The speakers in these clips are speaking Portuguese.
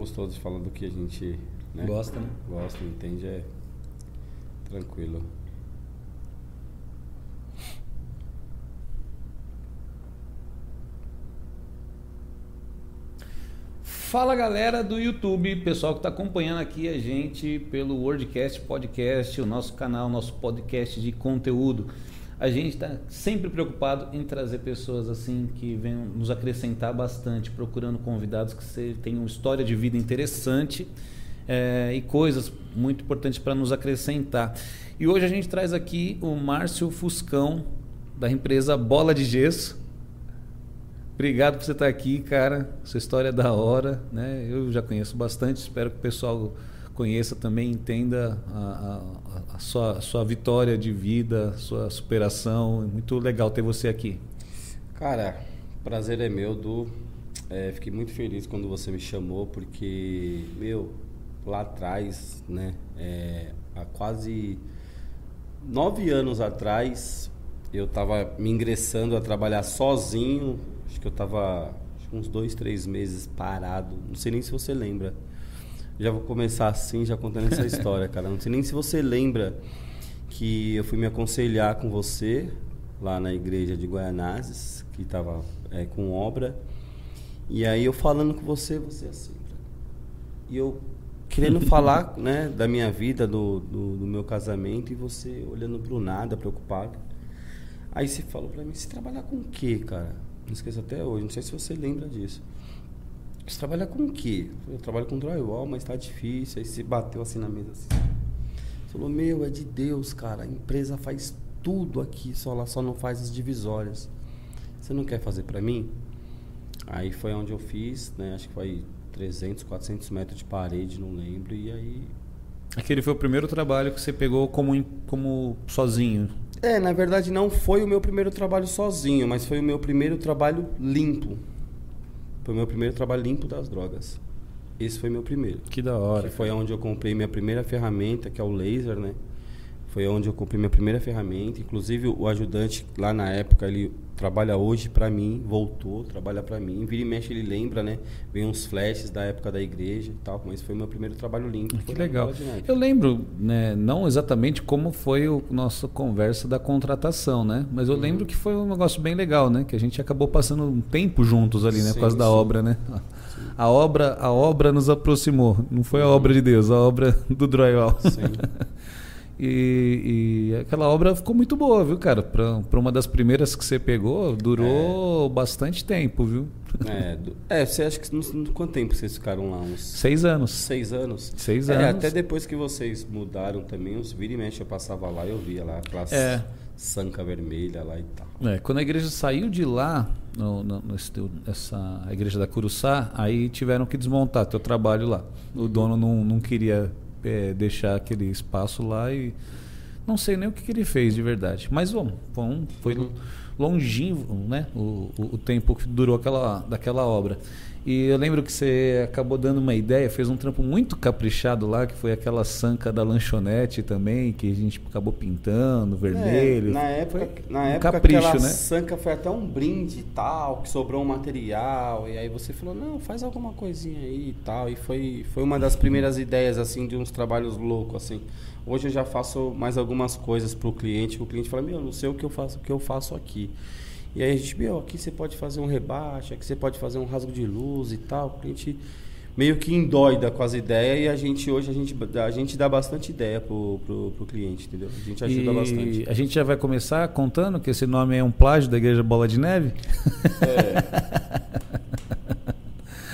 gostoso de falar do que a gente né? Gosta, né? Gosta, entende? É tranquilo. Fala galera do YouTube, pessoal que está acompanhando aqui a gente pelo WordCast Podcast, o nosso canal, nosso podcast de conteúdo. A gente está sempre preocupado em trazer pessoas assim que venham nos acrescentar bastante, procurando convidados que tenham história de vida interessante é, e coisas muito importantes para nos acrescentar. E hoje a gente traz aqui o Márcio Fuscão, da empresa Bola de Gesso. Obrigado por você estar aqui, cara. Sua história é da hora, né? Eu já conheço bastante, espero que o pessoal conheça também, entenda a, a, a sua, a sua vitória de vida, sua superação. É muito legal ter você aqui. Cara, prazer é meu, Du. É, fiquei muito feliz quando você me chamou, porque, meu, lá atrás, né, é, há quase nove anos atrás, eu estava me ingressando a trabalhar sozinho Acho que eu tava uns dois, três meses parado. Não sei nem se você lembra. Já vou começar assim, já contando essa história, cara. Não sei nem se você lembra que eu fui me aconselhar com você lá na igreja de Guaianazes, que estava é, com obra. E aí eu falando com você, você assim. E eu querendo falar né, da minha vida, do, do, do meu casamento, e você olhando pro nada, preocupado. Aí você falou pra mim, você trabalha com o quê, cara? Não esqueço até hoje, não sei se você lembra disso. Você trabalha com o quê? Eu trabalho com drywall, mas tá difícil. Aí se bateu assim na mesa assim. Falou, meu, é de Deus, cara. A empresa faz tudo aqui, só ela só não faz as divisórias. Você não quer fazer para mim? Aí foi onde eu fiz, né? Acho que foi 300, 400 metros de parede, não lembro. E aí. Aquele foi o primeiro trabalho que você pegou como, como sozinho? É, na verdade não foi o meu primeiro trabalho sozinho, mas foi o meu primeiro trabalho limpo. Foi o meu primeiro trabalho limpo das drogas. Esse foi meu primeiro. Que da hora. Que foi onde eu comprei minha primeira ferramenta, que é o laser, né? Foi onde eu comprei minha primeira ferramenta. Inclusive, o ajudante lá na época, ele trabalha hoje para mim, voltou, trabalha para mim. Vira e mexe, ele lembra, né? Vem uns flashes da época da igreja e tal. Mas foi meu primeiro trabalho limpo. Que legal. Eu lembro, né, não exatamente como foi a nossa conversa da contratação, né? Mas eu uhum. lembro que foi um negócio bem legal, né? Que a gente acabou passando um tempo juntos ali, né? Sim, por causa sim. da obra, né? A obra, a obra nos aproximou. Não foi a obra de Deus, a obra do drywall. Sim. E, e, aquela obra ficou muito boa, viu, cara? Para uma das primeiras que você pegou, durou é. bastante tempo, viu? É, é, você acha que. Quanto tempo vocês ficaram lá? Uns seis anos. Seis anos? Seis é, anos. Até depois que vocês mudaram também, os vira e mexe, eu passava lá e eu via lá aquelas é. sanca vermelha lá e tal. É, quando a igreja saiu de lá, no, no, essa, a igreja da Curuçá, aí tiveram que desmontar teu trabalho lá. O dono não, não queria é, deixar aquele espaço lá e não sei nem o que, que ele fez de verdade. Mas bom, bom foi uhum. longínquo né? O, o, o, tempo que durou aquela, daquela obra. E eu lembro que você acabou dando uma ideia, fez um trampo muito caprichado lá, que foi aquela sanca da lanchonete também, que a gente acabou pintando, vermelho. É, na época, na um época capricho, aquela né? sanca foi até um brinde e tal, que sobrou um material, e aí você falou, não, faz alguma coisinha aí e tal. E foi, foi uma das primeiras ideias, assim, de uns trabalhos loucos, assim. Hoje eu já faço mais algumas coisas para o cliente, o cliente fala, meu, não sei o que eu faço, o que eu faço aqui. E aí a gente, meu, aqui você pode fazer um rebaixe, aqui você pode fazer um rasgo de luz e tal. A gente meio que endoida com as ideias e a gente hoje a gente, a gente dá bastante ideia pro, pro, pro cliente, entendeu? A gente ajuda e bastante. A gente já vai começar contando que esse nome é um plágio da Igreja Bola de Neve?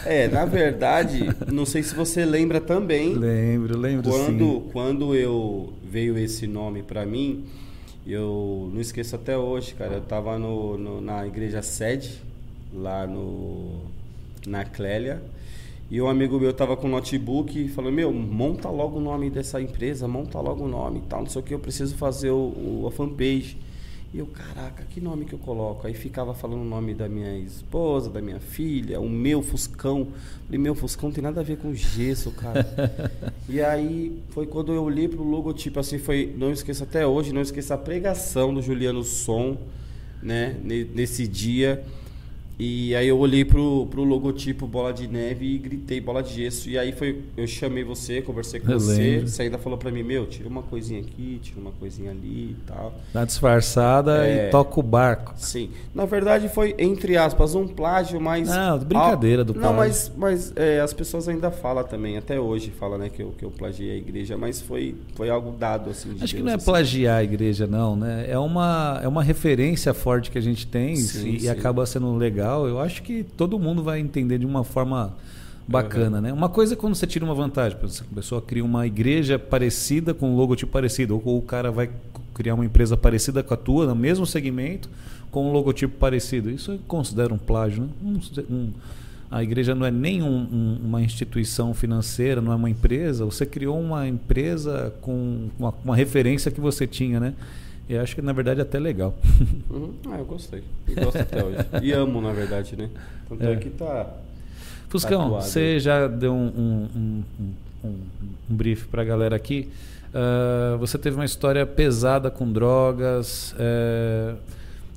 É. é, na verdade, não sei se você lembra também. Lembro, lembro quando, sim. Quando eu veio esse nome para mim, eu não esqueço até hoje, cara. Eu tava no, no, na igreja sede, lá no, na Clélia. E um amigo meu tava com notebook e falou: Meu, monta logo o nome dessa empresa, monta logo o nome e tal. Não sei o que, eu preciso fazer o, o a fanpage. E eu, caraca, que nome que eu coloco? Aí ficava falando o nome da minha esposa, da minha filha, o meu Fuscão. Falei, meu Fuscão tem nada a ver com gesso, cara. e aí foi quando eu olhei pro logotipo, assim, foi, não esqueça até hoje, não esqueça a pregação do Juliano Som, né, nesse dia. E aí eu olhei pro, pro logotipo Bola de Neve e gritei Bola de Gesso. E aí foi, eu chamei você, conversei com Eu você. lembro. Você ainda falou pra mim, meu, tira uma coisinha aqui, tira uma coisinha ali e tal. Dá disfarçada É. e toca o barco. Sim. Na verdade foi, entre aspas, um plágio, mas. Não, brincadeira do Não, plágio. mas, mas é, as pessoas ainda falam também, até hoje fala, né, que eu, que eu plagiei a igreja, mas foi, foi algo dado, assim, de Acho que Deus, não é assim. plagiar a igreja, não, né? É uma, é uma referência forte que a gente tem Sim, e, e sim. acaba sendo legal. Eu acho que todo mundo vai entender de uma forma bacana, né? Uma coisa é quando você tira uma vantagem. A pessoa cria uma igreja parecida com um logotipo parecido, ou, o cara vai criar uma empresa parecida com a tua, no mesmo segmento, com um logotipo parecido. Isso eu considero um plágio, né? Um- um- a igreja não é nem um- uma instituição financeira, não é uma empresa. Você criou uma empresa com uma, uma referência que você tinha, né? Eu acho que na verdade é até legal. Uhum. Ah, eu gostei. E gosto até hoje. E amo, na verdade, né? Tanto é, É. que tá. Fuscão, Tatuado. você já deu um, um, um, um, brief para a galera aqui. Ah, você teve uma história pesada com drogas. eh,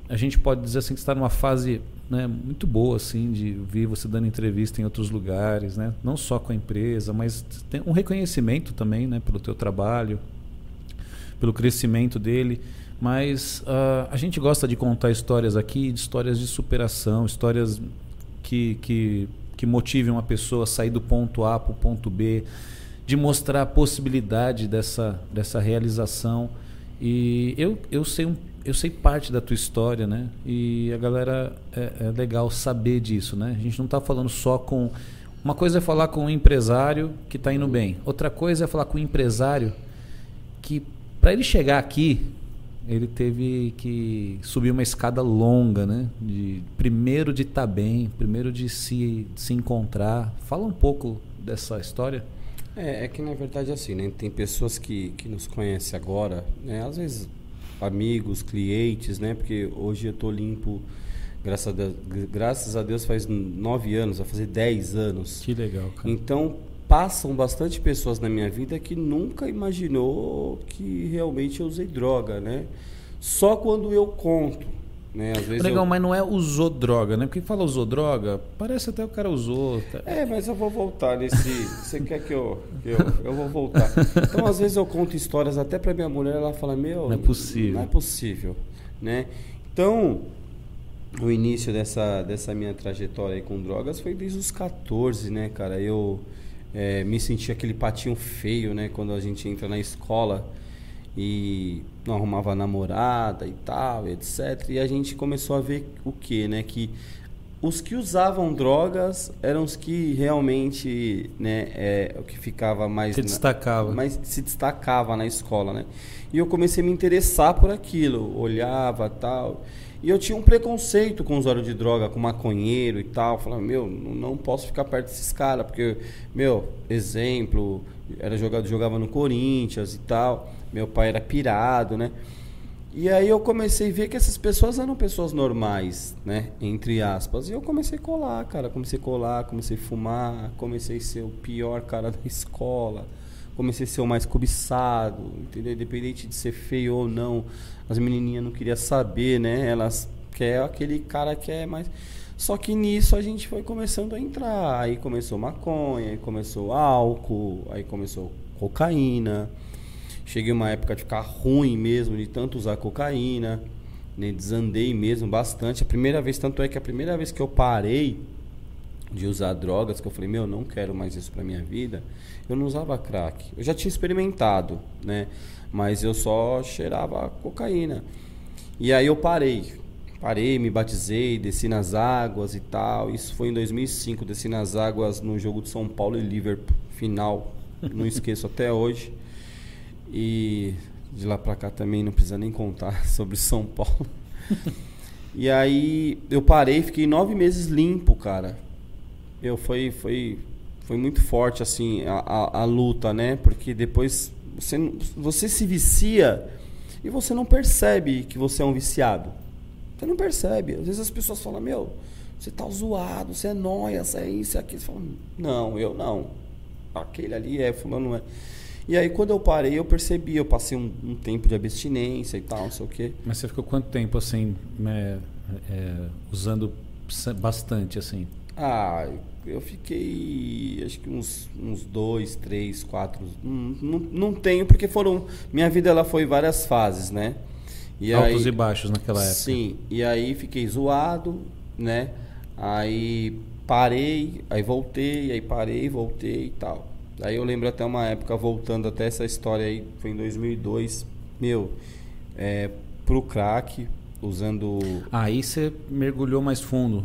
a gente pode dizer assim que está numa fase né, muito boa assim de ver você dando entrevista em outros lugares, né? Não só com a empresa, mas tem um reconhecimento também, né, pelo teu trabalho, pelo crescimento dele. Mas ah, a gente gosta de contar histórias aqui, de histórias de superação, histórias que, que, que motivem uma pessoa a sair do ponto A para o ponto B, de mostrar a possibilidade dessa, dessa realização. E eu, eu, sei um, eu sei parte da tua história, né? E a galera é, é legal saber disso, né? A gente não está falando só com. Uma coisa é falar com um empresário que está indo bem, outra coisa é falar com um empresário que, para ele chegar aqui, ele teve que subir uma escada longa, né? De, primeiro de estar bem, primeiro de se, de se encontrar. Fala um pouco dessa história. É, é que na verdade assim, né? Tem pessoas que, que nos conhecem agora, né? Às vezes amigos, clientes, né? Porque hoje eu tô limpo, graças a Deus, graças a Deus faz nove anos, vai fazer dez anos. Que legal, cara. Então passam bastante pessoas na minha vida que nunca imaginou que realmente eu usei droga, né? Só quando eu conto, né? Às vezes Legal, eu... mas não é usou droga, né? Porque fala usou droga, parece até o cara usou. tá? É, mas eu vou voltar nesse. Você quer que eu, eu. Eu vou voltar. Então, às vezes, eu conto histórias até pra minha mulher, ela fala: Meu. Não é possível. Não é possível. Né? Então, o início dessa, dessa minha trajetória aí com drogas foi desde os 14, né, cara? Eu é, me senti aquele patinho feio, né, quando a gente entra na escola e não arrumava namorada e tal, etc. E a gente começou a ver o que, né? Que os que usavam drogas eram os que realmente, né, é, o que ficava mais Se na- destacava. mais se destacava na escola, né? E eu comecei a me interessar por aquilo, olhava tal. E eu tinha um preconceito com usuário de droga, com maconheiro e tal. Falava, meu, não não posso ficar perto desses caras, porque, meu, exemplo, era jogado, jogava no Corinthians e tal. Meu pai era pirado, né? E aí eu comecei a ver que essas pessoas eram pessoas normais, né? Entre aspas. E eu comecei a colar, cara. Comecei a colar, comecei a fumar, comecei a ser o pior cara da escola. Comecei a ser o mais cobiçado, entendeu? Independente de ser feio ou não. As menininhas não queriam saber, né? Elas querem aquele cara que é mais... Só que nisso a gente foi começando a entrar. Aí começou maconha, aí começou álcool, aí começou cocaína. Cheguei uma época de ficar ruim mesmo, de tanto usar cocaína. Né? Desandei mesmo bastante. A primeira vez, tanto é que a primeira vez que eu parei de usar drogas, que eu falei, meu, não quero mais isso pra minha vida, eu não usava crack. Eu já tinha experimentado, né? Mas eu só cheirava cocaína. E aí eu parei. Parei, me batizei, desci nas águas e tal. Isso foi em 2005, desci nas águas no jogo de São Paulo e Liverpool, final. Não esqueço até hoje. E de lá pra cá também não precisa nem contar sobre São Paulo. e aí eu parei, fiquei nove meses limpo, cara. Eu foi foi foi muito forte assim a, a, a luta, né? Porque depois você você se vicia e você não percebe que você é um viciado. Você não percebe. Às vezes as pessoas falam: "Meu, você tá zoado, você é nóia, você é isso, é aquilo". Você fala: "Não, eu não. Aquele ali é, fulano não é". E aí quando eu parei, eu percebi, eu passei um, um tempo de abstinência e tal, não sei o quê. Mas você ficou quanto tempo assim, né, é, usando bastante assim? Ah, eu fiquei acho que uns, uns dois, três, quatro. Não, não, tenho, porque foram. Minha vida ela foi várias fases, né? E Altos aí, e baixos naquela época. Sim, e aí fiquei zoado, né? Aí parei, aí voltei, aí parei, voltei e tal. Aí eu lembro até uma época, voltando até essa história aí, foi em 2002, meu, é, pro crack, usando... Aí você mergulhou mais fundo.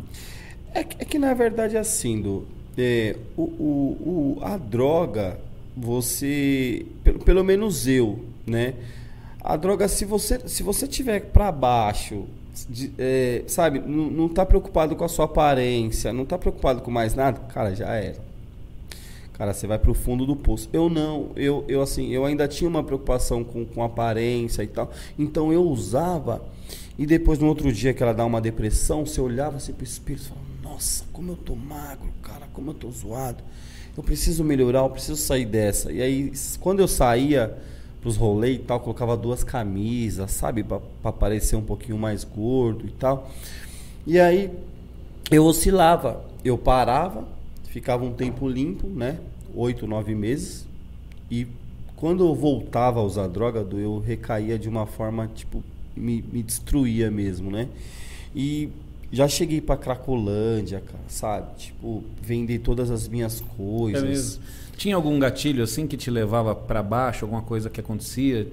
É, é que na verdade é assim, do, é, o, o, o, a droga, você, pelo, pelo menos eu, né? A droga, se você, se você tiver para baixo, de, é, sabe, não, não tá preocupado com a sua aparência, não tá preocupado com mais nada, cara, já era. Cara, você vai pro fundo do poço. Eu não, eu, eu assim, eu ainda tinha uma preocupação com, com aparência e tal. Então eu usava, e depois no outro dia que ela dá uma depressão, você olhava assim pro espírito e falava, nossa, como eu tô magro, cara, como eu tô zoado. Eu preciso melhorar, eu preciso sair dessa. E aí, quando eu saía pros rolês e tal, colocava duas camisas, sabe? para parecer um pouquinho mais gordo e tal. E aí eu oscilava, eu parava, ficava um tempo limpo, né? Oito, nove meses. E quando eu voltava a usar droga, eu recaía de uma forma, tipo, me, me destruía mesmo, né? E já cheguei pra Cracolândia, cara, sabe? Tipo, vender todas as minhas coisas. É tinha algum gatilho assim que te levava para baixo, alguma coisa que acontecia,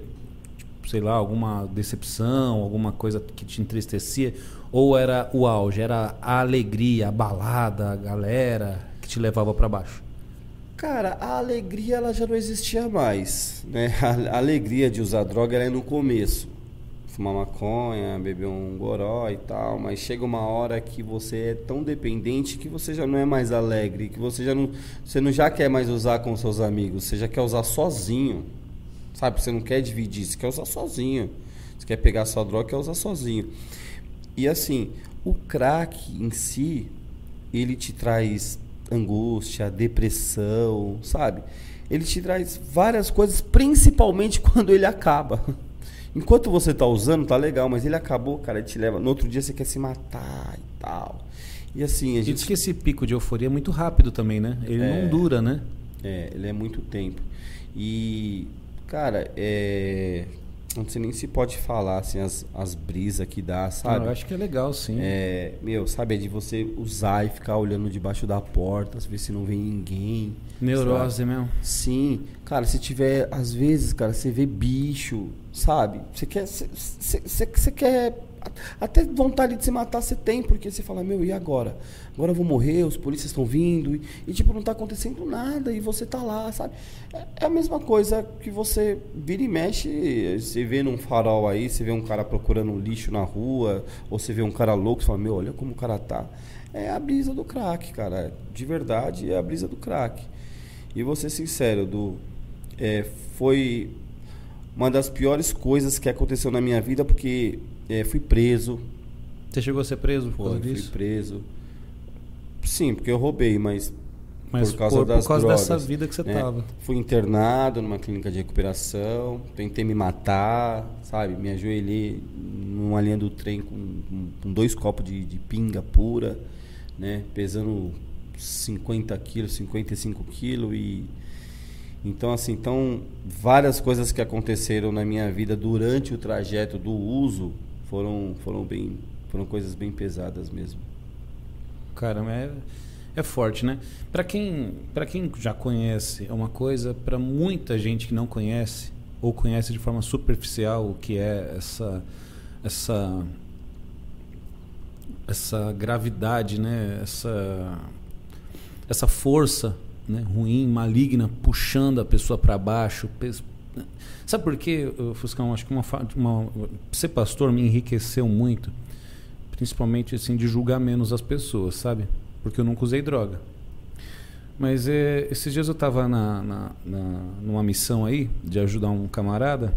tipo, sei lá, alguma decepção, alguma coisa que te entristecia? Ou era o auge, era a alegria, a balada, a galera que te levava para baixo? Cara, a alegria ela já não existia mais, né? A alegria de usar droga era no começo fumar maconha, beber um goró e tal, mas chega uma hora que você é tão dependente que você já não é mais alegre, que você já não, você não já quer mais usar com seus amigos, você já quer usar sozinho. Sabe, você não quer dividir, você quer usar sozinho. Você quer pegar sua droga, quer usar sozinho. E assim, o crack em si, ele te traz angústia, depressão, sabe? Ele te traz várias coisas, principalmente quando ele acaba. Enquanto você está usando, tá legal, mas ele acabou, cara, ele te leva. No outro dia você quer se matar e tal. E assim, a gente. E diz que esse pico de euforia é muito rápido também, né? Ele é, não dura, né? É, ele é muito tempo. E, cara, é. Não sei nem se pode falar, assim, as, as brisas que dá, sabe? Não, eu acho que é legal, sim. É, meu, sabe, é de você usar e ficar olhando debaixo da porta, ver se não vem ninguém. Neurose sabe? mesmo? Sim. Cara, se tiver, às vezes, cara, você vê bicho, sabe? Você quer. Você, quer. Até vontade de se matar você tem, porque você fala, meu, e agora? Agora eu vou morrer, os polícias estão vindo, e, e, tipo, não está acontecendo nada, e você tá lá, sabe? É, é, a mesma coisa que você vira e mexe, você vê num farol aí, você vê um cara procurando lixo na rua, ou você vê um cara louco, você fala, meu, olha como o cara tá. É a brisa do crack, cara. De verdade, é a brisa do crack. E vou ser sincero, do, é, foi uma das piores coisas que aconteceu na minha vida, porque é, fui preso. Você chegou a ser preso por causa Foi, disso? Fui preso. Sim, porque eu roubei, mas, mas por causa, por, das por causa drogas, dessa vida que você. Né? Fui internado numa clínica de recuperação, tentei me matar, sabe? Me ajoelhei numa linha do trem com, com dois copos de, de, pinga pura, né? Pesando 50 quilos, 55 quilos e então, assim, então, várias coisas que aconteceram na minha vida durante o trajeto do uso foram, foram, bem, foram coisas bem pesadas mesmo. Caramba, é, é forte, né? Para quem, quem já conhece é uma coisa, para muita gente que não conhece, ou conhece de forma superficial o que é essa, essa, essa gravidade, né? essa, essa força né, ruim, maligna, puxando a pessoa para baixo. Sabe por quê, Fuscão? Acho que uma, uma, ser pastor me enriqueceu muito, principalmente assim, de julgar menos as pessoas, sabe? Porque eu nunca usei droga. Mas é, esses dias eu estava na, na, na, numa missão aí, de ajudar um camarada,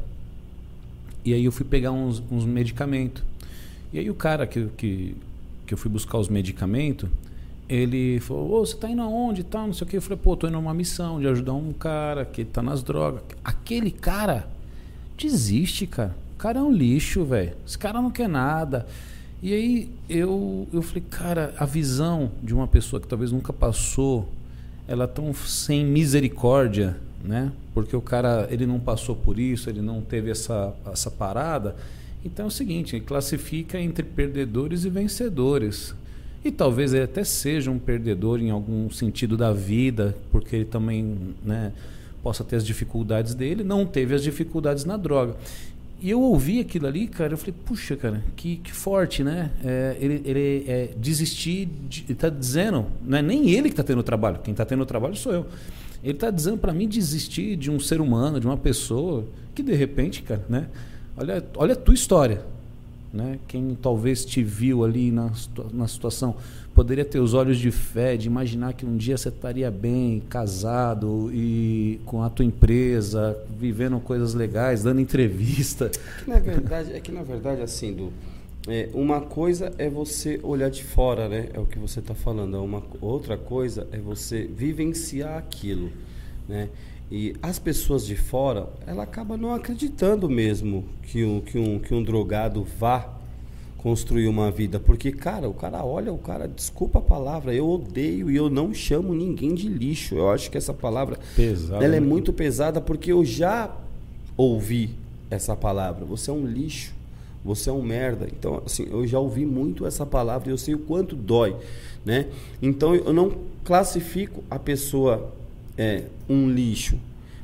e aí eu fui pegar uns, uns medicamentos. E aí o cara que, que, que eu fui buscar os medicamentos, ele falou, oh, você tá indo aonde tal, não sei o que. Eu falei, pô, tô indo numa missão de ajudar um cara que tá nas drogas. Aquele cara desiste, cara. O cara é um lixo, velho. Esse cara não quer nada. E aí eu, eu falei, cara, a visão de uma pessoa que talvez nunca passou, ela é tão sem misericórdia, né? Porque o cara, ele não passou por isso, ele não teve essa, essa parada. Então é o seguinte, ele classifica entre perdedores e vencedores. E talvez ele até seja um perdedor em algum sentido da vida, porque ele também né, possa ter as dificuldades dele, não teve as dificuldades na droga. E eu ouvi aquilo ali, cara, eu falei, puxa, cara, que, que forte, né? É, ele ele é, desistir, de, ele está dizendo, não é nem ele que está tendo trabalho, quem está tendo trabalho sou eu. Ele está dizendo para mim desistir de um ser humano, de uma pessoa, que de repente, cara, né? Olha, olha a tua história, né? Quem talvez te viu ali na, na situação poderia ter os olhos de fé, de imaginar que um dia você estaria bem, casado e com a tua empresa, vivendo coisas legais, dando entrevista. Que, na verdade, é que na verdade assim, do é, uma coisa é você olhar de fora, né? É o que você está falando. Uma outra coisa é você vivenciar aquilo, né? E as pessoas de fora, ela acaba não acreditando mesmo que um, que um, que um drogado vá construir uma vida. Porque, cara, o cara olha, o cara, desculpa a palavra, eu odeio e eu não chamo ninguém de lixo. Eu acho que essa palavra pesada, ela é né? muito pesada porque eu já ouvi essa palavra. Você é um lixo, você é um merda. Então, assim, eu já ouvi muito essa palavra e eu sei o quanto dói, né? Então, eu não classifico a pessoa é, um lixo.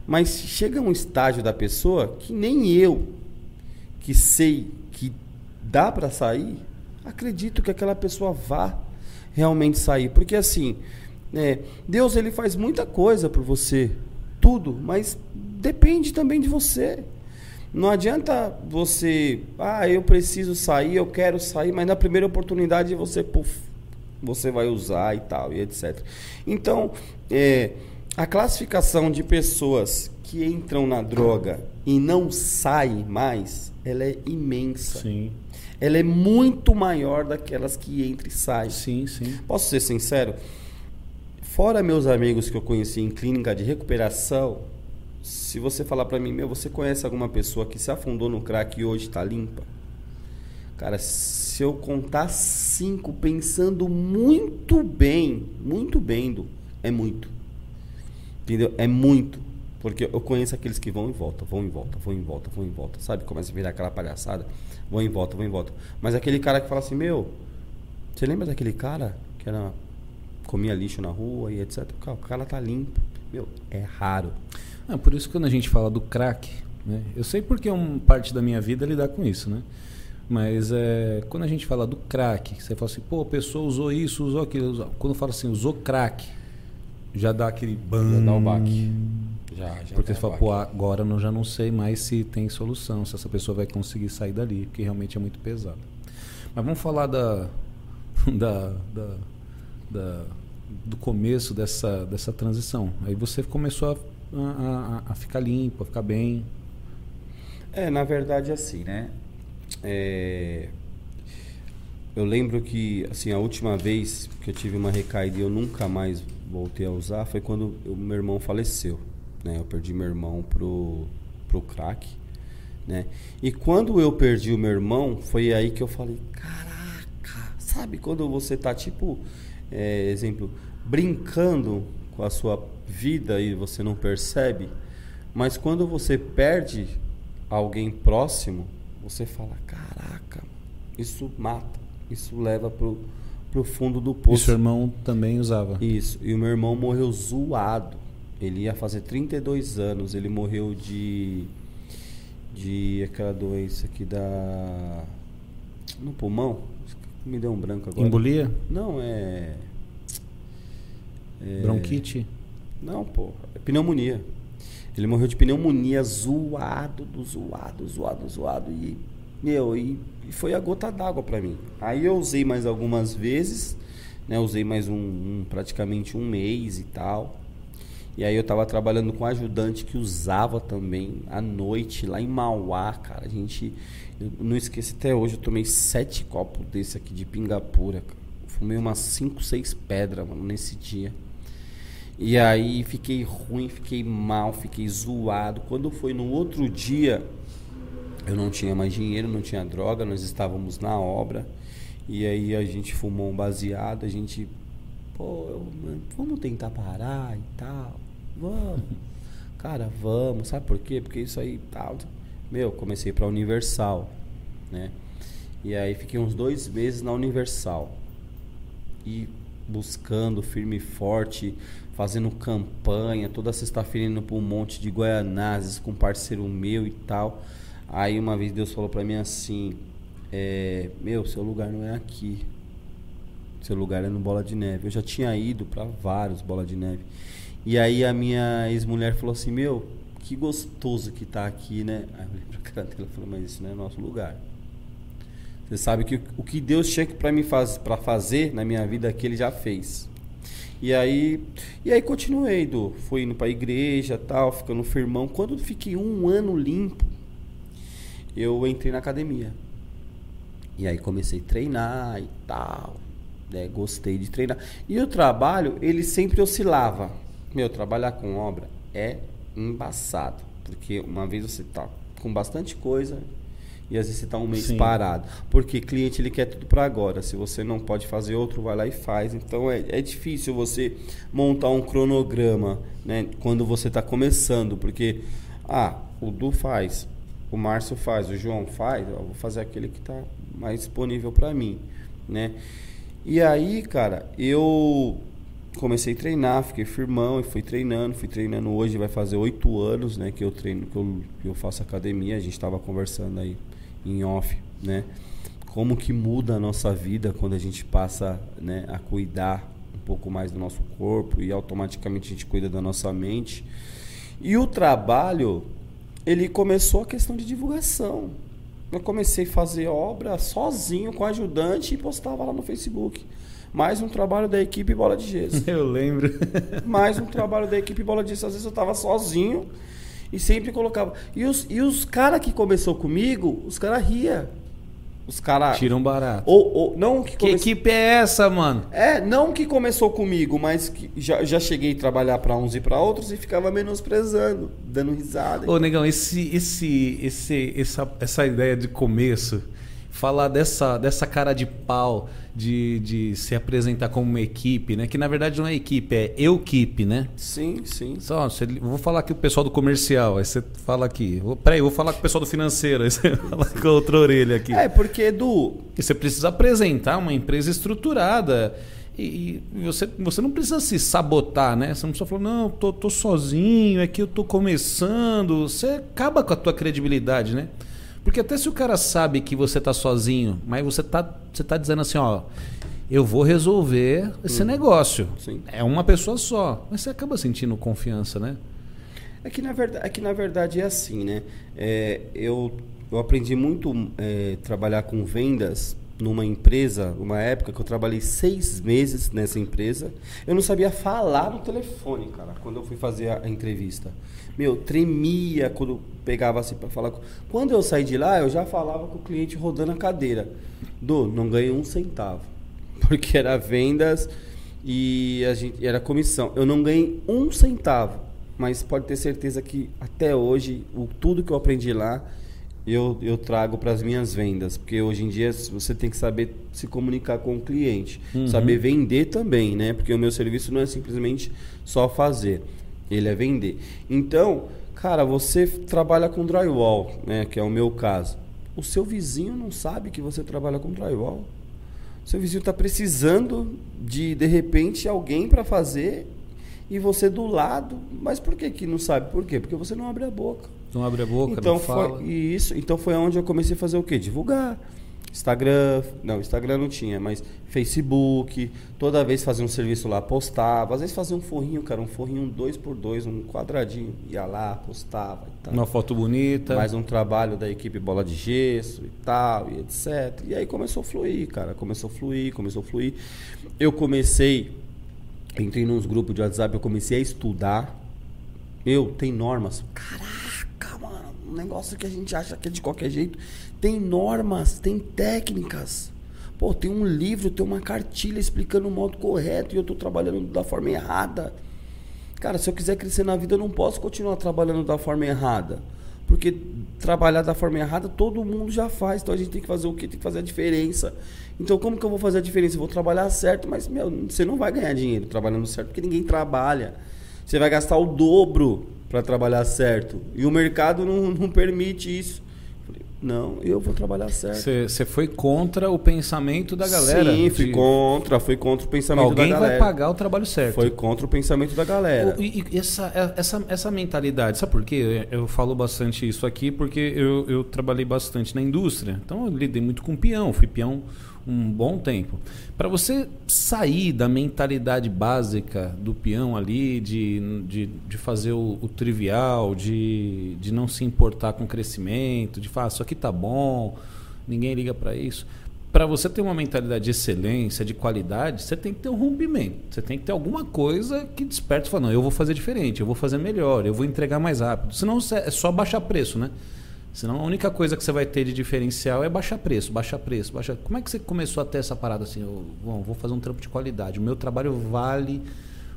Mas chega um estágio da pessoa que nem eu, que sei que dá para sair, acredito que aquela pessoa vá realmente sair. Porque assim, é, Deus ele faz muita coisa por você, tudo, mas depende também de você. Não adianta você, ah, eu preciso sair, eu quero sair, mas na primeira oportunidade você, puff, você vai usar e tal, e etc. Então, é, a classificação de pessoas que entram na droga e não saem mais, ela é imensa. Sim. Ela é muito maior daquelas que entram e saem. Sim, sim. Posso ser sincero? Fora meus amigos que eu conheci em clínica de recuperação, se você falar para mim, meu, você conhece alguma pessoa que se afundou no crack e hoje está limpa? Cara, se eu contar cinco pensando muito bem, muito bem, do, é muito. Entendeu? É muito. Porque eu conheço aqueles que vão e voltam, vão e voltam, vão e voltam, vão e voltam. Sabe? Começa a virar aquela palhaçada. Vão e voltam, vão e voltam. Mas aquele cara que fala assim, meu, você lembra daquele cara que era comia lixo na rua e etc. O cara tá limpo. Meu, é raro. Ah, por isso que quando a gente fala do crack, né? Eu sei porque é uma parte da minha vida lidar com isso, né? Mas é, quando a gente fala do crack, você fala assim, pô, a pessoa usou isso, usou aquilo. Quando fala assim, usou crack, já dá aquele ban. Já dá o baque. Já, já porque você fala, pô, agora eu já não sei mais se tem solução, se essa pessoa vai conseguir sair dali, porque realmente é muito pesado. Mas vamos falar da, da, da, da do começo dessa, dessa transição. Aí você começou a, a, a, ficar limpo, a ficar bem. É, na verdade, assim, né? É, eu lembro que, assim, a última vez que eu tive uma recaída e eu nunca mais voltei a usar foi quando meu irmão faleceu, né? Eu perdi meu irmão pro, pro crack, né? E quando eu perdi o meu irmão, foi aí que eu falei, caraca, sabe quando você tá, tipo, é, exemplo, brincando com a sua vida e você não percebe, mas quando você perde alguém próximo, você fala, caraca, isso mata isso leva pro, pro fundo do poço. E seu irmão também usava? Isso. E o meu irmão morreu zoado. Ele ia fazer 32 anos. Ele morreu de. de aquela doença aqui da. no pulmão. Me deu um branco agora. Embolia? Não, é. é... Bronquite? Não, pô. É pneumonia. Ele morreu de pneumonia zoado, do zoado, zoado, zoado. E meu, e, foi a gota d'água para mim. Aí eu usei mais algumas vezes, né? Usei mais um, um, praticamente um mês e tal. E aí eu tava trabalhando com um ajudante que usava também à noite lá em Mauá, cara. A gente. Eu não esqueci até hoje, eu tomei sete copos desse aqui de pingapura, cara. Fumei umas cinco, seis pedras, mano, nesse dia. E aí fiquei ruim, fiquei mal, fiquei zoado. Quando foi no outro dia, eu não tinha mais dinheiro, não tinha droga, nós estávamos na obra. E aí a gente fumou um baseado, a gente, pô, eu, vamos tentar parar e tal. Vamos. Cara, vamos. Sabe por quê? Porque isso aí tal. Meu, comecei pra Universal, né? E aí fiquei uns dois meses na Universal. E buscando firme e forte, fazendo campanha, toda sexta-feira indo para um monte de Guaianazes com um parceiro meu e tal. Aí uma vez Deus falou para mim assim: é, Meu, seu lugar não é aqui. Seu lugar é no Bola de Neve. Eu já tinha ido para vários Bola de Neve. E aí a minha ex-mulher falou assim: Meu, que gostoso que tá aqui, né? Aí eu olhei pra cara dela e falei: Mas isso não é nosso lugar. Você sabe que o que Deus tinha para mim faz, para fazer na minha vida que ele já fez. E aí, e aí continuei, do, fui indo para igreja, tal, ficando firmão. Quando fiquei um ano limpo, eu entrei na academia. E aí comecei a treinar e tal. Né? Gostei de treinar. E o trabalho, ele sempre oscilava. Meu, trabalhar com obra é embaçado. Porque uma vez você tá com bastante coisa, e às vezes você está um mês Sim. parado. Porque cliente ele quer tudo para agora. Se você não pode fazer outro, vai lá e faz. Então é, é difícil você montar um cronograma né, quando você está começando. Porque, ah, o Du faz, o Márcio faz, o João faz, eu vou fazer aquele que está mais disponível para mim. Né? E aí, cara, eu comecei a treinar, fiquei firmão e fui treinando, fui treinando hoje, vai fazer oito anos, né, que eu treino, que eu, que eu faço academia, a gente estava conversando aí em off, né? Como que muda a nossa vida quando a gente passa né, a cuidar um pouco mais do nosso corpo e automaticamente a gente cuida da nossa mente. E o trabalho, ele começou a questão de divulgação. Eu comecei a fazer obra sozinho com ajudante e postava lá no Facebook. Mais um trabalho da equipe Bola de Gesso. Eu lembro. Mais um trabalho da equipe Bola de Gesso. Às vezes eu estava sozinho e sempre colocava. E os, e os caras que começou comigo, os caras ria. Os caras. Tiram barato. Ou, ou, não que, come... que equipe é essa, mano? É, não que começou comigo, mas que já, já cheguei a trabalhar para uns e para outros e ficava menosprezando, dando risada. Ô, negão, esse, esse, esse, essa, essa ideia de começo falar dessa, dessa cara de pau de, de se apresentar como uma equipe, né? Que na verdade não é equipe, é eu equipe, né? Sim, sim. Só, você, vou falar aqui o pessoal do comercial, aí você fala aqui. Vou, peraí, eu vou falar com o pessoal do financeiro, aí você fala com a outra orelha aqui. É, porque, Edu. E você precisa apresentar uma empresa estruturada. E, e você, você não precisa se sabotar, né? Você não precisa falar, não, tô, tô sozinho, é que eu tô começando. Você acaba com a tua credibilidade, né? Porque até se o cara sabe que você está sozinho, mas você está você tá dizendo assim, ó, eu vou resolver esse hum. negócio. Sim. É uma pessoa só. Mas você acaba sentindo confiança, né? É que na verdade é, que, na verdade, é assim, né? É, eu, eu aprendi muito é, trabalhar com vendas numa empresa, uma época que eu trabalhei seis meses nessa empresa. Eu não sabia falar no telefone, cara, quando eu fui fazer a, a entrevista. Meu, tremia quando pegava assim para falar. Quando eu saí de lá, eu já falava com o cliente rodando a cadeira. Do, não ganhei um centavo. Porque era vendas e a gente era comissão. Eu não ganhei um centavo. Mas pode ter certeza que até hoje, o, tudo que eu aprendi lá, eu, eu trago para as minhas vendas. Porque hoje em dia você tem que saber se comunicar com o cliente. Uhum. Saber vender também, né? Porque o meu serviço não é simplesmente só fazer ele é vender. Então, cara, você trabalha com drywall, né, que é o meu caso. O seu vizinho não sabe que você trabalha com drywall. O seu vizinho está precisando de, de repente, alguém para fazer e você do lado. Mas por que, que não sabe? Por quê? Porque você não abre a boca. Não abre a boca, então não foi, fala. Isso, então foi onde eu comecei a fazer o quê? Divulgar. Instagram, não, Instagram não tinha, mas Facebook, toda vez fazia um serviço lá, postava, às vezes fazia um forrinho, cara, um forrinho dois por dois, um quadradinho, ia lá, postava e tal. Uma foto bonita. Mais um trabalho da equipe Bola de Gesso e tal, e etc. E aí começou a fluir, cara, começou a fluir, começou a fluir. Eu comecei, entrei nos grupos de WhatsApp, eu comecei a estudar. Meu, tem normas. Caraca, mano, um negócio que a gente acha que é de qualquer jeito tem normas, tem técnicas. Pô, tem um livro, tem uma cartilha explicando o modo correto e eu estou trabalhando da forma errada. Cara, se eu quiser crescer na vida, eu não posso continuar trabalhando da forma errada. Porque trabalhar da forma errada todo mundo já faz. Então a gente tem que fazer o quê? Tem que fazer a diferença. Então como que eu vou fazer a diferença? Eu vou trabalhar certo, mas meu, você não vai ganhar dinheiro trabalhando certo porque ninguém trabalha. Você vai gastar o dobro para trabalhar certo. E o mercado não, não permite isso. Não, eu vou trabalhar certo. Você foi contra o pensamento da galera? Sim, fui de... contra, foi contra o pensamento Alguém da galera. Alguém vai pagar o trabalho certo. Foi contra o pensamento da galera. E, e essa, é, essa, essa mentalidade, sabe por quê? Eu falo bastante isso aqui porque eu, eu trabalhei bastante na indústria. Então eu lidei muito com peão, fui peão um bom tempo. Para você sair da mentalidade básica do peão ali, de, de, de fazer o, o, trivial, de, de não se importar com o crescimento, de falar, isso aqui tá bom, ninguém liga para isso. Para você ter uma mentalidade de excelência, de qualidade, você tem que ter um rompimento. Você tem que ter alguma coisa que desperte e fala, não, eu vou fazer diferente, eu vou fazer melhor, eu vou entregar mais rápido. Senão é só baixar preço, né? Senão a única coisa que você vai ter de diferencial é baixar preço, baixar preço, baixar. Como é que você começou a ter essa parada assim? Eu, bom, vou fazer um trampo de qualidade. O meu trabalho vale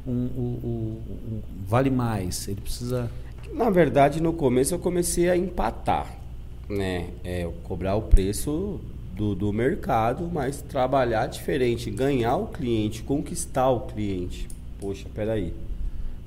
um, um, um, um, vale mais. Ele precisa. Na verdade, no começo eu comecei a empatar, né? É, cobrar o preço do, do mercado, mas trabalhar diferente, ganhar o cliente, conquistar o cliente. Poxa, peraí.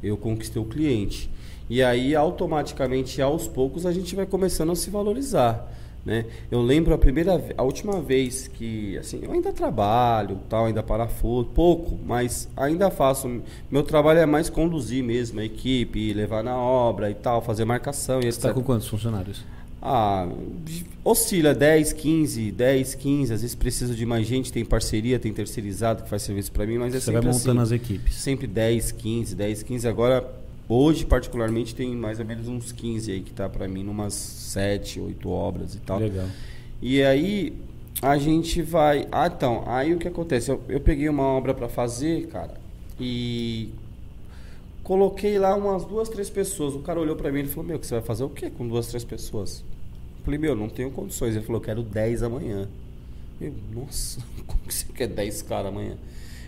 Eu conquistei o cliente e aí, automaticamente, aos poucos, a gente vai começando a se valorizar. Né? Eu lembro a primeira, a última vez que, assim, eu ainda trabalho, tal, ainda parafuso, pouco, mas ainda faço. Meu trabalho é mais conduzir mesmo a equipe, levar na obra e tal, fazer marcação e Você está com quantos funcionários? Ah, oscila 10, 15, 10, 15, às vezes preciso de mais gente, tem parceria, tem terceirizado que faz serviço para mim, mas é Você vai montando assim, as equipes. Sempre 10, 15, 10, 15, agora Hoje, particularmente, tem mais ou menos uns 15 aí que tá para mim, numas 7, 8 obras e tal. Legal. E aí a gente vai. Ah, então, aí o que acontece? Eu, eu peguei uma obra para fazer, cara, e coloquei lá umas duas, três pessoas. O cara olhou para mim e falou: Meu, que você vai fazer o quê com duas, três pessoas? Eu falei: Meu, não tenho condições. Ele falou: Quero 10 amanhã. Eu, nossa, como que você quer 10 caras amanhã?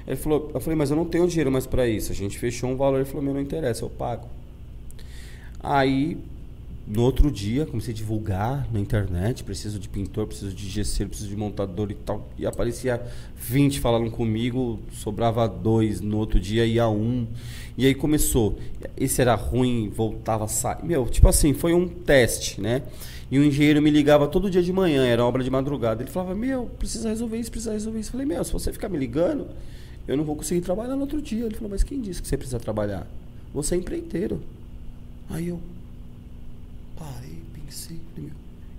Ele falou, eu falei, mas eu não tenho dinheiro mais para isso. A gente fechou um valor, ele falou, meu, não interessa, eu pago. Aí, no outro dia, comecei a divulgar na internet, preciso de pintor, preciso de gesseiro, preciso de montador e tal. E aparecia 20 falando comigo, sobrava dois, no outro dia ia um. E aí começou. Esse era ruim, voltava a sair. Meu, tipo assim, foi um teste, né? E o engenheiro me ligava todo dia de manhã, era obra de madrugada. Ele falava, meu, precisa resolver isso, precisa resolver isso. Eu falei, meu, se você ficar me ligando, eu não vou conseguir trabalhar no outro dia. Ele falou, mas quem disse que você precisa trabalhar? Você é empreiteiro. Aí eu parei, pensei, falei,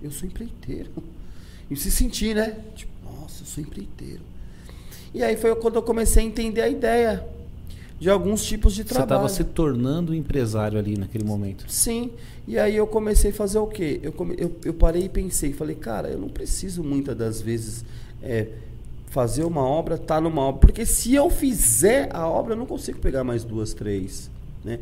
eu sou empreiteiro. E se sentir, né? Tipo, nossa, eu sou empreiteiro. E aí foi quando eu comecei a entender a ideia de alguns tipos de trabalho. Você estava se tornando empresário ali naquele momento. Sim. E aí eu comecei a fazer o quê? Eu, come, eu, eu parei e pensei, falei, cara, eu não preciso muitas das vezes é, fazer uma obra, tá numa obra. Porque se eu fizer a obra, eu não consigo pegar mais duas, três. Né?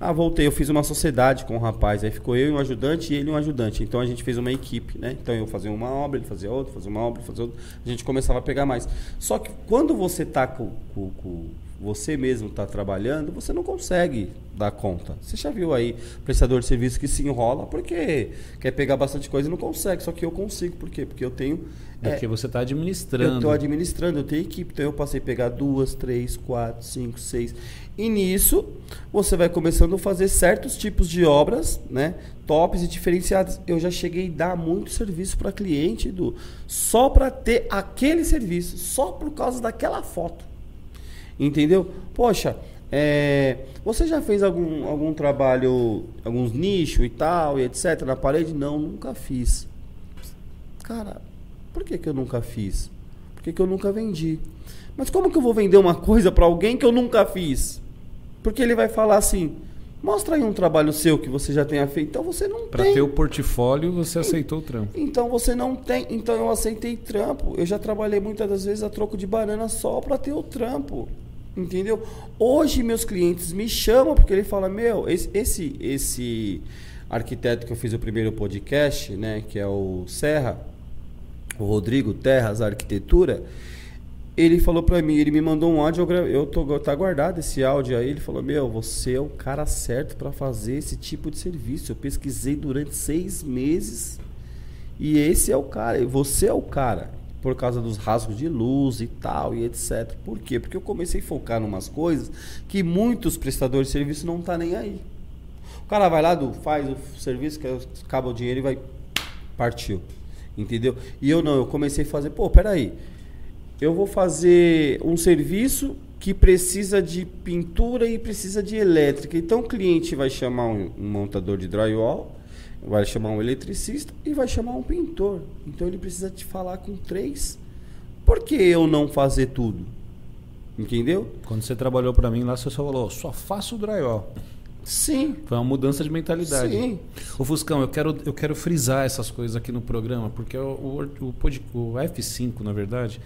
Ah, voltei, eu fiz uma sociedade com o um rapaz, aí ficou eu e um ajudante e ele e um ajudante. Então a gente fez uma equipe, né? Então eu fazia uma obra, ele fazia outra, fazia uma obra, fazia outra. A gente começava a pegar mais. Só que quando você tá com, com, com você mesmo está trabalhando, você não consegue dar conta. Você já viu aí prestador de serviço que se enrola porque quer pegar bastante coisa e não consegue. Só que eu consigo, por quê? Porque eu tenho. É, porque você está administrando. Eu estou administrando, eu tenho equipe. Então eu passei a pegar duas, três, quatro, cinco, seis. E nisso você vai começando a fazer certos tipos de obras, né? Tops e diferenciadas. Eu já cheguei a dar muito serviço para cliente, do só para ter aquele serviço, só por causa daquela foto. Entendeu? Poxa, é, você já fez algum, algum trabalho, alguns nichos e tal, e etc. na parede? Não, nunca fiz. Cara, por que, que eu nunca fiz? Por que, que eu nunca vendi? Mas como que eu vou vender uma coisa para alguém que eu nunca fiz? Porque ele vai falar assim: mostra aí um trabalho seu que você já tenha feito. Então você não pra tem. Para ter o portfólio, você aceitou o trampo. Então você não tem. Então eu aceitei trampo. Eu já trabalhei muitas das vezes a troco de banana só para ter o trampo. Entendeu? Hoje meus clientes me chamam porque ele fala: "Meu, esse esse esse arquiteto que eu fiz o primeiro podcast, né, que é o Serra, o Rodrigo Terras Arquitetura, ele falou pra mim, ele me mandou um áudio, eu, tô, tá guardado esse áudio aí. Ele falou: Meu, você é o cara certo pra fazer esse tipo de serviço. Eu pesquisei durante seis meses e esse é o cara, você é o cara. Por causa dos rasgos de luz e tal e etc. Por quê? Porque eu comecei a focar em umas coisas que muitos prestadores de serviço não tá nem aí. O cara vai lá, do, faz o serviço, acaba o dinheiro e vai. Partiu. Entendeu? E eu não, eu comecei a fazer, pô, peraí. Eu vou fazer um serviço que precisa de pintura e precisa de elétrica. Então o cliente vai chamar um, um montador de drywall, vai chamar um eletricista e vai chamar um pintor. Então ele precisa te falar com três. Por que eu não fazer tudo? Entendeu? Quando você trabalhou para mim lá, você só falou, só faço drywall. Sim. Foi uma mudança de mentalidade. Sim. O Fuscão, eu quero, eu quero frisar essas coisas aqui no programa, porque o, o, o, o F5, na verdade,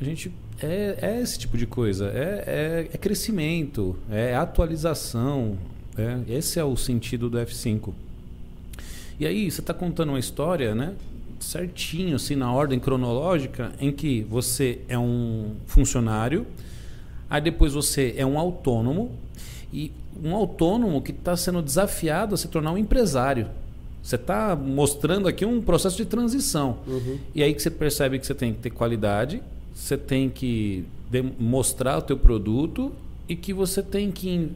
a gente é, é esse tipo de coisa. É, é, é crescimento, é atualização. é- esse é o sentido do F5. E aí, você está contando uma história, né? Certinho, assim, na ordem cronológica, em que você é um funcionário, aí depois você é um autônomo, e um autônomo que está sendo desafiado a se tornar um empresário. Você está mostrando aqui um processo de transição. E aí que você percebe que você tem que ter qualidade, você tem que mostrar o teu produto e que você tem que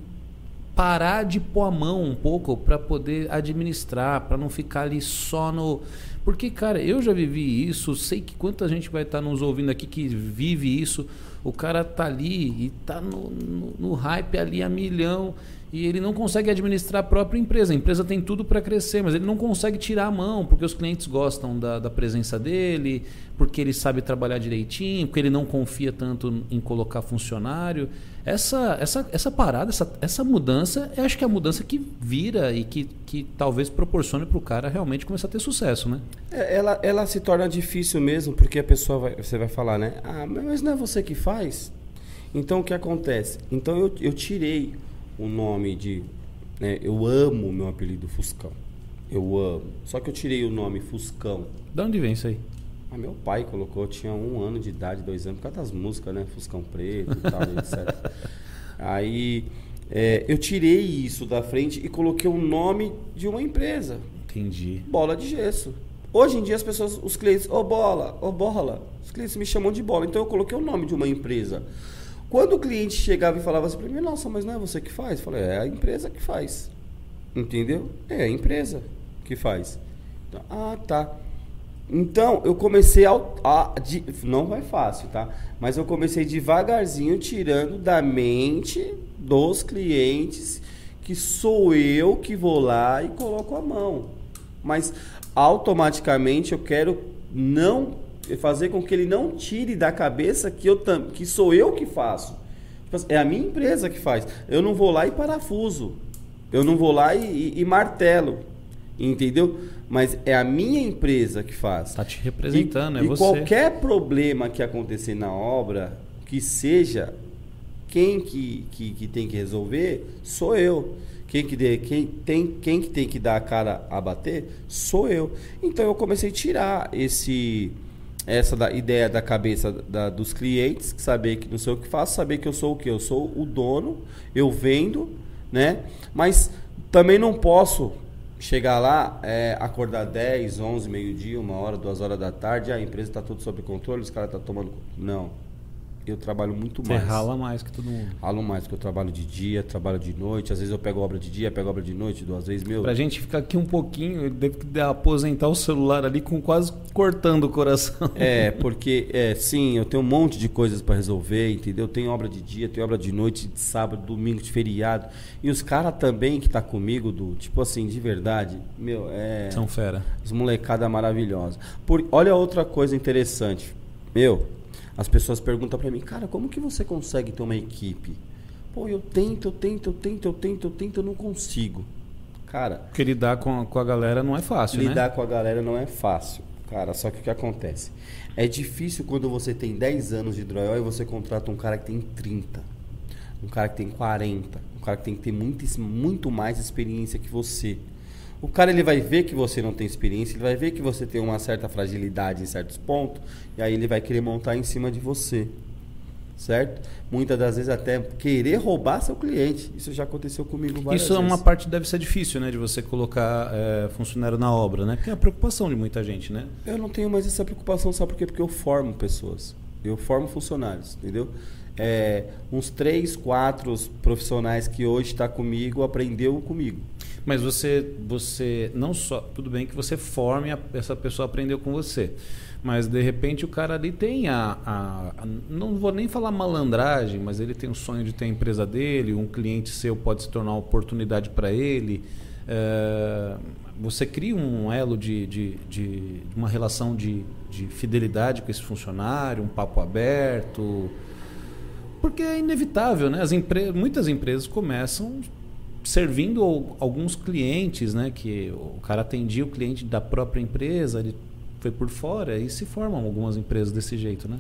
parar de pôr a mão um pouco para poder administrar, para não ficar ali só no. Porque, cara, eu já vivi isso, sei que quanta gente vai estar nos ouvindo aqui que vive isso. O cara tá ali e tá no, no, no hype ali a milhão e ele não consegue administrar a própria empresa. A empresa tem tudo para crescer, mas ele não consegue tirar a mão porque os clientes gostam da, da presença dele, porque ele sabe trabalhar direitinho, porque ele não confia tanto em colocar funcionário. Essa, essa, essa parada, essa, essa mudança, eu acho que é a mudança que vira e que, que talvez proporcione para o cara realmente começar a ter sucesso, né? É, ela, ela se torna difícil mesmo, porque a pessoa vai, você vai falar, né? Ah, mas não é você que faz? Então o que acontece? Então eu, eu tirei o nome de. Né, eu amo o meu apelido Fuscão. Eu amo. Só que eu tirei o nome Fuscão. De onde vem isso aí? Ah, meu pai colocou, eu tinha um ano de idade, dois anos, por causa das músicas, né? Fuscão Preto e tal, etc. Aí é, eu tirei isso da frente e coloquei o nome de uma empresa Entendi. bola de gesso. Hoje em dia as pessoas, os clientes, ô bola, ô bola, os clientes me chamam de bola. Então eu coloquei o nome de uma empresa. Quando o cliente chegava e falava assim pra mim, nossa, mas não é você que faz? Eu falei, é a empresa que faz. Entendeu? É a empresa que faz. Então, ah, tá. Então eu comecei a, a- de- não vai fácil, tá? Mas eu comecei devagarzinho tirando da mente dos clientes que sou eu que vou lá e coloco a mão. Mas automaticamente eu quero não fazer com que ele não tire da cabeça que eu tam- que sou eu que faço. Tipo assim, É a minha empresa que faz. Eu não vou lá e parafuso. Eu não vou lá e, e- e martelo. Entendeu? Mas é a minha empresa que faz. Tá te representando, e, é e você. qualquer problema que acontecer na obra, que seja quem que, que, que tem que resolver, sou eu. Quem que, dê, quem, tem, quem que tem que dar a cara a bater, sou eu. Então eu comecei a tirar esse essa da, ideia da cabeça da- dos clientes, saber que não sei o que faço, saber que eu sou o que? Eu sou o dono, eu vendo, né? Mas também não posso chegar lá, é, acordar 10, 11, meio-dia, uma hora, duas horas da tarde, ah, a empresa está tudo sob controle, os caras estão tomando. Não. Eu trabalho muito Você mais. rala mais que todo mundo. Ralo mais, porque eu trabalho de dia, trabalho de noite. Às vezes eu pego obra de dia, pego obra de noite, duas vezes, meu. Pra gente ficar aqui um pouquinho, eu devo que aposentar o celular ali com quase cortando o coração. É, porque, é, sim, eu tenho um monte de coisas para resolver, entendeu? Tem obra de dia, tem obra de noite, de sábado, domingo, de feriado. E os caras também que tá comigo, do tipo assim, de verdade, meu, é. São fera. As molecada maravilhosa. Por, olha outra coisa interessante. Meu, as pessoas perguntam pra mim, cara, como que você consegue ter uma equipe? Pô, eu tento, eu tento, eu tento, eu tento, eu tento, eu não consigo. Cara, Porque lidar com a, com a galera não é fácil, lidar né? com a galera não é fácil. Cara, só que o que acontece? É difícil quando você tem 10 anos de drywall e você contrata um cara que tem 30. Um cara que tem 40. Um cara que tem que ter muito, muito mais experiência que você. O cara ele vai ver que você não tem experiência, ele vai ver que você tem uma certa fragilidade em certos pontos, e aí ele vai querer montar em cima de você. certo? Muitas das vezes até querer roubar seu cliente. Isso já aconteceu comigo várias Isso é vezes. uma parte deve ser difícil, né, de você colocar é, funcionário na obra, né? Porque é a preocupação de muita gente, né? Eu não tenho mais essa preocupação, sabe por quê? Porque eu formo pessoas. Eu formo funcionários, entendeu? É, uns três, quatro profissionais que hoje está comigo aprendeu comigo. Mas você, você não só, tudo bem que você forme a, essa pessoa aprendeu com você, mas de repente o cara ali tem a, a, a, não vou nem falar malandragem, mas ele tem o sonho de ter a empresa dele, um cliente seu pode se tornar uma oportunidade para ele. É, você cria um elo de, de, de uma relação de, de fidelidade com esse funcionário, um papo aberto. Porque é inevitável, né? As empre muitas empresas começam servindo alguns clientes, né? Que o cara atendia o cliente da própria empresa, ele foi por fora e se formam algumas empresas desse jeito, né?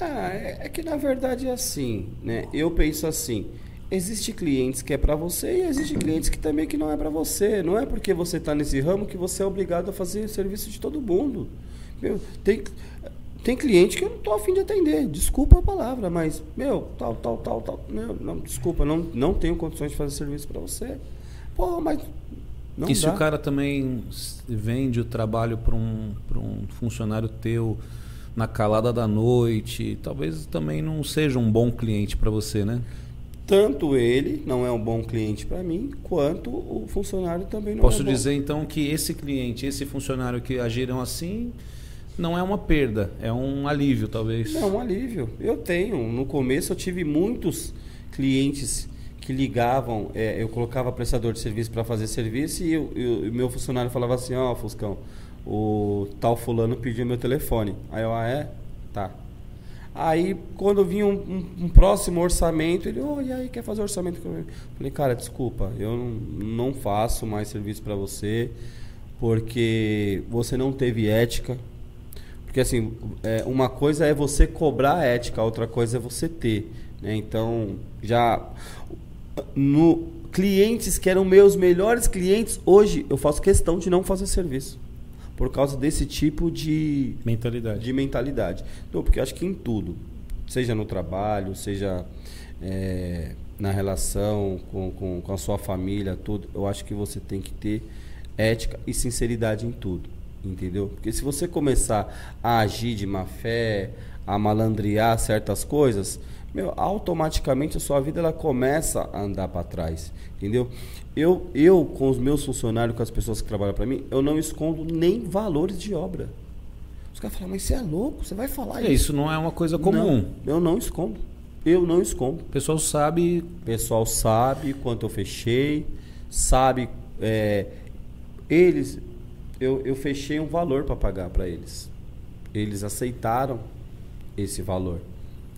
Ah, é, é que na verdade é assim, né? Eu penso assim, existe clientes que é para você e existe clientes que também que não é para você. Não é porque você está nesse ramo que você é obrigado a fazer serviço de todo mundo. Meu, tem tem cliente que eu não tô afim de atender. Desculpa a palavra, mas, meu, tal, tal, tal, tal. Meu, não, desculpa, não, não tenho condições de fazer serviço para você. Pô, mas. Não e dá. se o cara também vende o trabalho para um, um funcionário teu na calada da noite, talvez também não seja um bom cliente para você, né? Tanto ele não é um bom cliente para mim, quanto o funcionário também não Posso é bom. dizer então que esse cliente, esse funcionário que agiram assim, não é uma perda, é um alívio, talvez. É um alívio. Eu tenho. No começo eu tive muitos clientes que ligavam, é, eu colocava prestador de serviço para fazer serviço e o meu funcionário falava assim, ó, oh, Fuscão, o tal fulano pediu meu telefone. Aí eu, ah, é? Tá. Aí, quando vinha um, um, um, próximo orçamento, ele, oh, e aí, quer fazer orçamento comigo? Falei, cara, desculpa, eu não, faço mais serviço para você, porque você não teve ética, porque assim, é, uma coisa é você cobrar a ética, outra coisa é você ter. Né? Então, já no clientes que eram meus melhores clientes, hoje eu faço questão de não fazer serviço. Por causa desse tipo de mentalidade. De mentalidade. Então, porque eu acho que em tudo, seja no trabalho, seja é, na relação com, com, com a sua família, tudo, eu acho que você tem que ter ética e sinceridade em tudo entendeu? Porque se você começar a agir de má fé, a malandrear certas coisas, meu, automaticamente a sua vida ela começa a andar para trás, entendeu? Eu, eu com os meus funcionários, com as pessoas que trabalham para mim, eu não escondo nem valores de obra. Os caras falam, mas você é louco, você vai falar é, isso? Isso não é uma coisa comum. Não, eu não escondo. Eu não escondo. O pessoal sabe. O pessoal sabe quanto eu fechei, sabe. É, eles, eu, eu fechei um valor para pagar para eles. Eles aceitaram esse valor.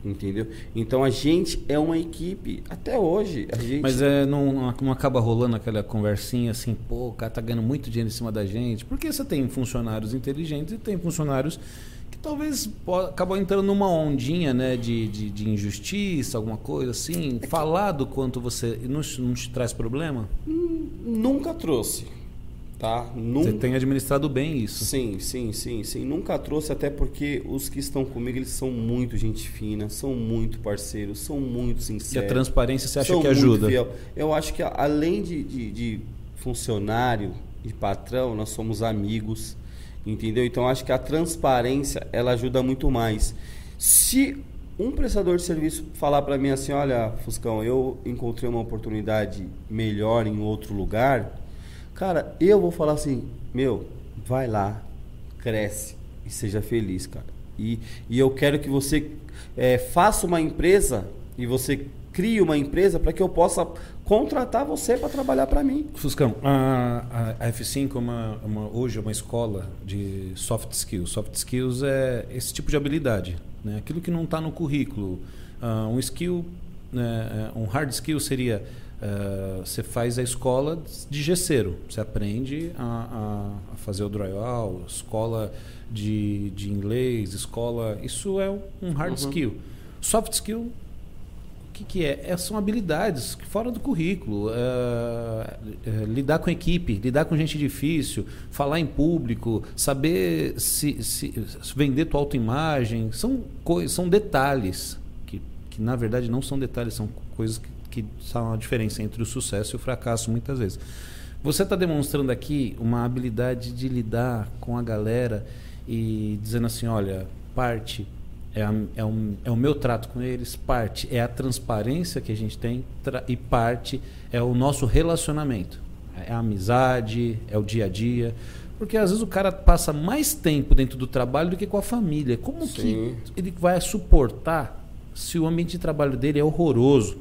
Entendeu? Então a gente é uma equipe até hoje. A gente... Mas é, não, não acaba rolando aquela conversinha assim, pô, o cara tá ganhando muito dinheiro em cima da gente. Porque você tem funcionários inteligentes e tem funcionários que talvez acabam entrando numa ondinha né, de, de, de injustiça, alguma coisa assim. É Falar do quanto você. Não, não te traz problema? Hum, nunca trouxe. Tá? Nunca... Você tem administrado bem isso. Sim, sim, sim, sim. Nunca trouxe, até porque os que estão comigo, eles são muito gente fina, são muito parceiros, são muito sinceros. E a transparência você acha que ajuda? Fiel. Eu acho que além de, de, de funcionário e patrão, nós somos amigos, entendeu? Então acho que a transparência, ela ajuda muito mais. Se um prestador de serviço falar para mim assim, olha, Fuscão, eu encontrei uma oportunidade melhor em outro lugar Cara, eu vou falar assim, meu, vai lá, cresce e seja feliz, cara. E, e eu quero que você é, faça uma empresa e você crie uma empresa para que eu possa contratar você para trabalhar para mim. Fuscão, a, a F5 é uma, uma, hoje é uma escola de soft skills. Soft skills é esse tipo de habilidade, né? aquilo que não está no currículo. Uh, um skill, né? É, um hard skill seria Uh, você faz a escola de gesseiro, você aprende a, a, a, fazer o drywall, escola de, de inglês, escola. Isso é um hard uhum. skill. Soft skill, o que, que é? é? São habilidades fora do currículo. Uh, lidar com equipe, lidar com gente difícil, falar em público, saber se, se vender tua autoimagem. São, são detalhes que que na verdade não são detalhes, são coisas que, que são a diferença entre o sucesso e o fracasso muitas vezes. Você está demonstrando aqui uma habilidade de lidar com a galera e dizendo assim, olha, parte é, a, é, um, é o meu trato com eles, parte é a transparência que a gente tem e parte é o nosso relacionamento. É a amizade, é o dia a dia. Porque às vezes o cara passa mais tempo dentro do trabalho do que com a família. Como Sim. que ele vai suportar se o ambiente de trabalho dele é horroroso?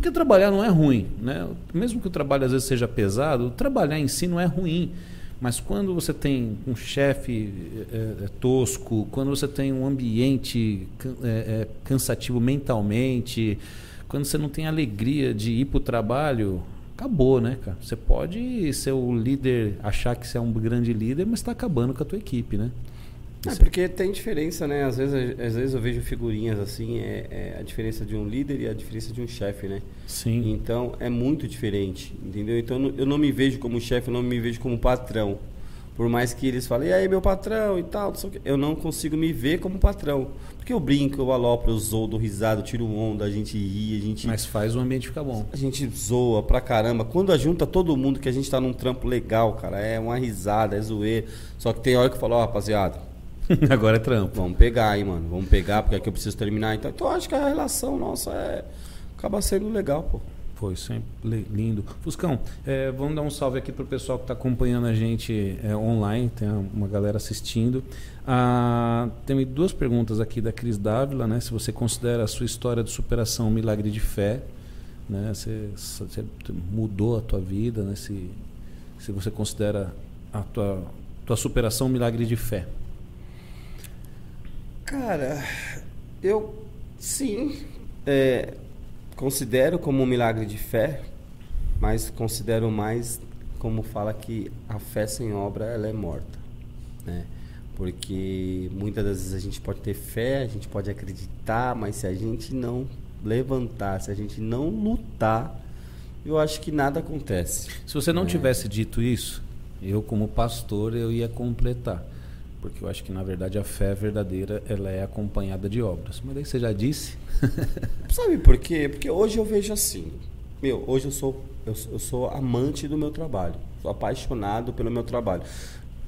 Porque trabalhar não é ruim, né? Mesmo que o trabalho às vezes seja pesado, trabalhar em si não é ruim. Mas quando você tem um chefe é, é, tosco, quando você tem um ambiente é, cansativo mentalmente, quando você não tem alegria de ir para o trabalho, acabou, né, cara? Você pode ser o líder, achar que você é um grande líder, mas está acabando com a tua equipe, né? É porque tem diferença, né? Às vezes, às vezes eu vejo figurinhas assim, é, é, a diferença de um líder e a diferença de um chefe, né? Sim. Então é muito diferente, entendeu? Então eu não me vejo como chefe, eu não me vejo como patrão. Por mais que eles falem, e aí meu patrão e tal, eu não consigo me ver como patrão. Porque eu brinco, eu alopro, eu zoo, dou risada, tiro onda, a gente ri, a gente. Mas faz o ambiente ficar bom. A gente zoa pra caramba. Quando junta todo mundo que a gente tá num trampo legal, cara, é uma risada, é zoeira. Só que tem hora que eu falo, ó, oh, rapaziada, Agora é trampo. Vamos pegar aí, mano. Vamos pegar, porque aqui eu preciso terminar. Então, então acho que a relação nossa é. acaba sendo legal, pô. Foi sempre lindo. Fuscão, é, vamos dar um salve aqui pro pessoal que está acompanhando a gente é, online, tem uma galera assistindo. Ah, tem duas perguntas aqui da Cris Dávila, né? Se você considera a sua história de superação um milagre de fé, né? Você, você mudou a tua vida, né? Se, se você considera a tua, tua superação um milagre de fé. Cara, eu sim é, considero como um milagre de fé, mas considero mais como fala que a fé sem obra ela é morta, né? Porque muitas das vezes a gente pode ter fé, a gente pode acreditar, mas se a gente não levantar, se a gente não lutar, eu acho que nada acontece. Se você não né? tivesse dito isso, eu como pastor eu ia completar porque eu acho que na verdade a fé verdadeira ela é acompanhada de obras. Mas aí você já disse. Sabe por quê? Porque hoje eu vejo assim. Meu, hoje eu sou eu, eu sou amante do meu trabalho. Sou apaixonado pelo meu trabalho.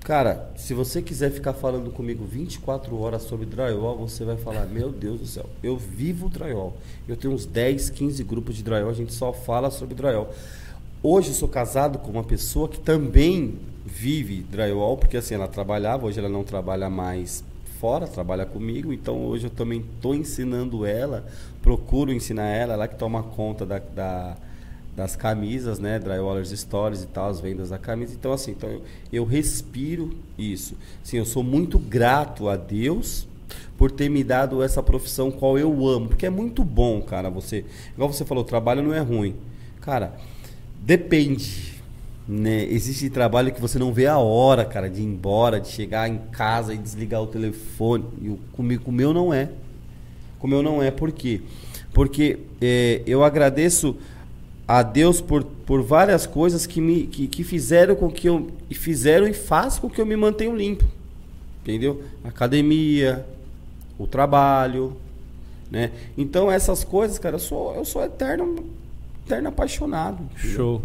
Cara, se você quiser ficar falando comigo 24 horas sobre drywall, você vai falar: Meu Deus do céu, eu vivo drywall. Eu tenho uns 10, 15 grupos de drywall, a gente só fala sobre drywall. Hoje eu sou casado com uma pessoa que também vive drywall, porque assim, ela trabalhava, hoje ela não trabalha mais fora, trabalha comigo, então hoje eu também estou ensinando ela, procuro ensinar ela, ela que toma conta da, da das camisas, né, Drywallers Stories e tal, as vendas da camisa. Então assim, então eu, eu respiro isso. Sim, eu sou muito grato a Deus por ter me dado essa profissão qual eu amo, porque é muito bom, cara, você, igual você falou, trabalho não é ruim. Cara, depende né? Existe trabalho que você não vê a hora, cara, de ir embora, de chegar em casa e desligar o telefone. E o, comigo, o meu não é. O meu não é, por quê? Porque é, eu agradeço a Deus por, por várias coisas que me que, que fizeram com que eu fizeram e faz com que eu me mantenha limpo. Entendeu? academia, o trabalho, né? Então essas coisas, cara, eu sou eu sou eterno eterno apaixonado. Entendeu? Show.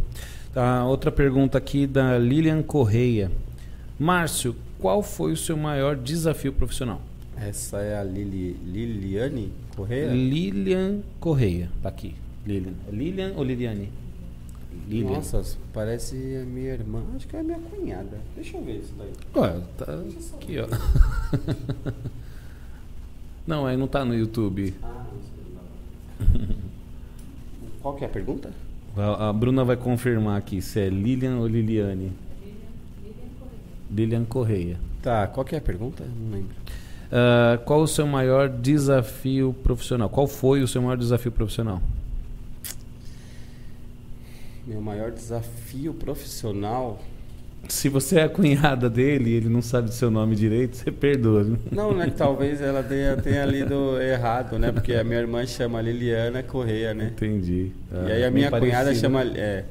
Tá, outra pergunta aqui da Lilian Correia. Márcio, qual foi o seu maior desafio profissional? Essa é a Lili, Liliane Correia? Lilian Correia, tá aqui. Lilian. Lilian ou Liliane? Lilian. Nossa, parece a minha irmã. Acho que é a minha cunhada. Deixa eu ver isso daí. Ué, tá aqui, ó. não, aí não tá no YouTube. Ah, não sei. Qual que é a pergunta? A, Bruna vai confirmar aqui se é Lilian ou Liliane. Lilian Correia. Tá, qual que é a pergunta? Não lembro. Uh, qual o seu maior desafio profissional? Qual foi o seu maior desafio profissional? Meu maior desafio profissional se você é a cunhada dele e ele não sabe o seu nome direito, você perdoa. Viu? Não, né? Talvez ela tenha, tenha lido errado, né? Porque a minha irmã chama Liliana Correia, né? Entendi. Ah, e aí a minha cunhada chama. É,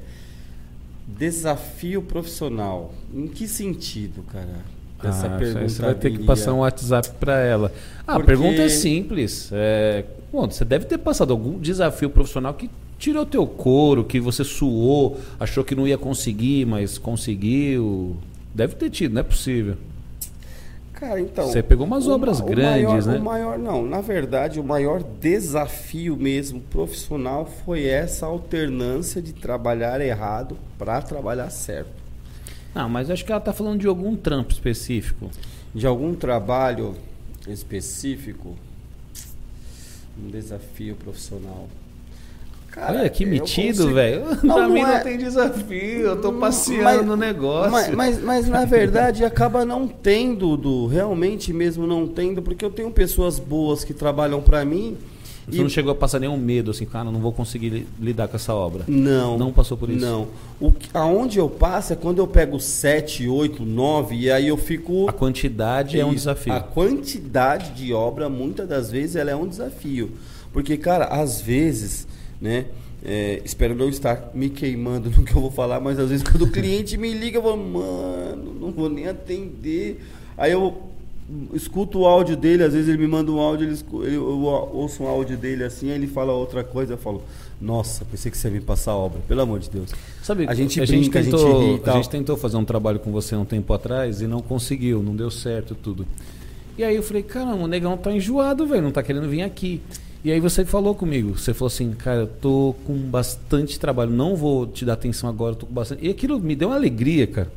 desafio profissional. Em que sentido, cara? essa Ah, pergunta Você vai ter que passar um WhatsApp para ela. Ah, Porque- A pergunta é simples. É, bom, você deve ter passado algum desafio profissional que tirou teu couro, que você suou, achou que não ia conseguir, mas conseguiu. Deve ter tido, não é possível. Cara, então. Você pegou umas o obras ma- o grandes, maior- né? O maior, não. Na verdade, o maior desafio mesmo profissional foi essa alternância de trabalhar errado para trabalhar certo. Não, mas acho que ela tá falando de algum trampo específico. De algum trabalho específico, um desafio profissional. Cara, Olha que metido, consigo- velho. Não, pra não mim é- não tem desafio, eu tô passeando Mas- no negócio. Mas, mas, mas, na verdade acaba não tendo, do realmente mesmo não tendo, porque eu tenho pessoas boas que trabalham para mim. Você não chegou a passar nenhum medo, assim, cara, não vou conseguir li- lidar com essa obra. Não. Não passou por isso? Não. O, aonde eu passo é quando eu pego 7, 8, 9 e aí eu fico. A quantidade é um desafio. A quantidade de obra, muitas das vezes, ela é um desafio. Porque, cara, às vezes, né? é, espero não estar me queimando no que eu vou falar, mas às vezes quando o cliente me liga, eu falo, mano, não vou nem atender. Aí eu escuto o áudio dele, às vezes ele me manda um áudio, ele, eu ouço um áudio dele assim, aí ele fala outra coisa, eu falo, nossa, pensei que você ia me passar a obra, pelo amor de Deus. Sabe, A gente a gente brinca, a gente tentou, ri e a tal. gente tentou fazer um trabalho com você um tempo atrás e não conseguiu, não deu certo tudo. E aí eu falei, caramba, o negão tá enjoado, velho, não tá querendo vir aqui. E aí você falou comigo, você falou assim, cara, eu tô com bastante trabalho, não vou te dar atenção agora, tô com bastante. E aquilo me deu uma alegria, cara.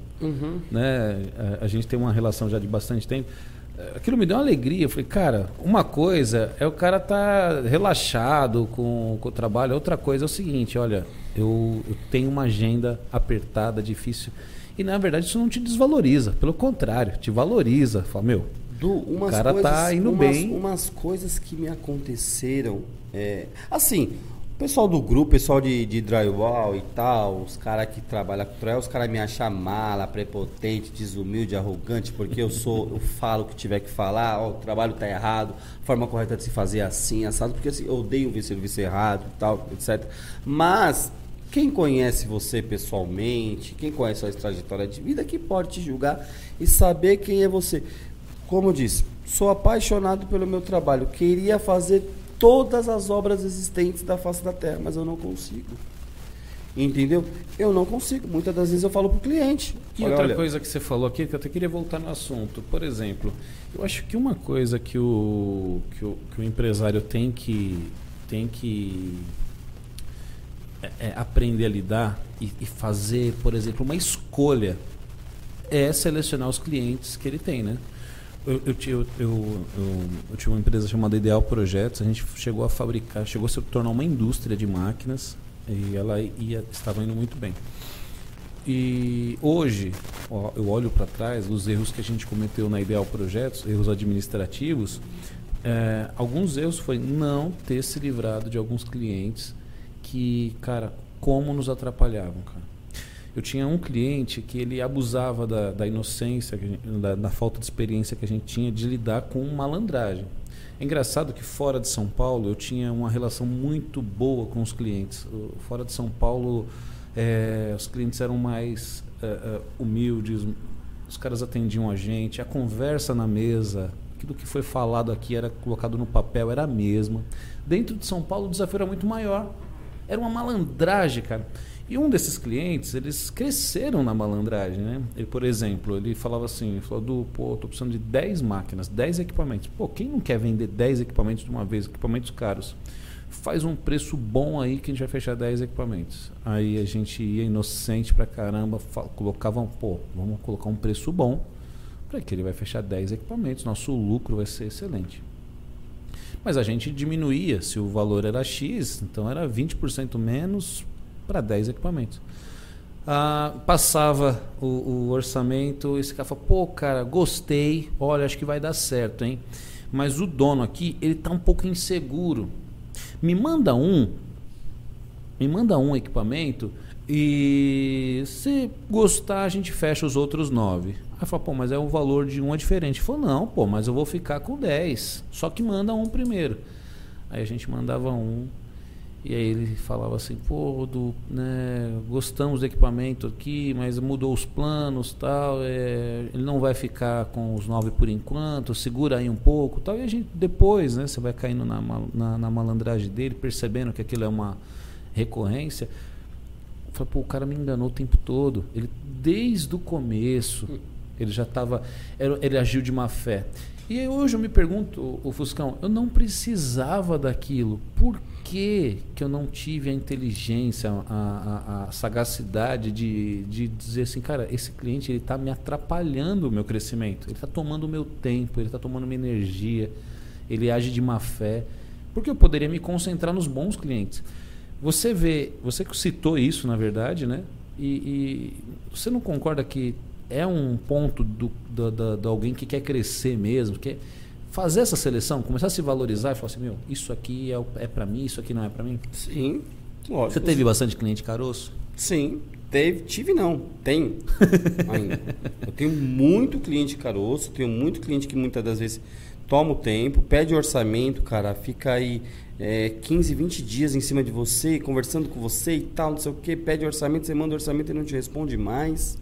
Né? A, a gente tem uma relação já de bastante tempo. Eh, Aquilo me deu uma alegria. Eu falei, cara, uma coisa é o cara tá relaxado com, com o trabalho, outra coisa é o seguinte, olha, eu, eu tenho uma agenda apertada, difícil. E na verdade isso não te desvaloriza, pelo contrário, te valoriza. Fala, meu, Du, umas cara coisas, tá indo umas, bem. Umas coisas que me aconteceram. É, assim, o pessoal do grupo, pessoal de, de drywall e tal, os caras que trabalham com drywall, os caras me acham mala, prepotente, desumilde, arrogante, porque eu sou, eu falo o que tiver que falar, ó, o trabalho tá errado, a forma correta de se fazer é assim, assado, porque assim, eu odeio ver serviço errado e tal, etc. Mas quem conhece você pessoalmente, quem conhece a sua trajetória de vida, que pode te julgar e saber quem é você. Como eu disse, sou apaixonado pelo meu trabalho. Queria fazer todas as obras existentes da face da terra, mas eu não consigo. Entendeu? Eu não consigo. Muitas das vezes eu falo pro cliente. E olha, outra olha, coisa que você falou aqui, que eu até queria voltar no assunto. Por exemplo, eu acho que uma coisa que o, que o, que o empresário tem que, tem que é, é, aprender a lidar e, e fazer, por exemplo, uma escolha é selecionar os clientes que ele tem, né? Eu, eu, eu, eu, eu tinha uma empresa chamada Ideal Projetos, a gente chegou a fabricar, chegou a se tornar uma indústria de máquinas e ela ia, estava indo muito bem. E hoje, ó, eu olho para trás, os erros que a gente cometeu na Ideal Projetos, erros administrativos, é, alguns erros foi não ter se livrado de alguns clientes que, cara, como nos atrapalhavam, cara. Eu tinha um cliente que ele abusava da, da inocência, da, da falta de experiência que a gente tinha de lidar com malandragem. É engraçado que fora de São Paulo eu tinha uma relação muito boa com os clientes. Fora de São Paulo eh, os clientes eram mais eh, eh, humildes, os caras atendiam a gente, a conversa na mesa, aquilo que foi falado aqui era colocado no papel, era a mesma. Dentro de São Paulo o desafio era muito maior. Era uma malandragem, cara. E um desses clientes, eles cresceram na malandragem, né? Ele, por exemplo, ele falava assim, ele falou, pô, tô precisando de 10 máquinas, 10 equipamentos. Pô, quem não quer vender 10 equipamentos de uma vez, equipamentos caros? Faz um preço bom aí que a gente vai fechar 10 equipamentos. Aí a gente ia inocente pra caramba, colocava, pô, vamos colocar um preço bom, para que ele vai fechar 10 equipamentos, nosso lucro vai ser excelente. Mas a gente diminuía, se o valor era X, então era 20% menos para 10 equipamentos. Ah, passava o, o orçamento, esse cara falou, pô, cara, gostei, olha, acho que vai dar certo, hein? Mas o dono aqui, ele tá um pouco inseguro. Me manda um, me manda um equipamento e se gostar a gente fecha os outros nove. Aí fala, pô, mas é o valor de um é diferente. Falou, não, pô, mas eu vou ficar com 10. Só que manda um primeiro. Aí a gente mandava um E aí ele falava assim, pô, do, né, gostamos do equipamento aqui, mas mudou os planos tal, é, ele não vai ficar com os nove por enquanto, segura aí um pouco tal. E a gente depois, né, você vai caindo na, na, na malandragem dele, percebendo que aquilo é uma recorrência. Falei, pô, o cara me enganou o tempo todo. Ele, desde o começo, ele já estava. Ele agiu de má fé. E hoje eu me pergunto, o Fuscão, eu não precisava daquilo. Por que, que eu não tive a inteligência, a, a, a sagacidade de, de dizer assim, cara, esse cliente ele está me atrapalhando o meu crescimento, ele está tomando o meu tempo, ele está tomando minha energia, ele age de má fé. Porque eu poderia me concentrar nos bons clientes. Você vê, você citou isso, na verdade, né? E, e você não concorda que é um ponto do, do, do, do alguém que quer crescer mesmo, quer fazer essa seleção, começar a se valorizar e falar assim, meu, isso aqui é, é para mim, isso aqui não é para mim? Sim, lógico. Você teve bastante cliente caroço? Sim, teve, tive não, tenho ainda. Eu tenho muito cliente caroço, tenho muito cliente que muitas das vezes toma o tempo, pede orçamento, cara, fica aí é, 15, 20 dias em cima de você, conversando com você e tal, não sei o que, pede orçamento, você manda orçamento e não te responde mais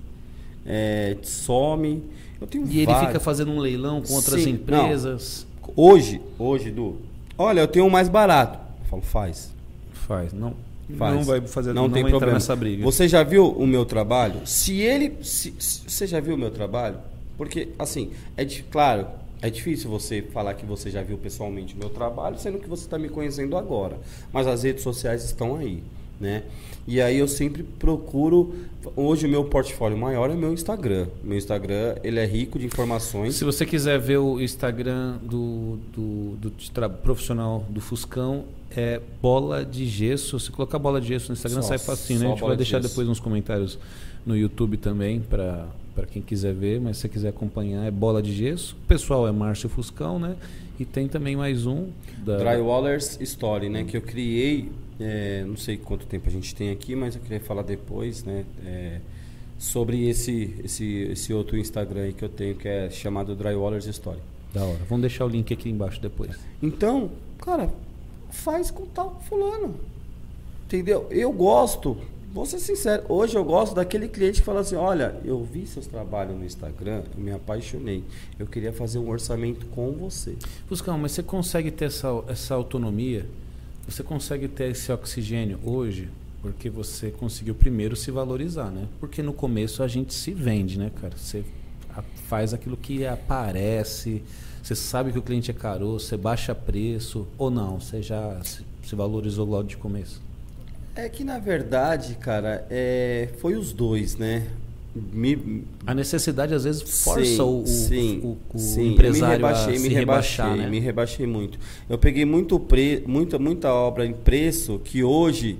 é, some. Eu tenho e vários. ele fica fazendo um leilão com outras Sim, empresas? Não. Hoje, hoje, Du, olha, eu tenho um mais barato. Eu falo, faz. Faz, não. Faz. Não vai fazer não, não tem problema nessa briga. Você já viu o meu trabalho? Se ele. Se, se, você já viu o meu trabalho? Porque, assim, é de, claro, é difícil você falar que você já viu pessoalmente o meu trabalho, sendo que você está me conhecendo agora. Mas as redes sociais estão aí né? E aí eu sempre procuro. Hoje o meu portfólio maior é meu Instagram. Meu Instagram ele é rico de informações. Se você quiser ver o Instagram do, do, do profissional do Fuscão, é bola de gesso. Se colocar bola de gesso no Instagram, só, sai facinho, né? A gente vai de deixar gesso. depois nos comentários no YouTube também para para quem quiser ver, mas se você quiser acompanhar é bola de gesso. O pessoal é Márcio Fuscão, né? E tem também mais um da Drywallers Story, né? Que eu criei é, não sei quanto tempo a gente tem aqui, mas eu queria falar depois, né? É, sobre esse, esse, esse outro Instagram aí que eu tenho, que é chamado Drywallers Story. Da hora. Vamos deixar o link aqui embaixo depois. Então, cara, faz com tal fulano. Entendeu? Eu gosto, vou ser sincero, hoje eu gosto daquele cliente que fala assim, olha, eu vi seus trabalhos no Instagram, eu me apaixonei. Eu queria fazer um orçamento com você. Buscão, mas você consegue ter essa, essa autonomia? Você consegue ter esse oxigênio hoje porque você conseguiu primeiro se valorizar, né? Porque no começo a gente se vende, né, cara? Você faz aquilo que aparece, você sabe que o cliente é caro, você baixa preço ou não, você já se valorizou logo de começo. É que na verdade, cara, é, foi os dois, né? Me... A necessidade às vezes força sim, o, sim, o, o sim. empresário me rebaixei, a me rebaixei, rebaixar, né? me rebaixei muito. Eu peguei muito pre... muita, muita obra em preço que hoje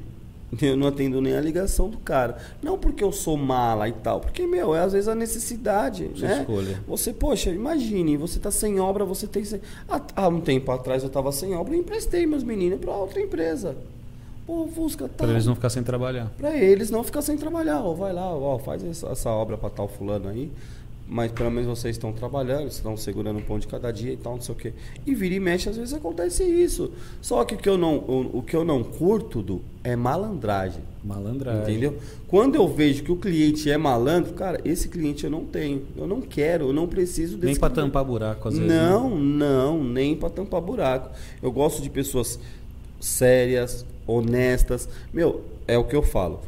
eu não atendo nem a ligação do cara. Não porque eu sou mala e tal, porque, meu, é às vezes a necessidade, Sua né? Escolha. Você, poxa, imagine, você tá sem obra, você tem... Há, há um tempo atrás eu tava sem obra e emprestei meus meninos para outra empresa. Pô, Fusca, tá. Para eles não ficar sem trabalhar. Para eles não ficar sem trabalhar. Ó, vai lá, ó, faz essa, essa obra para tal fulano aí. Mas pelo menos vocês estão trabalhando, estão segurando um pão de cada dia e tal, não sei o quê. E vira e mexe, às vezes acontece isso. Só que o que eu não, o, o que eu não curto do, é malandragem. Malandragem. Entendeu? Quando eu vejo que o cliente é malandro, cara, esse cliente eu não tenho. Eu não quero, eu não preciso desse. Nem para tampar buraco, às vezes. Não, né? não, nem para tampar buraco. Eu gosto de pessoas sérias, honestas. Meu, é o que eu falo.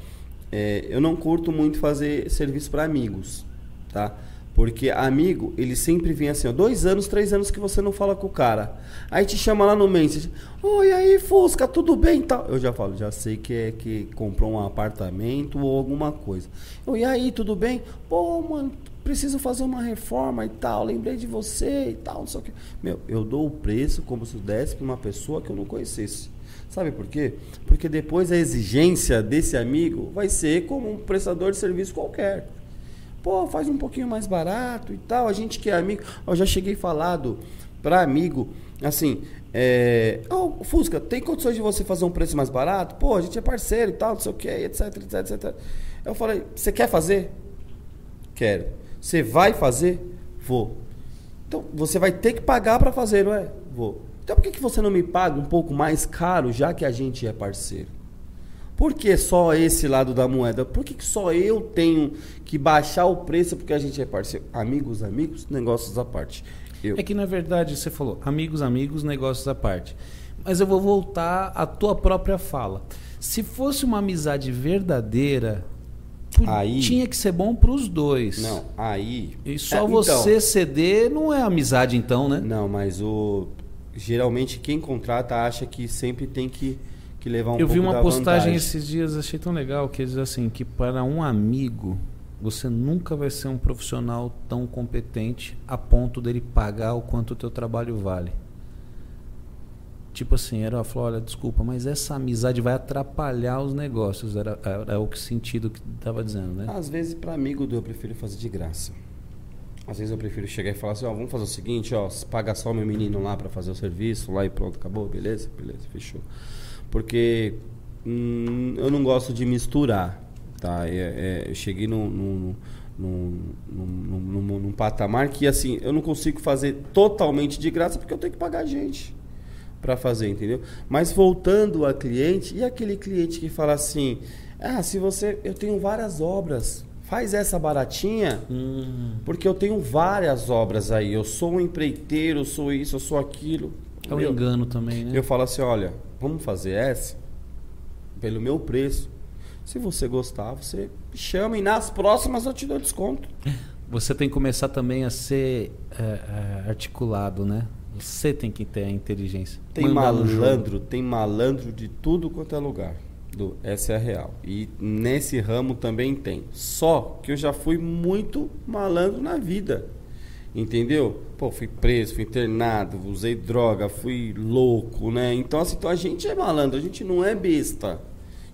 É, eu não curto muito fazer serviço para amigos, tá? Porque amigo, ele sempre vem assim, ó, dois anos, três anos que você não fala com o cara. Aí te chama lá no Mendes, oi aí, Fusca, tudo bem tal. Eu já falo, já sei que é que comprou um apartamento ou alguma coisa. Oi aí, tudo bem? Pô, mano, preciso fazer uma reforma e tal, lembrei de você e tal, não sei o que. Meu, eu dou o preço como se desse para uma pessoa que eu não conhecesse. Sabe por quê? Porque depois a exigência desse amigo vai ser como um prestador de serviço qualquer. Pô, faz um pouquinho mais barato e tal. A gente que é amigo. Eu já cheguei falado para amigo, assim, é, oh, Fusca, tem condições de você fazer um preço mais barato? Pô, a gente é parceiro e tal, não sei o que, etc, etc, etc. Eu falei, você quer fazer? Quero. Você vai fazer? Vou. Então, você vai ter que pagar para fazer, não é? Vou. Então por que, que você não me paga um pouco mais caro, já que a gente é parceiro? Por que só esse lado da moeda? Por que, que só eu tenho que baixar o preço porque a gente é parceiro? Amigos, amigos, negócios à parte. Eu. É que na verdade você falou amigos, amigos, negócios à parte. Mas eu vou voltar à tua própria fala. Se fosse uma amizade verdadeira, aí, tinha que ser bom para os dois. Não, aí. E só é, você então, ceder não é amizade, então, né? Não, mas o geralmente quem contrata acha que sempre tem que, que levar um Eu vi uma postagem vantagem. esses dias, achei tão legal que diz assim que para um amigo você nunca vai ser um profissional tão competente a ponto dele pagar o quanto o teu trabalho vale. Tipo assim, era falou, olha, desculpa, mas essa amizade vai atrapalhar os negócios. Era, era, o sentido que estava dizendo, né? Às vezes, para amigo eu prefiro fazer de graça. Às vezes eu prefiro chegar e falar assim, ó, vamos fazer o seguinte, ó, paga só meu menino lá para fazer o serviço, lá e pronto, acabou, beleza? Beleza, fechou. Porque hum, eu não gosto de misturar, tá? É, é, eu cheguei num, num, num, num, patamar que, assim, eu não consigo fazer totalmente de graça porque eu tenho que pagar gente para fazer, entendeu? Mas voltando a cliente, e aquele cliente que fala assim: "Ah, se você, eu tenho várias obras, faz essa baratinha, hum. porque eu tenho várias obras aí. Eu sou um empreiteiro, eu sou isso, eu sou aquilo". É um engano também, né? Eu falo assim: "Olha, vamos fazer essa pelo meu preço. Se você gostar, você chama e nas próximas eu te dou desconto". Você tem que começar também a ser é, é, articulado, né? Você tem que ter a inteligência. Tem malandro, tem malandro de tudo quanto é lugar. Do, essa é a real. E nesse ramo também tem. Só que eu já fui muito malandro na vida. Entendeu? Pô, fui preso, fui internado, usei droga, fui louco, né? Então, assim, então a gente é malandro, a gente não é besta.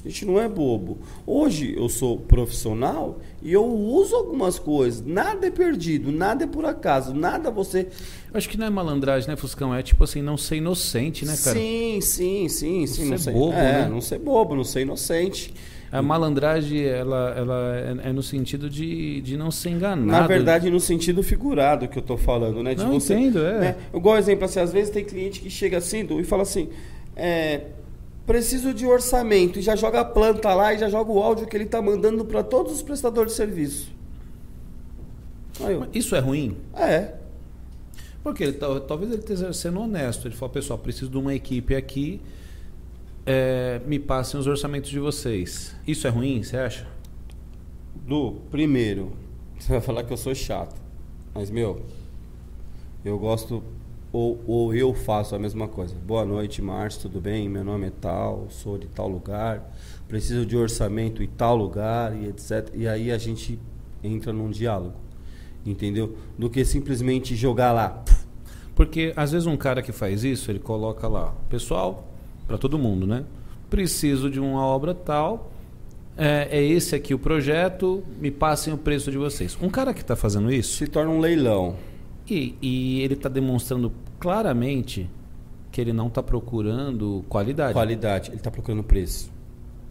A gente não é bobo. Hoje eu sou profissional e eu uso algumas coisas. Nada é perdido, nada é por acaso, nada você. Eu acho que não é malandragem, né, Fuscão? É tipo assim, não ser inocente, né, cara? Sim, sim, sim, sim. Não, não ser bobo, é, né? Não ser bobo, não ser inocente. A malandragem, ela, ela é, é, no sentido de, de não ser enganado. Na verdade, no sentido figurado que eu tô falando, né? De não, você, entendo, é. Né? Igual exemplo, assim, às vezes tem cliente que chega assim e fala assim, é, preciso de orçamento, e já joga a planta lá e já joga o áudio que ele está mandando para todos os prestadores de serviço. Eu, Isso é ruim? É. Porque ele, talvez ele esteja sendo honesto. Ele fala, pessoal, preciso de uma equipe aqui, é, me passem os orçamentos de vocês. Isso é ruim, você acha? Do primeiro, você vai falar que eu sou chato. Mas, meu, eu gosto ou, ou eu faço a mesma coisa. Boa noite, Márcio, tudo bem? Meu nome é tal, sou de tal lugar, preciso de orçamento em tal lugar e etc. E aí a gente entra num diálogo, entendeu? Do que simplesmente jogar lá. Porque às vezes um cara que faz isso, ele coloca lá, pessoal, para todo mundo, né? Preciso de uma obra tal, é, é, esse aqui o projeto, me passem o preço de vocês. Um cara que está fazendo isso. Se torna um leilão. E, e ele está demonstrando claramente que ele não está procurando qualidade. Qualidade, ele está procurando preço.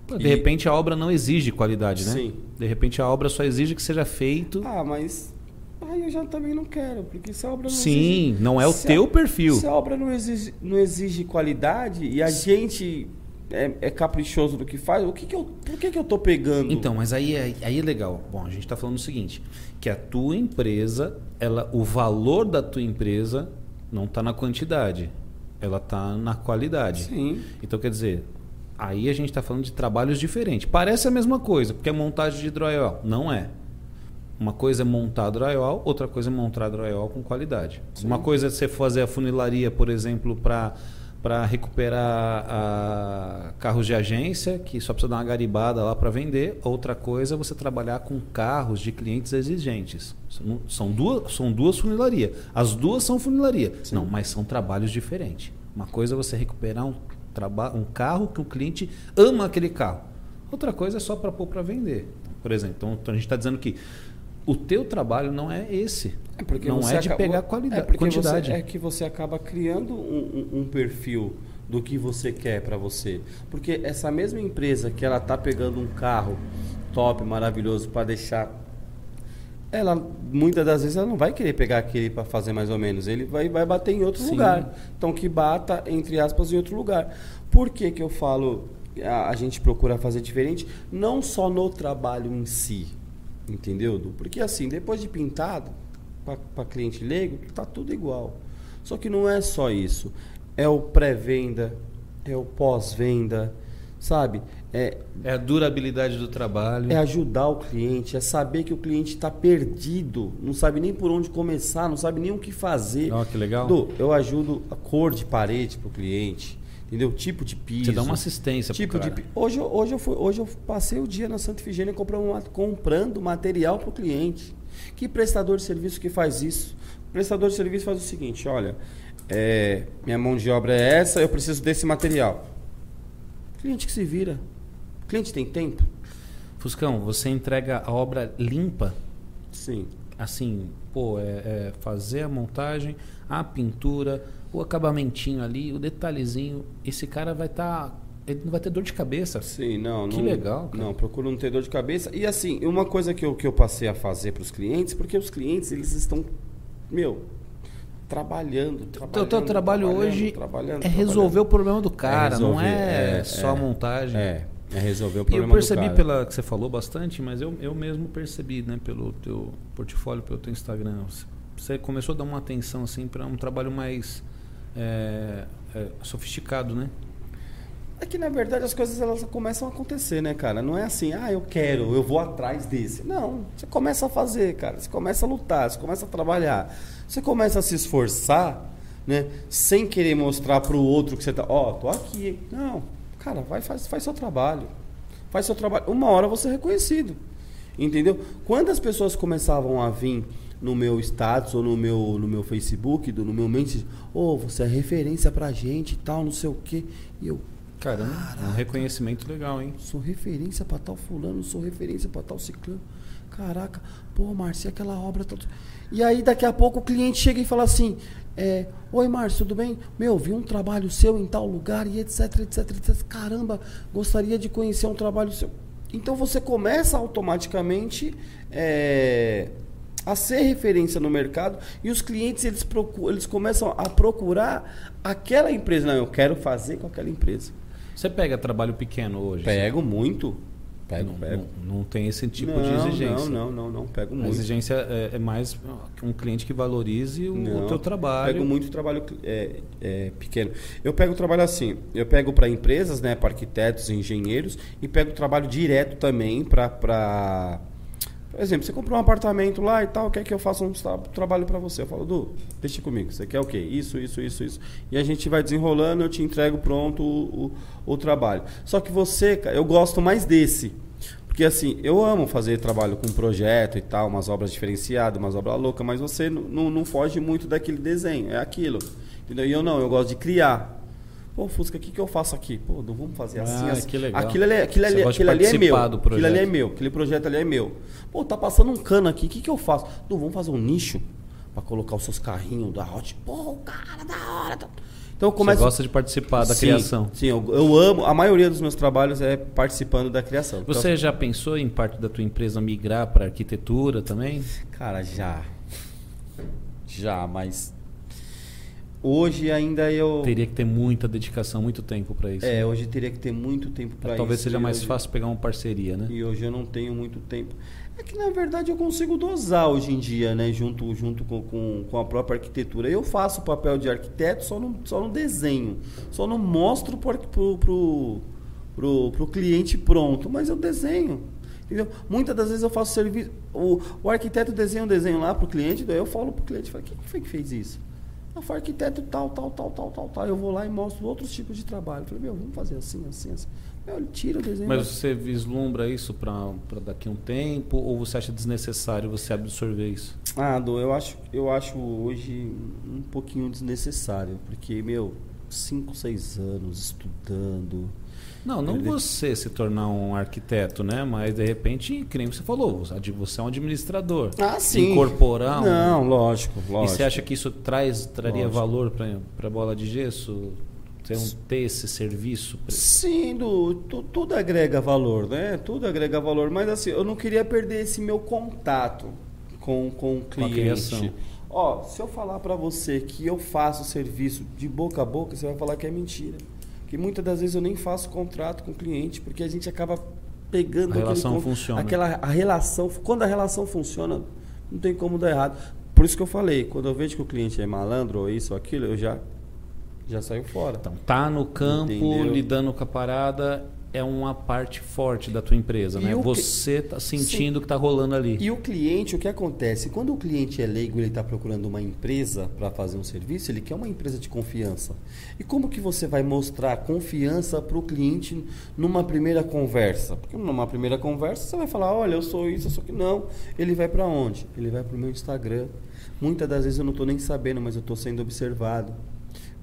De e... repente a obra não exige qualidade, né? Sim. De repente a obra só exige que seja feito. Ah, mas aí eu já também não quero, porque se a obra não Sim, exige... não é o se teu a... perfil. Se a obra não exige, não exige qualidade e a gente é, é, caprichoso do que faz, o que, que eu, por que, que eu estou pegando? Então, mas aí é, aí é legal. Bom, a gente está falando o seguinte, que a tua empresa, ela, o valor da tua empresa não está na quantidade, ela está na qualidade. Sim. Então, quer dizer, aí a gente está falando de trabalhos diferentes. Parece a mesma coisa, porque é montagem de drywall. Não é. Uma coisa é montar drywall, outra coisa é montar drywall com qualidade. Sim. Uma coisa é você fazer a funilaria, por exemplo, para para recuperar carros de agência, que só precisa dar uma garibada lá para vender. Outra coisa é você trabalhar com carros de clientes exigentes. São duas, são duas funilarias. As duas são funilaria. Sim. Não, mas são trabalhos diferentes. Uma coisa é você recuperar um, um carro que o cliente ama aquele carro. Outra coisa é só para pôr para vender. Por exemplo, então, então a gente está dizendo que o teu trabalho não é esse. É porque não é de pegar qualidade, é quantidade. Você, é que você acaba criando um, um, um perfil do que você quer para você. Porque essa mesma empresa que ela tá pegando um carro top, maravilhoso para deixar ela muitas das vezes ela não vai querer pegar aquele para fazer mais ou menos, ele vai, vai bater em outro Sim. lugar. Então que bata entre aspas em outro lugar. Por que que eu falo a, a gente procura fazer diferente? Não só no trabalho em si, entendeu? Porque assim, depois de pintado para cliente leigo, tá tudo igual. Só que não é só isso. É o pré-venda, é o pós-venda, sabe? É, é a durabilidade do trabalho. É ajudar o cliente, é saber que o cliente está perdido, não sabe nem por onde começar, não sabe nem o que fazer. Oh, que legal. Du, eu ajudo a cor de parede para o cliente, entendeu? Tipo de piso. Você dá uma assistência tipo pro cara. de hoje, hoje, eu fui, hoje eu passei o dia na Santa Efigênia comprando, comprando material para o cliente. Que prestador de serviço que faz isso? O prestador de serviço faz o seguinte, olha, é, minha mão de obra é essa, eu preciso desse material. Cliente que se vira cliente tem tempo? Fuscão, você entrega a obra limpa? Sim. Assim, pô, é, é fazer a montagem, a pintura, o acabamentinho ali, o detalhezinho. Esse cara vai estar. Tá, ele não vai ter dor de cabeça. Sim, não. Que não, legal. Cara. Não, procuro não ter dor de cabeça. E assim, uma coisa que eu, que eu passei a fazer para os clientes, porque os clientes, eles estão. Meu, trabalhando, trabalhando. O teu trabalho hoje é resolver o problema do cara, é resolver, não é, é só é, a montagem. É, é resolver o problema E eu percebi pela que você falou bastante, mas eu, eu mesmo percebi, né, pelo teu portfólio, pelo teu Instagram. Você começou a dar uma atenção assim para um trabalho mais é, é, sofisticado, né? É que na verdade as coisas elas começam a acontecer, né, cara? Não é assim, ah, eu quero, eu vou atrás desse. Não, você começa a fazer, cara. Você começa a lutar, você começa a trabalhar. Você começa a se esforçar, né? Sem querer mostrar para o outro que você tá, ó, oh, tô aqui. Não, Cara, vai, faz, faz seu trabalho. Faz seu trabalho. Uma hora você é reconhecido. Entendeu? Quando as pessoas começavam a vir no meu status ou no meu, no meu Facebook, do, no meu mente, ô, oh, você é referência pra gente e tal, não sei o quê. E eu. Caramba, caraca, um reconhecimento legal, hein? Sou referência pra tal fulano, sou referência pra tal ciclano. Caraca, pô, Márcio, aquela obra. Tá... E aí daqui a pouco o cliente chega e fala assim: é, Oi, Márcio, tudo bem? Meu, vi um trabalho seu em tal lugar e etc, etc, etc. Caramba, gostaria de conhecer um trabalho seu. Então você começa automaticamente é, a ser referência no mercado e os clientes eles, procuram, eles começam a procurar aquela empresa. Não, eu quero fazer com aquela empresa. Você pega trabalho pequeno hoje? Pego muito. Pego, não, pego. Não, não, tem esse tipo não, de exigência. Não, não, não, não. Pego muito. A exigência é, é mais um cliente que valorize o, não, teu trabalho. Pego muito trabalho é, é, pequeno. Eu pego trabalho assim. Eu pego para empresas, né, para arquitetos, engenheiros e pego trabalho direto também para. Por exemplo, você comprou um apartamento lá e tal, quer que eu faça um trabalho para você? Eu falo, Du, deixa comigo. Você quer o quê? Isso, isso, isso, isso. E a gente vai desenrolando, eu te entrego pronto o, o, o trabalho. Só que você, eu gosto mais desse. Porque assim, eu amo fazer trabalho com projeto e tal, umas obras diferenciadas, umas obras loucas, mas você não, não foge muito daquele desenho, é aquilo. Entendeu? E eu não, eu gosto de criar. Pô, Fusca, o que, que eu faço aqui? Pô, não vamos fazer assim, ah, assim. Que legal. Aquilo ali, aquilo ali, aquilo ali é meu. Aquilo ali é meu. Aquele projeto ali é meu. Pô, tá passando um cano aqui, o que, que eu faço? Não, vamos fazer um nicho para colocar os seus carrinhos da Hot. Pô, cara, da hora. Tá... Então eu começo... Você gosta de participar da sim, criação? Sim, eu, eu, amo. A maioria dos meus trabalhos é participando da criação. Você então, já pensou em parte da tua empresa migrar para arquitetura também? Cara, já. Já, mas Hoje ainda eu. Teria que ter muita dedicação, muito tempo para isso. É, né? hoje teria que ter muito tempo para isso. Talvez seja mais hoje... fácil pegar uma parceria, né? E hoje eu não tenho muito tempo. É que na verdade eu consigo dosar hoje em dia, né? Junto, junto com, com, com a própria arquitetura. Eu faço o papel de arquiteto só no, só no desenho. Só não mostro pro, pro, pro, pro, pro cliente pronto, mas eu desenho. Entendeu? Muitas das vezes eu faço serviço. O, o arquiteto desenha um desenho lá pro cliente, daí eu falo pro cliente, falo, quem foi que fez isso? Eu fui arquiteto tal, tal, tal, tal, tal, tal. Eu vou lá e mostro outros tipos de trabalho. Eu falei, meu, vamos fazer assim, assim, assim. Meu, ele tira o desenho. Mas você vislumbra isso para daqui a um tempo ou você acha desnecessário você absorver isso? Ah, do, eu acho, eu acho hoje um pouquinho desnecessário, porque, meu, cinco, seis anos estudando, não, não você se tornar um arquiteto, né? Mas de repente, que nem você falou, você é um administrador. Ah, sim. Incorporar um... Não, lógico, lógico. E você acha que isso traz, traria lógico. valor para a bola de gesso? Ter, um, ter esse serviço? Sim, do, tu, tudo agrega valor, né? Tudo agrega valor. Mas assim, eu não queria perder esse meu contato com, com o cliente. Ó, se eu falar para você que eu faço serviço de boca a boca, você vai falar que é mentira. Que muitas das vezes eu nem faço contrato com o cliente, porque a gente acaba pegando a relação funciona. aquela a relação, quando a relação funciona, não tem como dar errado. Por isso que eu falei, quando eu vejo que o cliente é malandro ou isso ou aquilo, eu já já saio fora. Então, tá no campo, Entendeu? lidando com a parada, é uma parte forte da tua empresa, e né? Você está sentindo o que está rolando ali. E o cliente, o que acontece? Quando o cliente é leigo, ele está procurando uma empresa para fazer um serviço, ele quer uma empresa de confiança. E como que você vai mostrar confiança para o cliente numa primeira conversa? Porque numa primeira conversa você vai falar, olha, eu sou isso, eu sou que não. Ele vai para onde? Ele vai para o meu Instagram. Muitas das vezes eu não estou nem sabendo, mas eu estou sendo observado.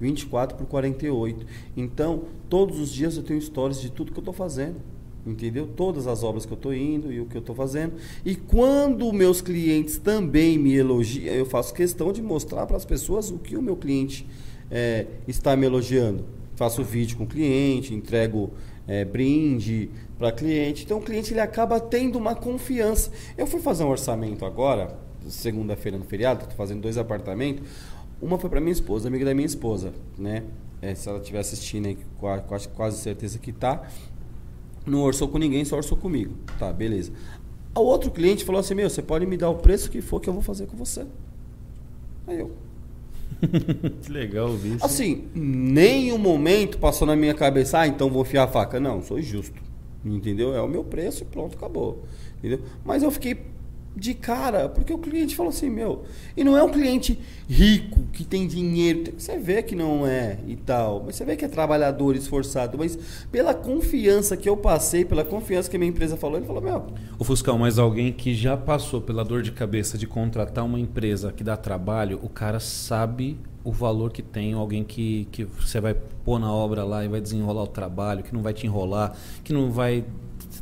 24 por 48. Então, todos os dias eu tenho stories de tudo que eu estou fazendo. Entendeu? Todas as obras que eu estou indo e o que eu estou fazendo. E quando meus clientes também me elogiam, eu faço questão de mostrar para as pessoas o que o meu cliente é, está me elogiando. Faço vídeo com o cliente, entrego é, brinde para cliente. Então o cliente ele acaba tendo uma confiança. Eu fui fazer um orçamento agora, segunda-feira no feriado, estou fazendo dois apartamentos. Uma foi para minha esposa, amiga da minha esposa, né? É, se ela estiver assistindo aí, quase, quase certeza que tá. Não orçou com ninguém, só orçou comigo. Tá, beleza. O outro cliente falou assim: Meu, você pode me dar o preço que for que eu vou fazer com você. Aí eu. que legal isso. Assim, nenhum momento passou na minha cabeça, ah, então vou fiar a faca. Não, sou justo. Entendeu? É o meu preço e pronto, acabou. Entendeu? Mas eu fiquei de cara, porque o cliente falou assim, meu, e não é um cliente rico, que tem dinheiro, você vê que não é e tal, mas você vê que é trabalhador, esforçado, mas pela confiança que eu passei, pela confiança que a minha empresa falou, ele falou, meu... O Fuscão, mas alguém que já passou pela dor de cabeça de contratar uma empresa que dá trabalho, o cara sabe o valor que tem, alguém que, que você vai pôr na obra lá e vai desenrolar o trabalho, que não vai te enrolar, que não vai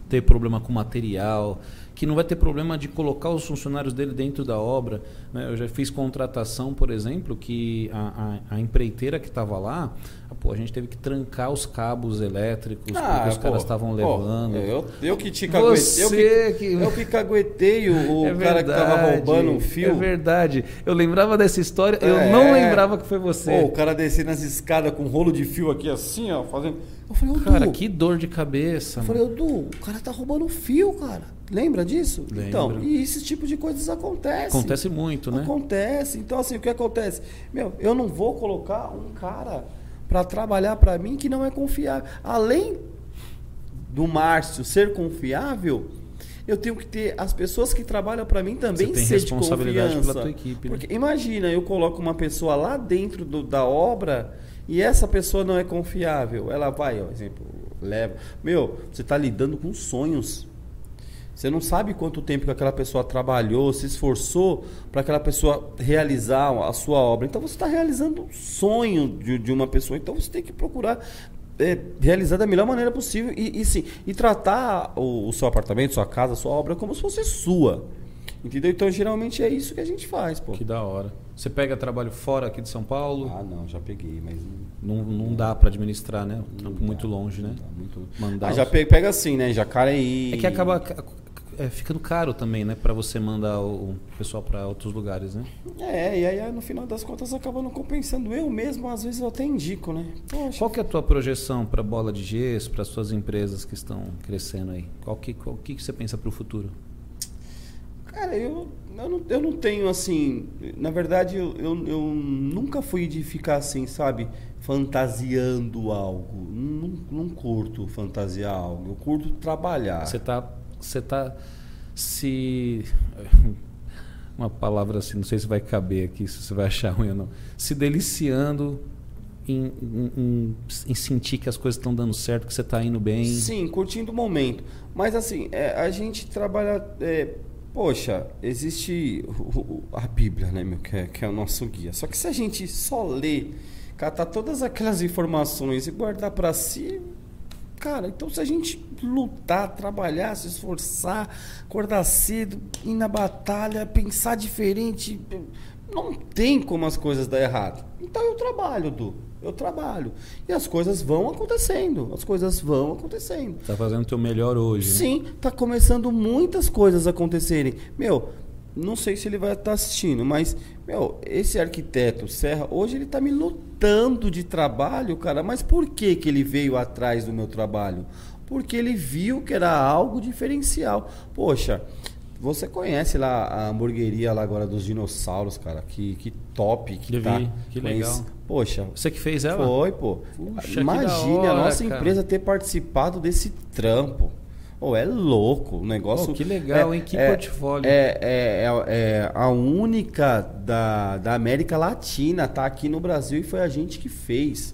ter problema com material, que não vai ter problema de colocar os funcionários dele dentro da obra. Né? Eu já fiz contratação, por exemplo, que a, a, a empreiteira que estava lá, pô, a gente teve que trancar os cabos elétricos ah, porque os pô, caras estavam levando. eu, eu que te caguetei. Eu que, que... Eu que caguetei o, é cara que estava roubando um fio. É verdade. Eu lembrava dessa história, é, eu não lembrava que foi você. Pô, o cara descendo as escadas com um rolo de fio aqui assim, ó, fazendo. Eu falei, cara, que dor de cabeça. Eu falei, Edu, o cara tá roubando fio, cara. Lembra disso? Lembra. Então, e esse tipo de coisas acontece. Acontece muito, né? Acontece. Então, assim, o que acontece? Meu, eu não vou colocar um cara para trabalhar para mim que não é confiável. Além do Márcio ser confiável, eu tenho que ter as pessoas que trabalham para mim também ser de confiança. Pela tua equipe, né? Porque imagina, eu coloco uma pessoa lá dentro do, da obra e essa pessoa não é confiável. Ela vai, ó, exemplo, leva. Meu, você está lidando com sonhos. Você não sabe quanto tempo que aquela pessoa trabalhou, se esforçou para aquela pessoa realizar a sua obra. Então você está realizando um sonho de, de, uma pessoa. Então você tem que procurar é, realizar da melhor maneira possível e, e sim, e tratar o, o, seu apartamento, sua casa, sua obra como se fosse sua. Entendeu? Então geralmente é isso que a gente faz, pô. Que da hora. Você pega trabalho fora aqui de São Paulo? Ah, não, já peguei, mas não, não dá para administrar, né? Não muito dá, longe, né? Dá, muito... Mandar ah, já pega, pega assim, né? Jacareí. É que acaba é, ficando caro também, né? Para você mandar o pessoal para outros lugares, né? É, e aí no final das contas acaba não compensando. Eu mesmo, às vezes, eu até indico, né? Poxa. Qual que é a tua projeção para bola de gesso, para as suas empresas que estão crescendo aí? Qual que, qual que, que você pensa para o futuro? Cara, eu, eu, não, eu não tenho assim. Na verdade, eu, eu, eu nunca fui de ficar assim, sabe? Fantasiando algo. Não, não curto fantasiar algo. Eu curto trabalhar. Você está você está se uma palavra assim, não sei se vai caber aqui, se você vai achar ruim ou não, se deliciando em, em, em sentir que as coisas estão dando certo, que você está indo bem. Sim, curtindo o momento. Mas assim, é, a gente trabalha. É, poxa, existe a Bíblia, né, meu, que é, que é o nosso guia. Só que se a gente só ler, catar todas aquelas informações e guardar para si, Cara, então se a gente lutar, trabalhar, se esforçar, acordar cedo, ir na batalha, pensar diferente, não tem como as coisas dar errado. Então eu trabalho, Du. Eu trabalho. E as coisas vão acontecendo. As coisas vão acontecendo. Tá fazendo o teu melhor hoje. Sim, né? tá começando muitas coisas a acontecerem. Meu, não sei se ele vai estar assistindo, mas, meu, esse arquiteto Serra, hoje ele está me lutando de trabalho, cara. Mas por que, que ele veio atrás do meu trabalho? Porque ele viu que era algo diferencial. Poxa, você conhece lá a hamburgueria lá agora dos dinossauros, cara? Que, que top que Eu tá. vi, que legal. Poxa, Você que fez ela? foi, pô. Puxa, Imagine hora, a nossa cara. empresa ter participado desse trampo. Oh, é louco o negócio. Pô, que legal, é, hein? Que é, portfólio. É, é, é, é a única da, da América Latina, tá aqui no Brasil e foi a gente que fez.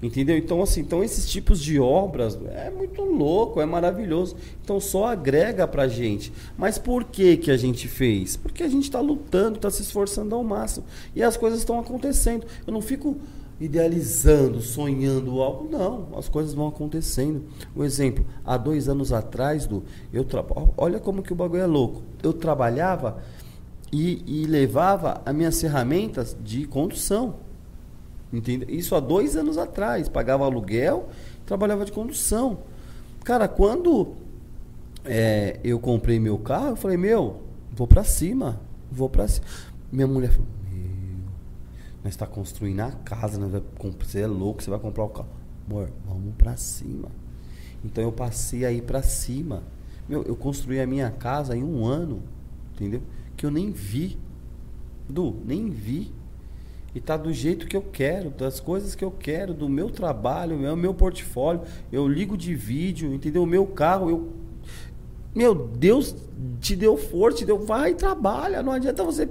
Entendeu? Então, assim, então esses tipos de obras é muito louco, é maravilhoso. Então só agrega pra gente. Mas por que que a gente fez? Porque a gente está lutando, está se esforçando ao máximo. E as coisas estão acontecendo. Eu não fico idealizando, sonhando algo. Não, as coisas vão acontecendo. Um exemplo, há dois anos atrás, do, eu tra... olha como que o bagulho é louco. Eu trabalhava e, e levava as minhas ferramentas de condução. Entendeu? Isso há dois anos atrás. Pagava aluguel, trabalhava de condução. Cara, quando é, eu comprei meu carro, eu falei, meu, vou pra cima. Vou pra cima. Minha mulher falou, nós está construindo a casa, comp- você é louco, você vai comprar o carro. Amor, vamos pra cima. Então eu passei aí pra cima. Meu, eu construí a minha casa em um ano, entendeu? Que eu nem vi. Du, nem vi. E tá do jeito que eu quero, das coisas que eu quero, do meu trabalho, é o meu portfólio. Eu ligo de vídeo, entendeu? O meu carro, eu. Meu Deus te deu força, te deu. Vai, trabalha. Não adianta você.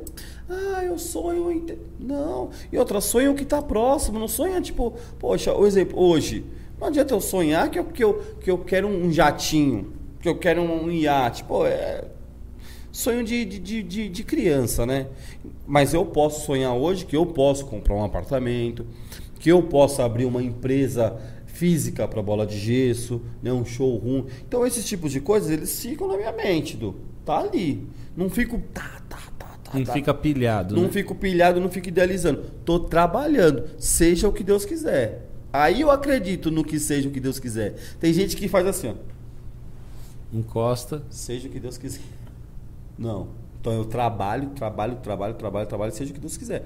Ah, eu sonho. em ter-" Não. E outra, sonho que tá próximo. Não sonha, tipo, poxa, o exemplo, hoje. Não adianta eu sonhar que eu, que eu, que eu quero um jatinho, que eu quero um iate. Pô, é sonho de, de, de, de- criança, né? Mas eu posso sonhar hoje que eu posso comprar um apartamento, que eu posso abrir uma empresa física para bola de gesso, né? um showroom. Então esses tipos de coisas, eles ficam na minha mente, do tá ali. Não fico tá, tá, Não tá. fica pilhado. Não né? fico pilhado, não fico idealizando. Tô trabalhando, seja o que Deus quiser. Aí eu acredito no que seja o que Deus quiser. Tem gente que faz assim, ó. Encosta. Seja o que Deus quiser. Não. Então eu trabalho, trabalho, trabalho, trabalho, trabalho, seja o que Deus quiser.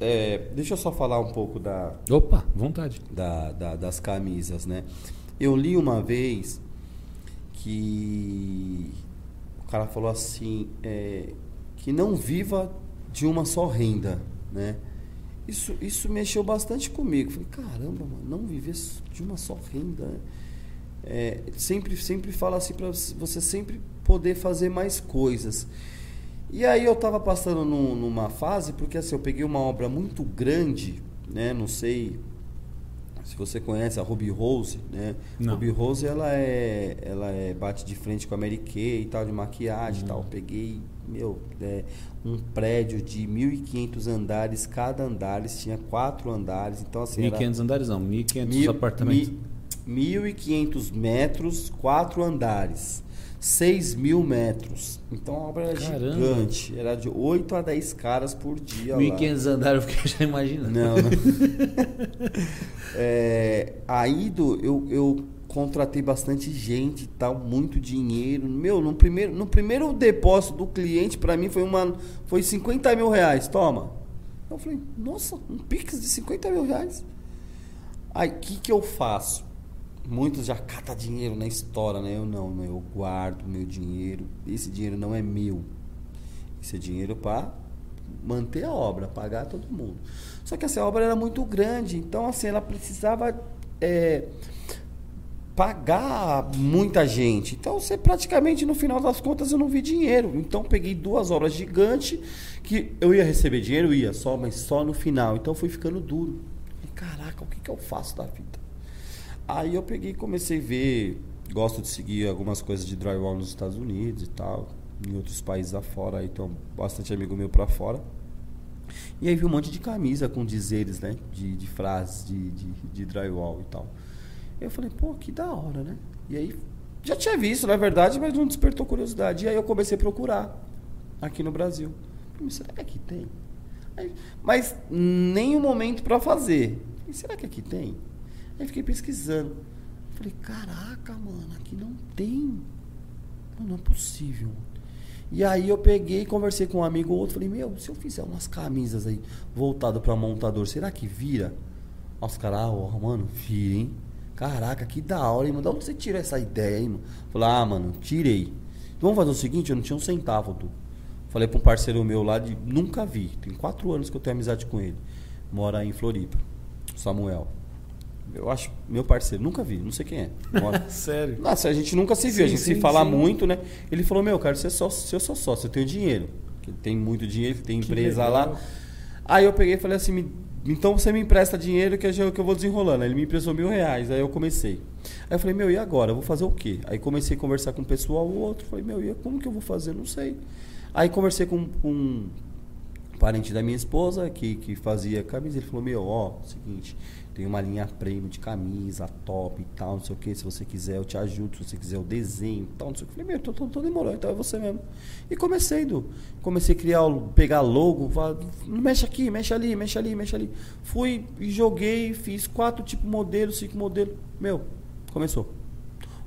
É, deixa eu só falar um pouco da, Opa, vontade. da- da- das camisas, né? Eu li uma vez que o cara falou assim, é, que não viva de uma só renda, né? Isso, isso mexeu bastante comigo. Falei, caramba, mano, não viver de uma só renda. né? É, sempre, sempre fala assim para você sempre poder fazer mais coisas. E aí eu estava passando num- numa fase, porque assim, eu peguei uma obra muito grande, né? Não sei se você conhece a Ruby Rose, né? Não. Ruby Rose, ela é, ela é bate de frente com a Mary Kay e tal, de maquiagem e tal. Peguei, meu, é, um prédio de 1.500 andares, cada andar tinha quatro andares, então assim... era- 1.500 andares não, 1.500 Mil- apartamentos. mi- 1.500 metros, quatro andares. 6 mil metros. Então a obra era Caramba. gigante. Era de 8 a 10 caras por dia. lá. 1.500 andares, eu fiquei já imaginando. Não, não. É, aí do, eu, eu contratei bastante gente tal, muito dinheiro. Meu, no primeiro, no primeiro depósito do cliente, para mim, foi, uma, foi 50 mil reais. Toma. Eu falei, nossa, um Pix de 50 mil reais. Aí, o que, que eu faço? Muitos já catam dinheiro na história, né? Eu não, né? Eu guardo meu dinheiro. Esse dinheiro não é meu. Esse é dinheiro para manter a obra, pagar todo mundo. Só que assim, a obra era muito grande, então assim, ela precisava é, pagar muita gente. Então você praticamente no final das contas eu não vi dinheiro. Então peguei duas obras gigantes que eu ia receber dinheiro, ia só, mas só no final. Então fui ficando duro. Falei, caraca, o que, que eu faço da vida? Aí eu peguei e comecei a ver, gosto de seguir algumas coisas de drywall nos Estados Unidos e tal, em outros países afora, tem bastante amigo meu pra fora. E aí vi um monte de camisa com dizeres, né? De, de frases de, de, de drywall e tal. Eu falei, pô, que da hora, né? E aí, já tinha visto, na verdade, mas não despertou curiosidade. E aí eu comecei a procurar aqui no Brasil. Falei, será que aqui tem? Aí, mas nem o momento para fazer. Falei, será que aqui tem? Aí fiquei pesquisando. Falei, caraca, mano, aqui não tem. Não, não é possível. E aí eu peguei, conversei com um amigo ou outro, falei, meu, se eu fizer umas camisas aí voltado para montador, será que vira? Os caras, ah, mano, vira, hein? Caraca, que da hora, hein, mano? De onde você tirou essa ideia aí, mano? Falei, ah, mano, tirei. Então vamos fazer o seguinte, eu não tinha um centavo. Falei pra um parceiro meu lá de. Nunca vi. Tem quatro anos que eu tenho amizade com ele. Mora em Floripa. Samuel. Eu acho, meu parceiro, nunca vi, não sei quem é. Mora. Sério? Nossa, a gente nunca se viu, Sim, a gente sim, se fala sim. muito, né? Ele falou, meu, cara, você é sócio, se eu sou sócio, eu tenho dinheiro. Ele tem muito dinheiro, tem Que empresa legal. lá. Aí eu peguei e falei assim, me- então você me empresta dinheiro que eu, que eu vou desenrolando. Aí ele me emprestou mil reais, aí eu comecei. Aí eu falei, meu, e agora? Eu vou fazer o quê? Aí comecei a conversar com o pessoal, o outro, falei, meu, e como que eu vou fazer? Não sei. Aí conversei com, com um parente da minha esposa que, que fazia camisa. Ele falou, meu, ó, seguinte, tem uma linha premium de camisa, top e tal, não sei o que. Se você quiser, eu te ajudo. Se você quiser o desenho e tal, não sei o que. Eu falei, meu, tô, tô, tô demorou, então é você mesmo. E comecei, do, comecei a criar, pegar logo, mexe aqui, mexe ali, mexe ali, mexe ali. Fui e joguei, fiz quatro tipos modelos, cinco modelos. Meu, começou.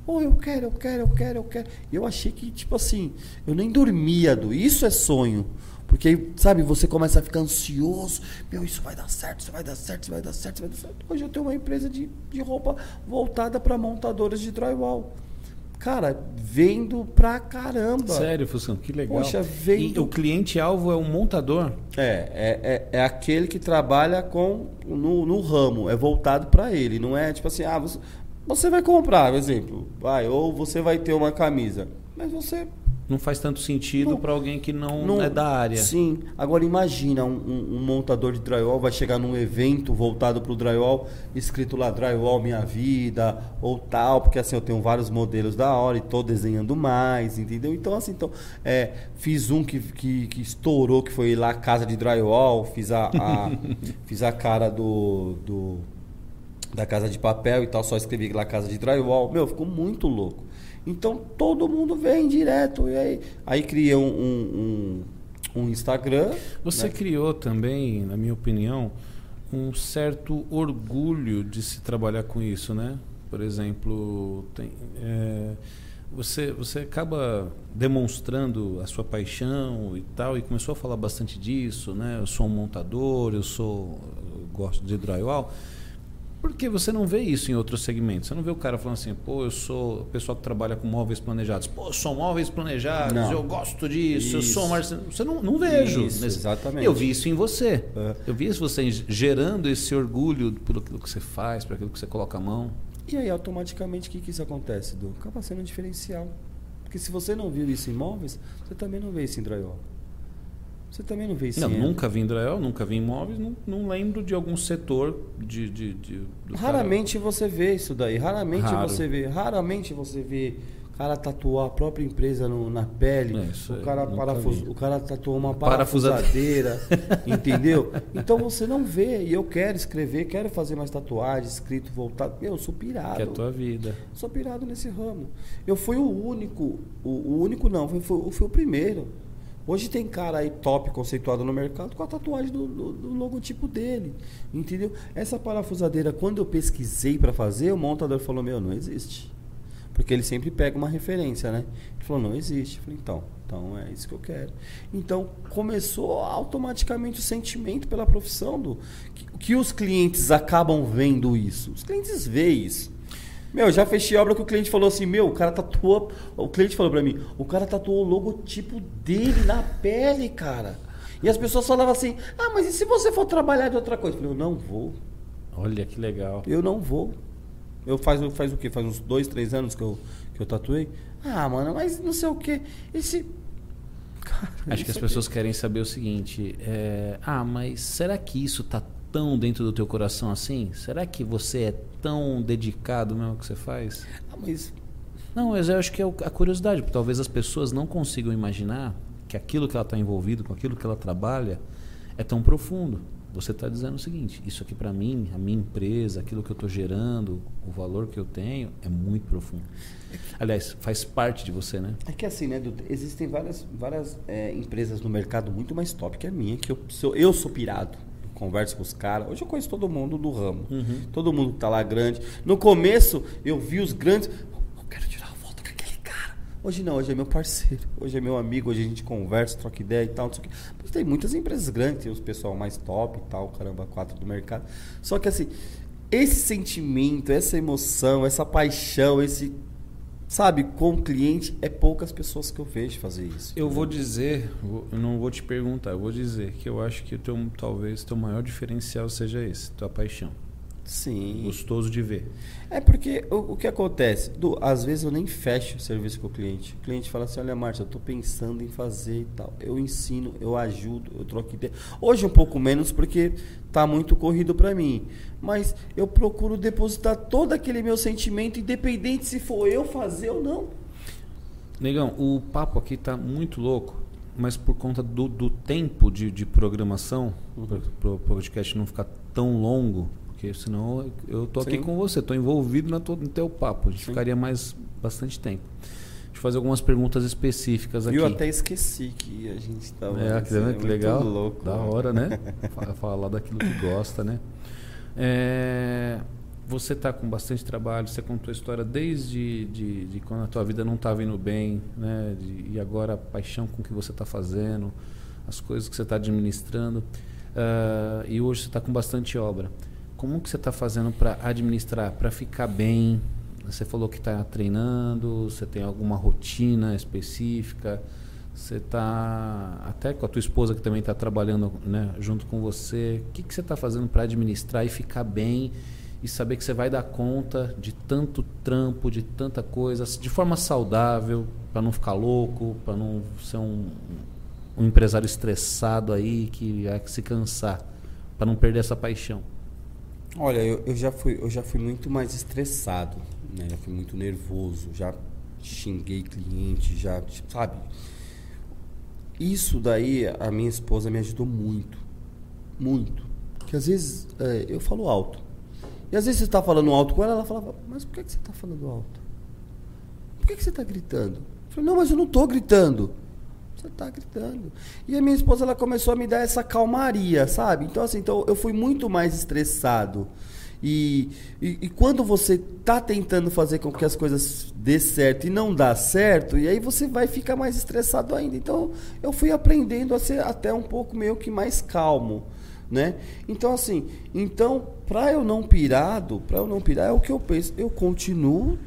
Oh, eu quero, eu quero, eu quero, eu quero. Eu achei que, tipo assim, eu nem dormia, do. Isso é sonho. Porque, sabe, você começa a ficar ansioso. Meu, isso vai dar certo, isso vai dar certo, isso vai dar certo, isso vai dar certo. Hoje eu tenho uma empresa de, de roupa voltada para montadoras de drywall. Cara, vendo pra caramba. Sério, Fuscão, que legal. Poxa, vendo- E o cliente-alvo é um montador? É, é, é, é aquele que trabalha com no, no ramo, é voltado para ele, não é tipo assim, ah, você, você vai comprar, por exemplo, vai, ou você vai ter uma camisa, mas você Não faz tanto sentido para alguém que não, não é da área. Sim, agora imagina um, um- um montador de drywall vai chegar num evento voltado para o drywall, escrito lá drywall minha vida ou tal, porque assim eu tenho vários modelos da hora e tô desenhando mais, entendeu? Então assim, então é, fiz um que, que, que estourou, que foi lá casa de drywall, fiz a, a- fiz a cara do, do da casa de papel e tal, só escrevi lá casa de drywall. Meu, ficou muito louco. Então todo mundo vem direto. E aí, aí um, um, um- um Instagram. Você né? criou também, na minha opinião, um certo orgulho de se trabalhar com isso, né? Por exemplo, tem, é, você, você acaba demonstrando a sua paixão e tal, e começou a falar bastante disso, né? Eu sou um montador, eu sou, eu gosto de drywall. Porque você não vê isso em outros segmentos. Você não vê o cara falando assim, pô, eu sou o pessoal que trabalha com móveis planejados. Pô, eu sou móveis planejados, Não. eu gosto disso, eu Isso. sou um marceneiro. Você não, não vejo. Isso, nesse- exatamente. Eu vi isso em você. É. Eu vi isso você gerando esse orgulho por aquilo que você faz, por aquilo que você coloca a mão. E aí, automaticamente, o que, que isso acontece, Du? Acaba sendo um diferencial. Porque se você não viu isso em móveis, você também não vê isso em drywall. Você também não vê isso não, nunca vi em Drywall, nunca vi em móveis, não, não lembro de algum setor de. de, de do cara- Raramente você vê isso daí. Raramente Raro. você vê. Raramente você vê o cara tatuar a própria empresa no- na pele. É, o, cara parafus, vi. o cara tatuou uma Parafusadeira. entendeu? Então você não vê. E eu quero escrever, quero fazer mais tatuagens, escrito voltado. Meu, eu sou pirado. Que é a tua vida. Sou pirado nesse ramo. Eu fui o único, o, o único não, foi, foi, fui o primeiro. Hoje tem cara aí top conceituado no mercado com a tatuagem do, do- do logotipo dele, entendeu? Essa parafusadeira, quando eu pesquisei para fazer, o montador falou: Meu, não existe. Porque ele sempre pega uma referência, né? Ele falou: Não existe. Eu falei: Então, então é isso que eu quero. Então começou automaticamente o sentimento pela profissão do que, que os clientes acabam vendo isso. Os clientes veem isso. Meu, já fechei obra que o cliente falou assim, meu, o cara tatuou. O cliente falou pra mim, o cara tatuou o logotipo dele na pele, cara. E as pessoas falavam assim, ah, mas e se você for trabalhar de outra coisa? Eu falei, eu não vou. Olha que legal. Eu não vou. Eu faz, faz o quê? Faz uns dois, três anos que eu, que eu tatuei? Ah, mano, mas não sei o quê. Esse. Cara, Acho que as pessoas querem saber o seguinte: é, ah, mas será que isso tá tão dentro do teu coração assim? Será que você é tão dedicado mesmo ao que você faz? Ah, mas. Não, mas eu acho que é a curiosidade, porque talvez as pessoas não consigam imaginar que aquilo que ela está envolvido, com aquilo que ela trabalha, é tão profundo. Você está dizendo o seguinte: isso aqui para mim, a minha empresa, aquilo que eu estou gerando, o valor que eu tenho, é muito profundo. Aliás, faz parte de você, né? É que assim, né, Dudu, existem várias, várias é, empresas no mercado muito mais top que a minha, que eu sou, eu sou pirado. Converso com os caras. Hoje eu conheço todo mundo do ramo. Todo mundo que tá lá grande. No começo, eu vi os grandes. Eu quero tirar uma foto com aquele cara. Hoje não, hoje é meu parceiro, hoje é meu amigo, hoje a gente conversa, troca ideia e tal, não sei o quê. Mas tem muitas empresas grandes, tem os pessoal mais top e tal, caramba, quatro do mercado. Só que assim, esse sentimento, essa emoção, essa paixão, esse sabe, com o cliente, é poucas pessoas que eu vejo fazer isso. Eu vou dizer, eu não vou te perguntar, eu vou dizer que eu acho que o teu, talvez teu maior diferencial seja esse, tua paixão. Sim. Gostoso de ver. É porque o, o que acontece? Du, às vezes eu nem fecho o serviço com o cliente. O cliente fala assim: olha, Márcia, eu estou pensando em fazer e tal. Eu ensino, eu ajudo, eu troco ideia. Hoje um pouco menos porque tá muito corrido para mim. Mas eu procuro depositar todo aquele meu sentimento, independente se for eu fazer ou não. Negão, o papo aqui tá muito louco, mas por conta do, do tempo de, de programação, uhum. para o podcast não ficar tão longo, porque senão eu tô aqui Sim. com você, tô envolvido na no teu papo. A gente Sim. ficaria mais bastante tempo. Deixa eu fazer algumas perguntas específicas aqui. Eu até esqueci que a gente estava. É, que, assim, que legal. Louco, da hora, né? Falar daquilo que gosta, né? É, você está com bastante trabalho, você contou a história desde de, de quando a tua vida não estava indo bem, né? De, e agora a paixão com o que você está fazendo, as coisas que você está administrando. Uh, e hoje você está com bastante obra. Como que você está fazendo para administrar, para ficar bem? Você falou que está treinando, você tem alguma rotina específica? Você está até com a tua esposa que também está trabalhando né, junto com você. O que, que você está fazendo para administrar e ficar bem e saber que você vai dar conta de tanto trampo, de tanta coisa, de forma saudável, para não ficar louco, para não ser um, um empresário estressado aí que vai se cansar, para não perder essa paixão? Olha, eu, eu, já fui, eu já fui muito mais estressado, né? Já fui muito nervoso, já xinguei cliente, já, sabe? Isso daí a minha esposa me ajudou muito, muito. Porque às vezes é, eu falo alto. E às vezes você está falando alto com ela, ela falava, mas por que, que você está falando alto? Por que, que você está gritando? Eu falei, não, mas eu não estou gritando você está gritando. E a minha esposa ela começou a me dar essa calmaria, sabe? Então, assim, então eu fui muito mais estressado. E, e, e, quando você está tentando fazer com que as coisas dê certo e não dá certo, e aí você vai ficar mais estressado ainda. Então eu fui aprendendo a ser até um pouco meio que mais calmo, né? Então assim, então para eu não pirado, para eu não pirar é o que eu penso. Eu continuo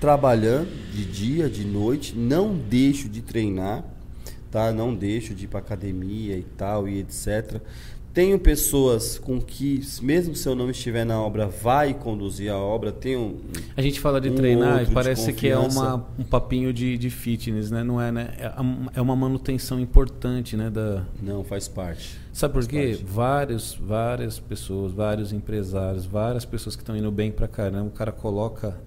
trabalhando de dia, de noite, não deixo de treinar tá? Não deixo de ir para academia e tal e etc. Tenho pessoas com que, mesmo se eu não estiver na obra, vai conduzir a obra. Tenho a gente fala de um treinar e parece que é uma, um papinho de, de fitness, né? Não é, né? É, é uma manutenção importante, né? Da... Não, faz parte. Sabe por quê? Vários, várias pessoas, vários empresários, várias pessoas que estão indo bem para caramba, o cara coloca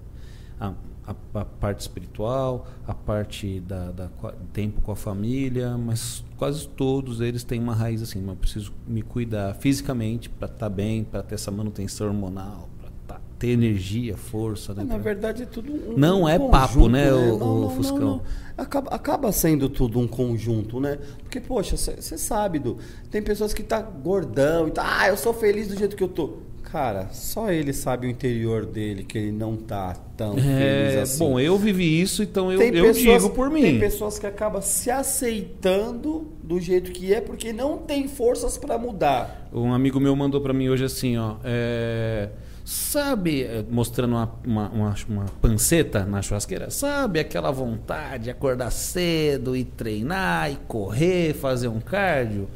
a, a, a, parte espiritual, a parte da, da, tempo com a família, mas quase todos eles têm uma raiz assim, eu preciso me cuidar fisicamente para estar tá bem, para ter essa manutenção hormonal, para tá, ter energia, força. Né, Na pra... verdade é tudo um Não um é conjunto, papo, né, né? o, não, não, Fuscão? Não, acaba, acaba sendo tudo um conjunto, né? Porque, poxa, você sabe, do tem pessoas que tá gordão e tá, ah, eu sou feliz do jeito que eu tô. Cara, só ele sabe o interior dele, que ele não tá tão é, feliz assim. Bom, eu vivi isso, então eu, eu pessoas, digo por mim. Tem pessoas que acabam se aceitando do jeito que é, porque não tem forças para mudar. Um amigo meu mandou para mim hoje assim, ó. É, sabe, é, mostrando uma, uma, uma, uma, panceta na churrasqueira, sabe aquela vontade de acordar cedo e treinar e correr, fazer um cardio?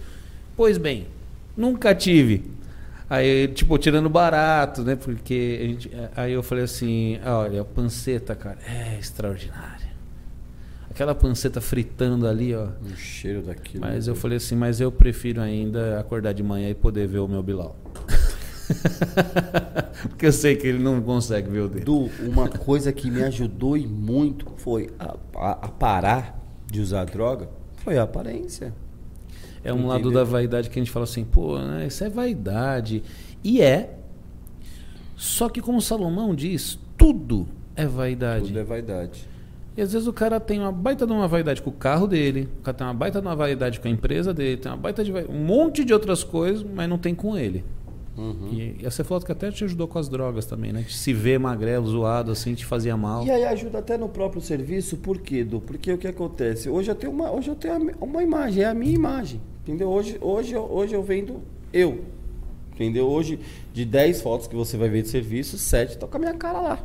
Pois bem, nunca tive Aí, tipo, tirando barato, né? Porque a gente, aí eu falei assim, olha, a panceta, cara, é extraordinária. Aquela panceta fritando ali, ó. O cheiro daquilo. Mas eu falei assim, mas eu prefiro ainda acordar de manhã e poder ver o meu Bilal. Porque eu sei que ele não consegue ver o dele. Du, uma coisa que me ajudou e muito foi a, a, a parar de usar droga foi a aparência. É um lado da vaidade que a gente fala assim, pô, né, isso é vaidade. E é. Só que como Salomão diz, tudo é vaidade. Tudo é vaidade. E às vezes o cara tem uma baita de uma vaidade com o carro dele, o cara tem uma baita de uma vaidade com a empresa dele, tem uma baita de um monte de outras coisas, mas não tem com ele. Uhum. E, e você falou que até te ajudou com as drogas também, né? Se ver magrelo, zoado, assim, te fazia mal. E aí ajuda até no próprio serviço, por quê, Edu? Porque o que acontece? Hoje eu tenho uma, hoje eu tenho uma imagem, é a minha imagem. Entendeu? Hoje, hoje, hoje eu vendo eu. Entendeu? Hoje, de 10 fotos que você vai ver de serviço, 7 estão com a minha cara lá.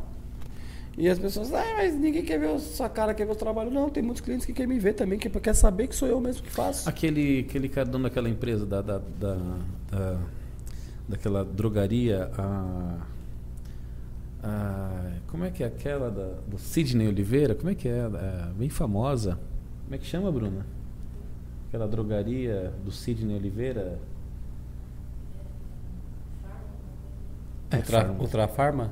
E as pessoas, ah, mas ninguém quer ver sua cara, quer ver o trabalho. Não, tem muitos clientes que querem me ver também, que quer saber que sou eu mesmo que faço. Aquele, aquele cara dono daquela empresa, da, da, da, da daquela drogaria, a, a, como é que é aquela da, do Sidney Oliveira? Como é que é? é? Bem famosa. Como é que chama, Bruna? Aquela drogaria do Sidney Oliveira? É, Ultra, Ultra Farma?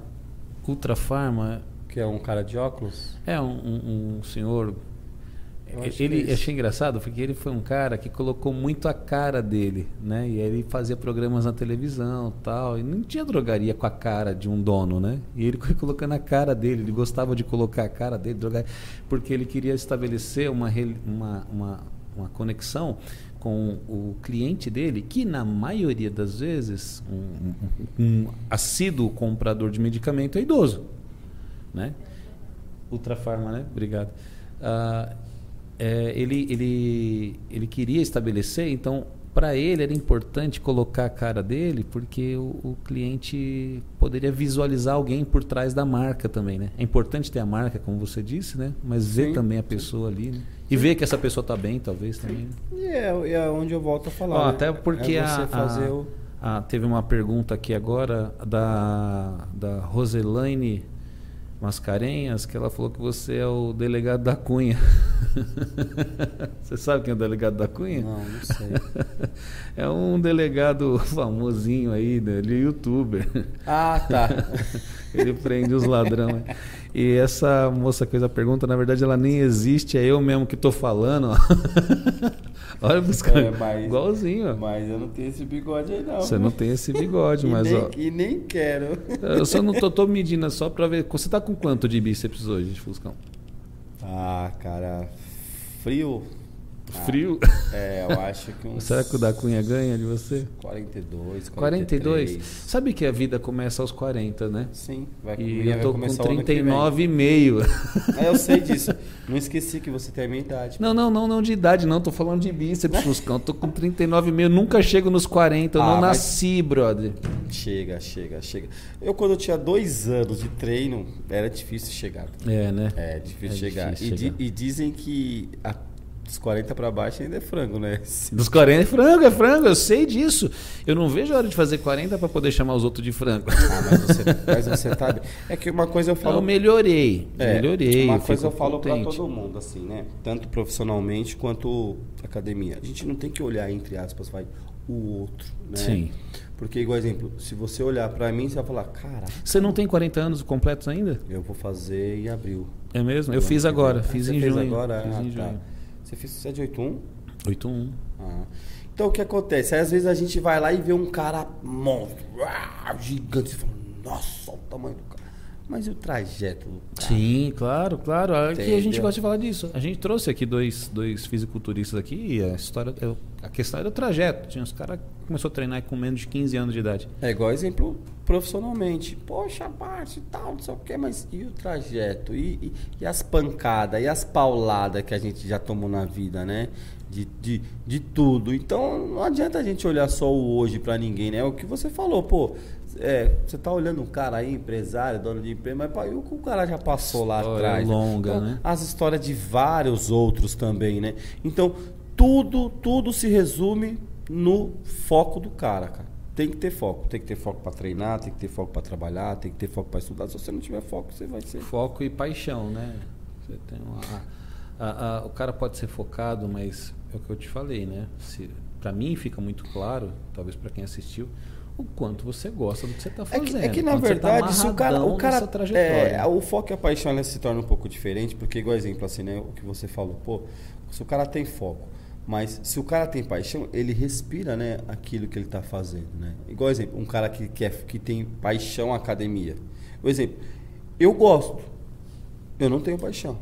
Ultra Farma. Que é um cara de óculos? É, um, um, um senhor ele é achei engraçado porque ele foi um cara que colocou muito a cara dele, né? E ele fazia programas na televisão, tal, e não tinha drogaria com a cara de um dono, né? E ele foi colocando a cara dele, ele gostava de colocar a cara dele, drogaria, porque ele queria estabelecer uma uma, uma, uma conexão com o cliente dele, que na maioria das vezes um, um, um assíduo comprador de medicamento é idoso, né? Ultrafarma, né? Obrigado. Uh, é, ele, ele, ele queria estabelecer, então para ele era importante colocar a cara dele porque o, o, cliente poderia visualizar alguém por trás da marca também, né? É importante ter a marca, como você disse, né? Mas ver sim, também a pessoa sim. ali, né? E sim. ver que essa pessoa está bem, talvez também. Né? E é, é onde eu volto a falar. Ó, né? Até porque é a, a, o... a, teve uma pergunta aqui agora da, da Roselaine Mascarenhas, que ela falou que você é o delegado da Cunha. você sabe quem é o delegado da Cunha? Não, não sei. é um delegado famosinho aí, né? ele é youtuber. Ah, tá. ele prende os ladrões. E essa moça que fez a pergunta, na verdade, ela nem existe, é eu mesmo que estou falando. Olha, buscando. É, mas, Igualzinho. Mas eu não tenho esse bigode aí, não. Você não tem esse bigode, mas nem, ó. E nem quero. Eu só não tô, tô medindo só pra ver. Você tá com quanto de bíceps hoje, Fuscão? Ah, cara. Frio. Frio? É, eu acho que uns. Será que o da Cunha ganha de você? 42, 43. 42? Sabe que a vida começa aos 40, né? Sim, vai E eu tô com 39,5. É, eu sei disso. Não esqueci que você tem a minha idade. Não, não, não, não de idade, não. Tô falando de bíceps, Fuscão. Tô com 39,5. Nunca chego nos 40. Eu ah, não nasci, brother. Chega, chega, chega. Eu, quando eu tinha dois anos de treino, era difícil chegar. É, né? É difícil é chegar. Difícil e, chegar. Di, e dizem que a dos 40 para baixo ainda é frango, né? Dos 40 é frango, é frango, eu sei disso. Eu não vejo a hora de fazer 40 para poder chamar os outros de frango. Ah, mas você, mas você tá. É que uma coisa eu falo. Eu melhorei. É, melhorei. Uma coisa eu falo para todo mundo, assim, né? Tanto profissionalmente quanto academia. A gente não tem que olhar, entre aspas, vai, o outro, né? Sim. Porque, igual exemplo, se você olhar para mim, você vai falar, cara. Você não tem 40 anos completos ainda? Eu vou fazer em abril. É mesmo? Eu fiz agora, fiz em junho. Agora? Fiz ah, em junho. Tá. Você fez você é de 81? 81. Ah. Então o que acontece? Aí, às vezes a gente vai lá e vê um cara monstro, gigante, você fala, nossa, olha o tamanho do cara. Mas e o trajeto do? Sim, claro, claro. Aqui a gente gosta de falar disso. A gente trouxe aqui dois, dois fisiculturistas aqui e a história. A questão era o trajeto. Tinha uns caras que começou a treinar com menos de 15 anos de idade. É igual exemplo profissionalmente. Poxa, parte e tal, não sei o quê, mas e o trajeto? E, e, e as pancadas, e as pauladas que a gente já tomou na vida, né? De, de, de tudo. Então não adianta a gente olhar só o hoje para ninguém, né? É o que você falou, pô. É, você tá olhando um cara aí, empresário, dono de empresa, mas pai, o que o cara já passou lá atrás? longa, então, né? As histórias de vários outros também, né? Então, tudo, tudo se resume no foco do cara, cara. Tem que ter foco, tem que ter foco para treinar, tem que ter foco para trabalhar, tem que ter foco para estudar. Se você não tiver foco, você vai ser. Foco e paixão, né? Você tem uma, a, a, o cara pode ser focado, mas é o que eu te falei, né? Para mim fica muito claro, talvez para quem assistiu, o quanto você gosta do que você está fazendo. É que, é que na verdade, tá se o cara. O, cara é, o foco e a paixão se torna um pouco diferente, porque, igual exemplo, assim, né? O que você falou, pô, se o cara tem foco, mas se o cara tem paixão, ele respira, né, aquilo que ele está fazendo, né? Igual exemplo, um cara que, que, é, que tem paixão à academia. Por exemplo, eu gosto, eu não tenho paixão.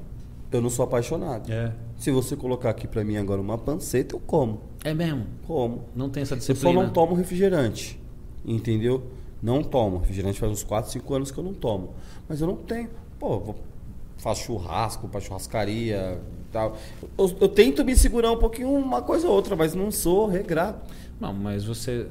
Eu não sou apaixonado. É. Se você colocar aqui para mim agora uma panceta, eu como. É mesmo? Como. Não tem essa disciplina. Eu só não tomo refrigerante. Entendeu? Não tomo. Refrigerante faz uns 4, 5 anos que eu não tomo. Mas eu não tenho. Pô, vou, faço churrasco para churrascaria tal. Eu, eu, tento me segurar um pouquinho uma coisa ou outra, mas não sou regrado. Não, mas você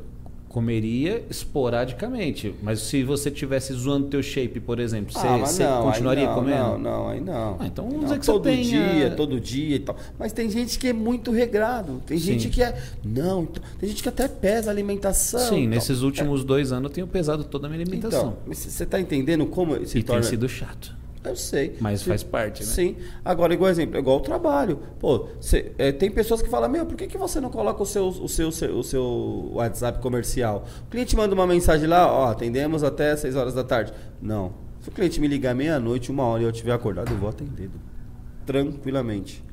comeria esporadicamente. Mas se você tivesse zoando teu shape, por exemplo, você, ah, você não, continuaria não, comendo? Não, não, aí não. Ah, então vamos dizer que todo você tenha... dia, todo dia e tal. Mas tem gente que é muito regrado. Tem Sim. gente que é. Não, então, tem gente que até pesa a alimentação. Sim, nesses últimos é. dois anos eu tenho pesado toda a minha alimentação. Então, você está entendendo como se e torna... tem sido chato. Eu sei. Mas faz parte, né? Sim. Agora, igual exemplo, igual o trabalho. Pô, cê, é, tem pessoas que falam, meu, por que, que você não coloca o seu, o, seu, o seu WhatsApp comercial? O cliente manda uma mensagem lá, ó, atendemos até 6 horas da tarde. Não. Se o cliente me ligar meia-noite, uma hora e eu estiver acordado, eu vou atender. Tranquilamente.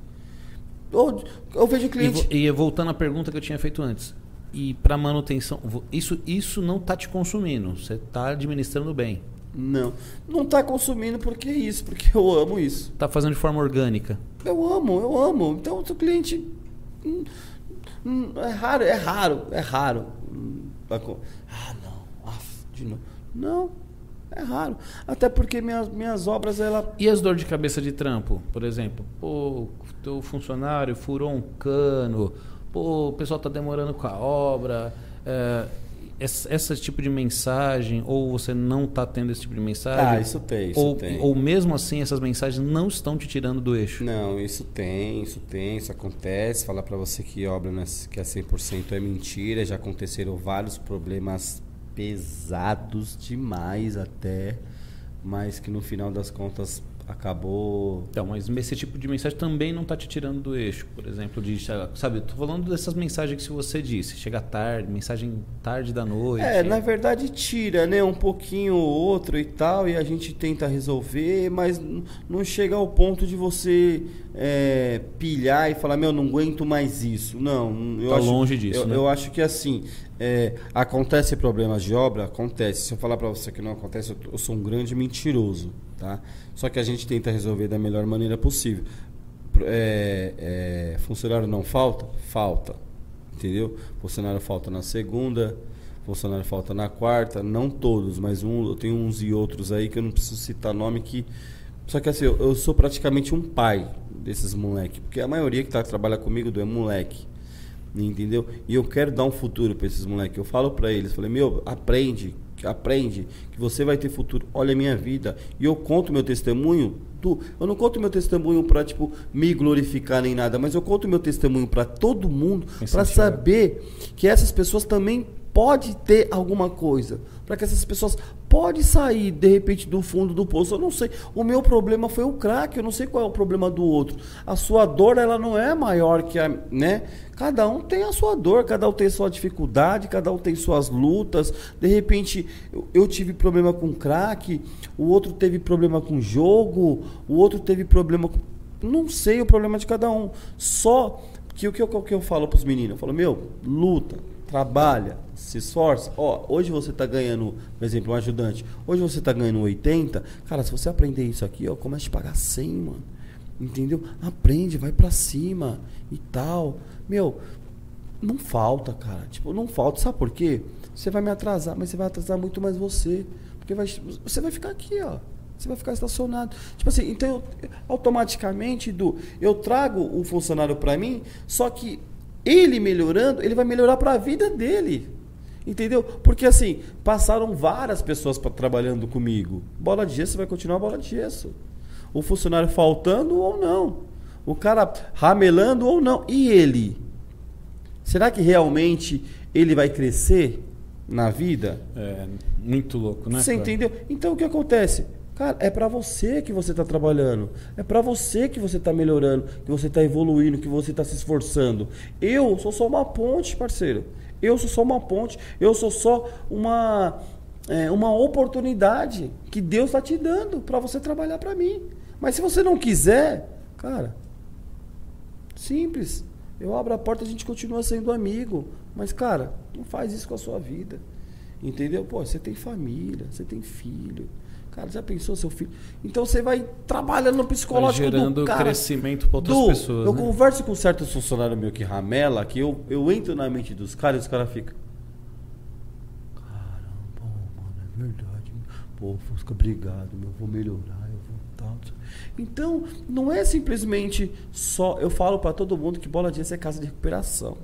Ou, eu vejo o cliente. E, e voltando à pergunta que eu tinha feito antes. E para manutenção, isso, isso não está te consumindo, você está administrando bem. Não. Não está consumindo porque é isso, porque eu amo isso. Está fazendo de forma orgânica. Eu amo, eu amo. Então o cliente. Hum, hum, é raro, é raro, é raro. Ah, não. de novo. Não. É raro. Até porque minhas, minhas obras, ela. E as dores de cabeça de trampo, por exemplo? Pô, teu funcionário furou um cano, pô, o pessoal está demorando com a obra. É, esse, esse, tipo de mensagem, ou você não está tendo esse tipo de mensagem? Ah, isso tem, isso ou, tem. Ou mesmo assim essas mensagens não estão te tirando do eixo? Não, isso tem, isso tem, isso acontece. Falar para você que obra né, que é 100% é mentira, já aconteceram vários problemas pesados demais até, mas que no final das contas acabou. Então, mas esse tipo de mensagem também não está te tirando do eixo, por exemplo, de sabe, tô falando dessas mensagens que você disse, chega tarde, mensagem tarde da noite. É, na verdade tira, né, um pouquinho ou outro e tal, e a gente tenta resolver, mas não chega ao ponto de você é, pilhar e falar, meu, não aguento mais isso. Não, eu tá acho, longe disso, eu, né? eu acho que assim, é, acontece problemas de obra, acontece. Se eu falar para você que não acontece, eu, sou um grande mentiroso, tá? Só que a gente tenta resolver da melhor maneira possível. É, é, funcionário não falta? Falta. Entendeu? Funcionário falta na segunda, funcionário falta na quarta, não todos, mas um, eu tenho uns e outros aí que eu não preciso citar nome que. Só que assim, eu, eu sou praticamente um pai desses moleques, porque a maioria que tá, trabalha comigo é moleque. Entendeu? E eu quero dar um futuro para esses moleques. Eu falo para eles, falei, meu, aprende, aprende que você vai ter futuro. Olha a minha vida. E eu conto meu testemunho. Tu, eu não conto meu testemunho para tipo me glorificar nem nada, mas eu conto meu testemunho para todo mundo para saber que essas pessoas também pode ter alguma coisa, para que essas pessoas pode sair de repente do fundo do poço. Eu não sei. O meu problema foi o crack, eu não sei qual é o problema do outro. A sua dor ela não é maior que a, né? Cada um tem a sua dor, cada um tem a sua dificuldade, cada um tem suas lutas. De repente, eu, eu tive problema com crack, o outro teve problema com jogo, o outro teve problema com. Não sei o problema de cada um. Só que o que eu, que eu falo para os meninos? Eu falo, meu, luta, trabalha, se esforça. Ó, hoje você está ganhando, por exemplo, um ajudante, hoje você está ganhando 80. Cara, se você aprender isso aqui, ó, começa a pagar 100, mano. Entendeu? Aprende, vai para cima e tal. Meu, não falta, cara. Tipo, não falta. Sabe por quê? Você vai me atrasar, mas você vai atrasar muito mais você. Porque vai, você vai ficar aqui, ó. Você vai ficar estacionado. Tipo assim, então eu, automaticamente, do eu trago o funcionário para mim, só que ele melhorando, ele vai melhorar para a vida dele. Entendeu? Porque assim, passaram várias pessoas pra, trabalhando comigo. Bola de gesso vai continuar bola de gesso. O funcionário faltando ou não o cara ramelando ou não. E ele? Será que realmente ele vai crescer na vida? É, muito louco, né? Você cara? entendeu? Então o que acontece? Cara, é para você que você está trabalhando. É para você que você está melhorando, que você está evoluindo, que você está se esforçando. Eu sou só uma ponte, parceiro. Eu sou só uma ponte. Eu sou só uma, é, uma oportunidade que Deus está te dando para você trabalhar para mim. Mas se você não quiser, cara, Simples. Eu abro a porta, a gente continua sendo amigo. Mas, cara, não faz isso com a sua vida. Entendeu? Pô, você tem família, você tem filho. Cara, já pensou seu filho? Então você vai trabalhando no psicológico vai gerando do cara. crescimento para outras do, pessoas. Eu né? converso com certos funcionários meu que ramela, que eu, eu entro na mente dos caras e os caras ficam. verdade. Pô, Fusca, obrigado, meu, vou melhorar. Então, não é simplesmente só. Eu falo para todo mundo que bola de é casa de recuperação.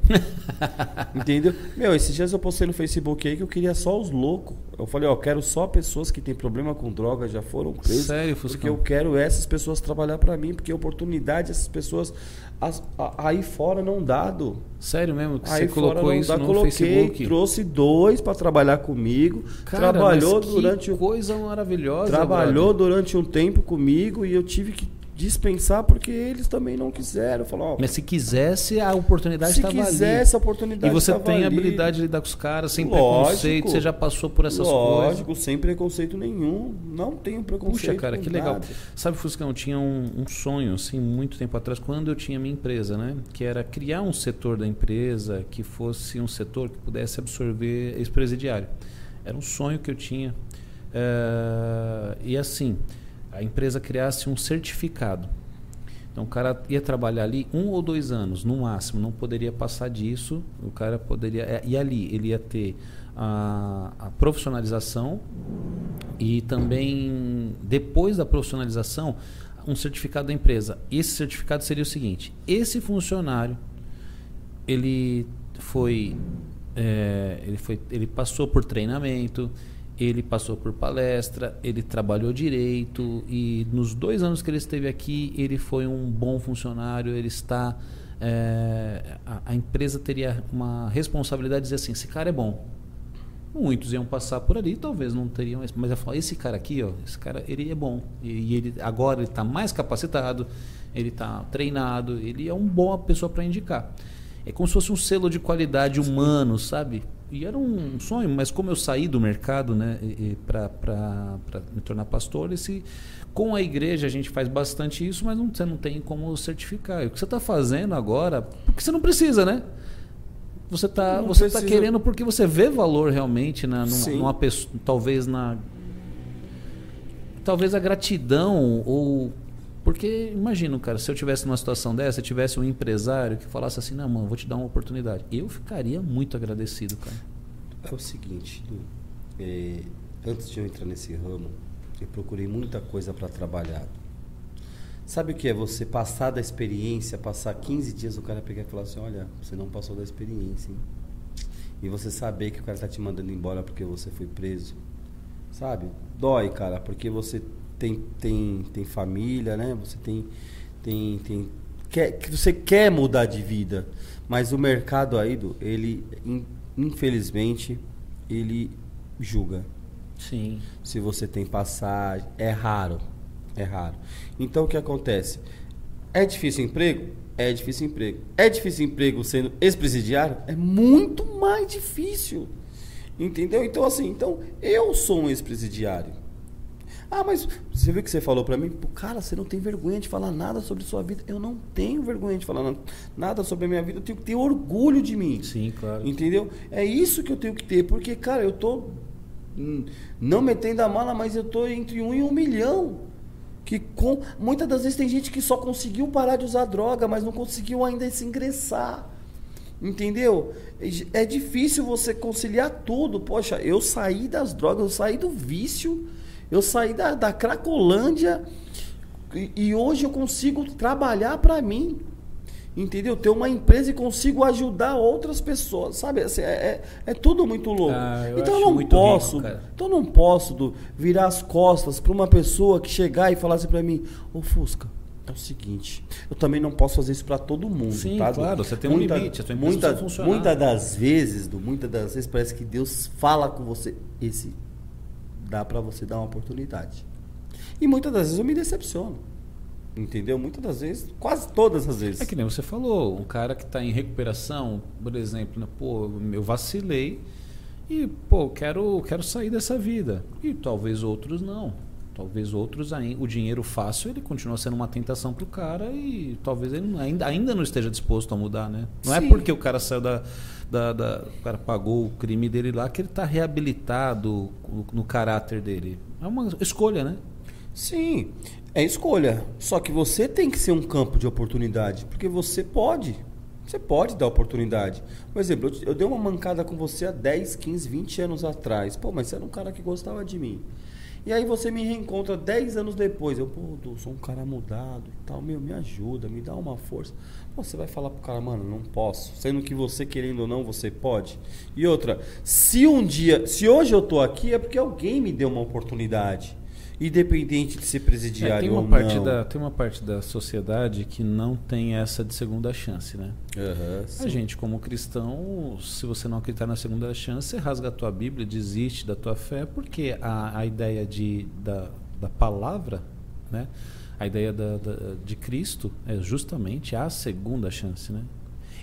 Entendeu? Meu, esses dias eu postei no Facebook aí que eu queria só os loucos. Eu falei, ó, eu quero só pessoas que têm problema com droga, já foram presas. Sério, Fuscão? Porque eu quero essas pessoas trabalhar para mim, porque oportunidade essas pessoas as, a, aí fora não dado. Sério mesmo? Que aí você colocou isso dá, no coloquei, Facebook? Trouxe dois para trabalhar comigo. Cara, trabalhou durante coisa maravilhosa. Trabalhou brother. durante um tempo comigo e eu tive que dispensar porque eles também não quiseram. Falou, Mas se quisesse, a oportunidade estava ali. Se quisesse, a oportunidade E você tem ali. habilidade de lidar com os caras sem lógico, preconceito, você já passou por essas lógico, coisas. Lógico, sem preconceito nenhum. Não tenho preconceito. Puxa, cara, que nada. legal. Sabe, Fuscão, eu tinha um, um, sonho, assim, muito tempo atrás, quando eu tinha minha empresa, né? Que era criar um setor da empresa que fosse um setor que pudesse absorver ex-presidiário. Era um sonho que eu tinha. Uh, e assim a empresa criasse um certificado. Então o cara ia trabalhar ali um ou dois anos, no máximo, não poderia passar disso. O cara poderia. É, e ali ele ia ter a, a profissionalização e também, depois da profissionalização, um certificado da empresa. Esse certificado seria o seguinte: esse funcionário ele foi, é, ele foi, ele passou por treinamento, ele passou por palestra, ele trabalhou direito e nos dois anos que ele esteve aqui ele foi um bom funcionário. Ele está é, a, a, empresa teria uma responsabilidade de dizer assim: esse cara é bom. Muitos iam passar por ali, talvez não teriam, mas eu falo, esse cara aqui, ó, esse cara ele é bom e, e ele agora ele está mais capacitado, ele está treinado, ele é uma boa pessoa para indicar. É como se fosse um selo de qualidade humano, sabe? E era um sonho, mas como eu saí do mercado né, para me tornar pastor, esse, com a igreja a gente faz bastante isso, mas não, você não tem como certificar. E o que você está fazendo agora, porque você não precisa, né? Você está você tá querendo porque você vê valor realmente na, numa, numa pessoa, talvez na. Talvez a gratidão ou porque imagina, cara, se eu tivesse numa situação dessa, tivesse um empresário que falasse assim, não, mano, vou te dar uma oportunidade. Eu ficaria muito agradecido, cara. É o seguinte, é, antes de eu entrar nesse ramo, eu procurei muita coisa para trabalhar. Sabe o que é você passar da experiência, passar 15 dias o cara pegar e falar assim, olha, você não passou da experiência, hein? E você saber que o cara tá te mandando embora porque você foi preso. Sabe? Dói, cara, porque você tem, tem, tem família, né? Você tem, tem, tem quer, você quer mudar de vida, mas o mercado aí, ele infelizmente ele julga. Sim. Se você tem passagem, é raro, é raro. Então o que acontece? É difícil emprego? É difícil emprego. É difícil emprego sendo ex-presidiário? É muito mais difícil. Entendeu? Então assim, então eu sou um ex-presidiário. Ah, mas você viu que você falou para mim? Cara, você não tem vergonha de falar nada sobre sua vida. Eu não tenho vergonha de falar nada sobre a minha vida. Eu tenho que ter orgulho de mim. Sim, claro. Entendeu? É isso que eu tenho que ter. Porque, cara, eu tô hum, não metendo a mala, mas eu tô entre um e um milhão. Que com muitas das vezes tem gente que só conseguiu parar de usar droga, mas não conseguiu ainda se ingressar. Entendeu? É difícil você conciliar tudo. Poxa, eu saí das drogas, eu saí do vício eu saí da, da Cracolândia e, e hoje eu consigo trabalhar para mim. Entendeu? Ter uma empresa e consigo ajudar outras pessoas. Sabe? Assim, é, é, é tudo muito louco. Ah, eu então eu não posso. Rico, então eu não posso do, virar as costas para uma pessoa que chegar e falar assim para mim, ô Fusca, é o seguinte, eu também não posso fazer isso para todo mundo, Sim, tá? claro, você tem muita, um limite, a muita, muita das vezes, do, muitas das vezes parece que Deus fala com você, esse dá para você dar uma oportunidade. E muitas das vezes eu me decepciono. Entendeu? Muitas das vezes, quase todas as vezes. É que nem você falou, um cara que está em recuperação, por exemplo, né? pô, eu vacilei e, pô, quero, quero sair dessa vida. E talvez outros não. Talvez outros, o dinheiro fácil, ele continua sendo uma tentação para o cara e talvez ele ainda, ainda não esteja disposto a mudar, né? Não é Sim. é porque o cara saiu da, da, da, o cara pagou o crime dele lá que ele está reabilitado no, no caráter dele. É uma escolha, né? Sim, é escolha. Só que você tem que ser um campo de oportunidade, porque você pode. Você pode dar oportunidade. Por exemplo, eu, eu dei uma mancada com você há 10, 15, 20 anos atrás. Pô, mas você era um cara que gostava de mim. E aí você me reencontra 10 anos depois. Eu, pô, Du, sou um cara mudado e tal. Meu, me ajuda, me dá uma força. Você vai falar pro cara, mano, não posso. Sendo que você, querendo ou não, você pode. E outra, se um dia, se hoje eu tô aqui, é porque alguém me deu uma oportunidade. Independente de ser presidiário É, tem uma ou parte não. da tem uma parte da sociedade que não tem essa de segunda chance, né? Aham, A gente, como cristão, se você não acreditar na segunda chance, você rasga a tua Bíblia, desiste da tua fé, porque a, a ideia de, da, da palavra, né? A ideia da, da- de Cristo é justamente a segunda chance. Né?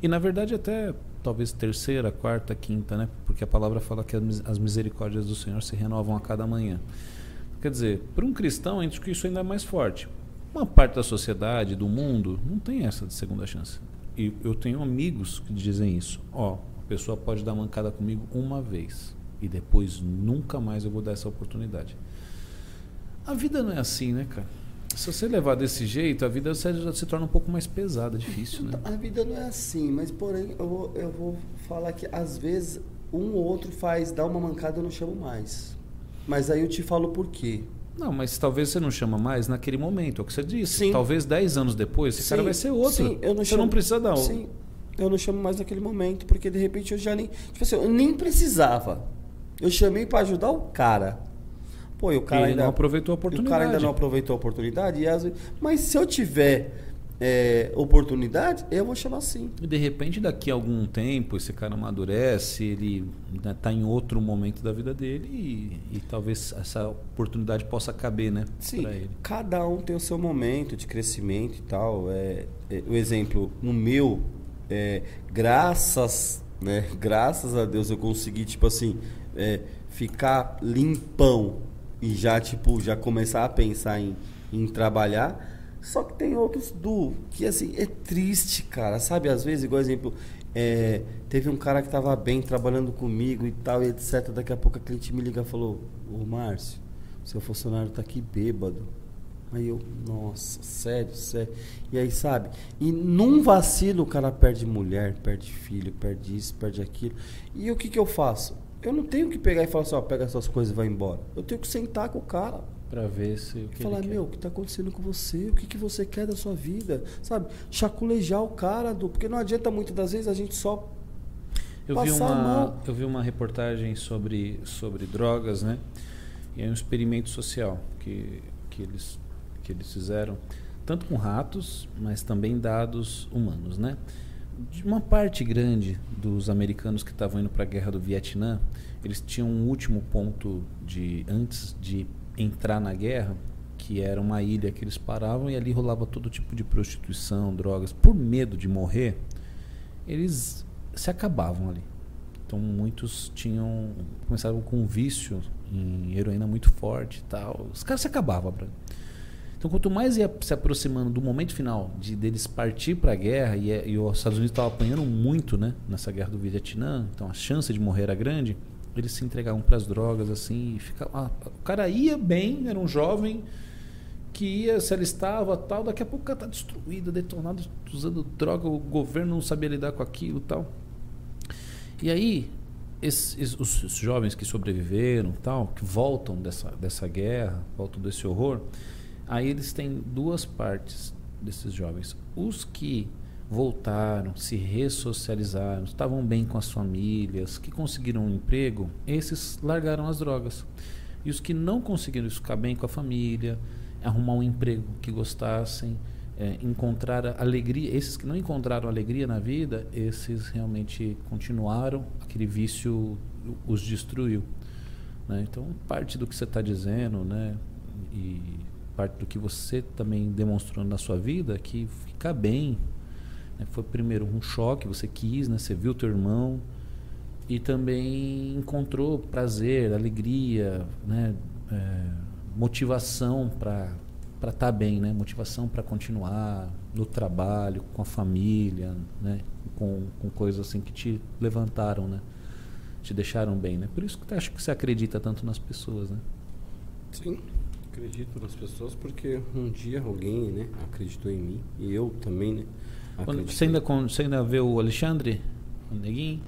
E, na verdade, até talvez terceira, quarta, quinta, né? porque a palavra fala que as mis- as misericórdias do Senhor se renovam a cada manhã. Quer dizer, para um cristão, acho que isso ainda é mais forte. Uma parte da sociedade, do mundo, não tem essa de segunda chance. E eu tenho amigos que dizem isso. Ó, a pessoa pode dar mancada comigo uma vez e depois nunca mais eu vou dar essa oportunidade. A vida não é assim, né, cara? Se você levar desse jeito, a vida se, já se torna um pouco mais pesada, difícil, né? A vida não é assim, mas porém eu vou, eu vou falar que às vezes um ou outro faz, dá uma mancada eu não chamo mais. Mas aí eu te falo por quê. Não, mas talvez você não chama mais naquele momento, é o que você disse. Sim. Talvez 10 anos depois, esse cara Sim, vai ser outro. sim, eu não você chamo- não precisa dar um. Sim, eu não chamo mais naquele momento, porque de repente eu já nem. Tipo assim, eu nem precisava. Eu chamei pra ajudar o cara. Pô, e o cara Ele ainda. não aproveitou a e O cara oportunidade. ainda não aproveitou a oportunidade. E vezes- mas se eu tiver é, oportunidade, eu vou chamar sim. E de repente, daqui a algum tempo, esse cara amadurece, ele está em outro momento da vida dele e, e talvez essa oportunidade possa caber, né? Sim, cada um tem o seu momento de crescimento e tal. É, é, o exemplo, no meu, é, graças, né, graças a Deus eu consegui, tipo assim, é, ficar limpão e já, tipo, já começar a pensar em, em trabalhar. Só que tem outros do que assim é triste, cara. Sabe, às vezes, igual exemplo, é, teve um cara que tava bem trabalhando comigo e tal, e etc. Daqui a pouco a cliente me liga e falou: Ô Márcio, seu funcionário tá aqui bêbado. Aí eu, nossa, sério, sério. E aí, sabe? E num vacilo o cara perde mulher, perde filho, perde isso, perde aquilo. E o que que eu faço? Eu não tenho que pegar e falar assim, ó, pega suas coisas e vai embora. Eu tenho que sentar com o cara. Pra ver se o que Falar, meu, o que tá acontecendo com você? O que, que você quer da sua vida? Sabe? Chaculejar o cara, do, porque não adianta muitas das vezes a gente só. Eu vi, passar a uma, mão. eu vi uma reportagem sobre, sobre drogas, né? E é um experimento social que, que, eles, que eles fizeram, tanto com ratos, mas também dados humanos, né? De uma parte grande dos americanos que estavam indo para a guerra do Vietnã, eles tinham um último ponto de antes de entrar na guerra, que era uma ilha que eles paravam e ali rolava todo tipo de prostituição, drogas. Por medo de morrer, eles se acabavam ali. Então muitos tinham começavam com um vício em heroína muito forte e tal. Os caras se acabavam. Então quanto mais ia se aproximando do momento final de deles partir para a guerra e, é- e os Estados Unidos estavam apanhando muito, né, nessa guerra do Vietnã, então a chance de morrer era grande. Eles se entregavam para as drogas assim, ficava, ah, o cara ia bem, era um jovem que ia, se alistava tal, daqui a pouco o cara tá destruído, detonado, usando droga, o governo não sabia lidar com aquilo tal. E aí, esses- os, os jovens que sobreviveram tal, que voltam dessa, dessa guerra, voltam desse horror, aí eles têm duas partes desses jovens. Os que voltaram, se ressocializaram, estavam bem com as famílias, que conseguiram um emprego, esses largaram as drogas. E os que não conseguiram ficar bem com a família, arrumar um emprego que gostassem, é, encontrar alegria, esses que não encontraram alegria na vida, esses realmente continuaram, aquele vício os destruiu. né? Então, parte do que você está dizendo, né, e parte do que você também demonstrou na sua vida, que ficar bem, né, foi primeiro um choque, você quis, né, você viu teu irmão, e também encontrou prazer, alegria, né, é, motivação para para estar bem, né? Motivação para continuar no trabalho, com a família, né? Com, com coisas assim que te levantaram, né? Te deixaram bem, né? Por isso que eu acho que você acredita tanto nas pessoas, né? Sim, acredito nas pessoas porque um dia alguém, né, acreditou em mim e eu também, né, Você ainda, você ainda vê o Alexandre? O Neguinho?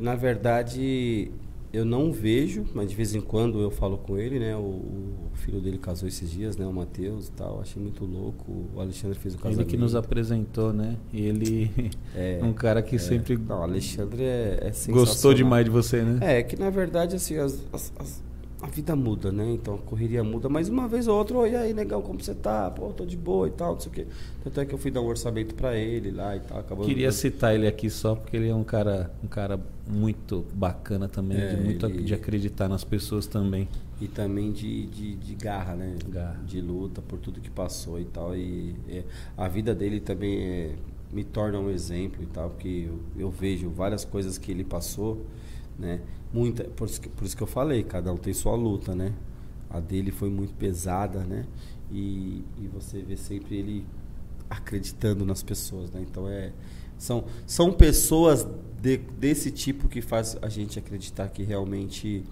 Na verdade, eu não vejo, mas de vez em quando eu falo com ele, né? O, o filho dele casou esses dias, né? O Matheus e tal. Achei muito louco. O Alexandre fez o casamento. Ele que nos apresentou, né? E ele é um cara que é, sempre. Não, o Alexandre é, é Gostou demais de você, né? É, que na verdade, assim, as, as, as a vida muda, né? Então a correria muda, mas uma vez ou outra, oi aí, negão, como você tá? Pô, tô de boa e tal, não sei o quê. Tanto é que eu fui dar um orçamento para ele lá e tal. Acabou Queria citar ele aqui só porque ele é um cara, um cara muito bacana também, é, de, muito ele... de acreditar nas pessoas também. E também de, de, de garra, né? Garra. De luta por tudo que passou e tal. E é, a vida dele também é, me torna um exemplo e tal, porque eu, eu vejo várias coisas que ele passou, né? muita por isso, que, por isso que eu falei cada um tem sua luta né a dele foi muito pesada né e, e você vê sempre ele acreditando nas pessoas né então é são são pessoas de, desse tipo que faz a gente acreditar que realmente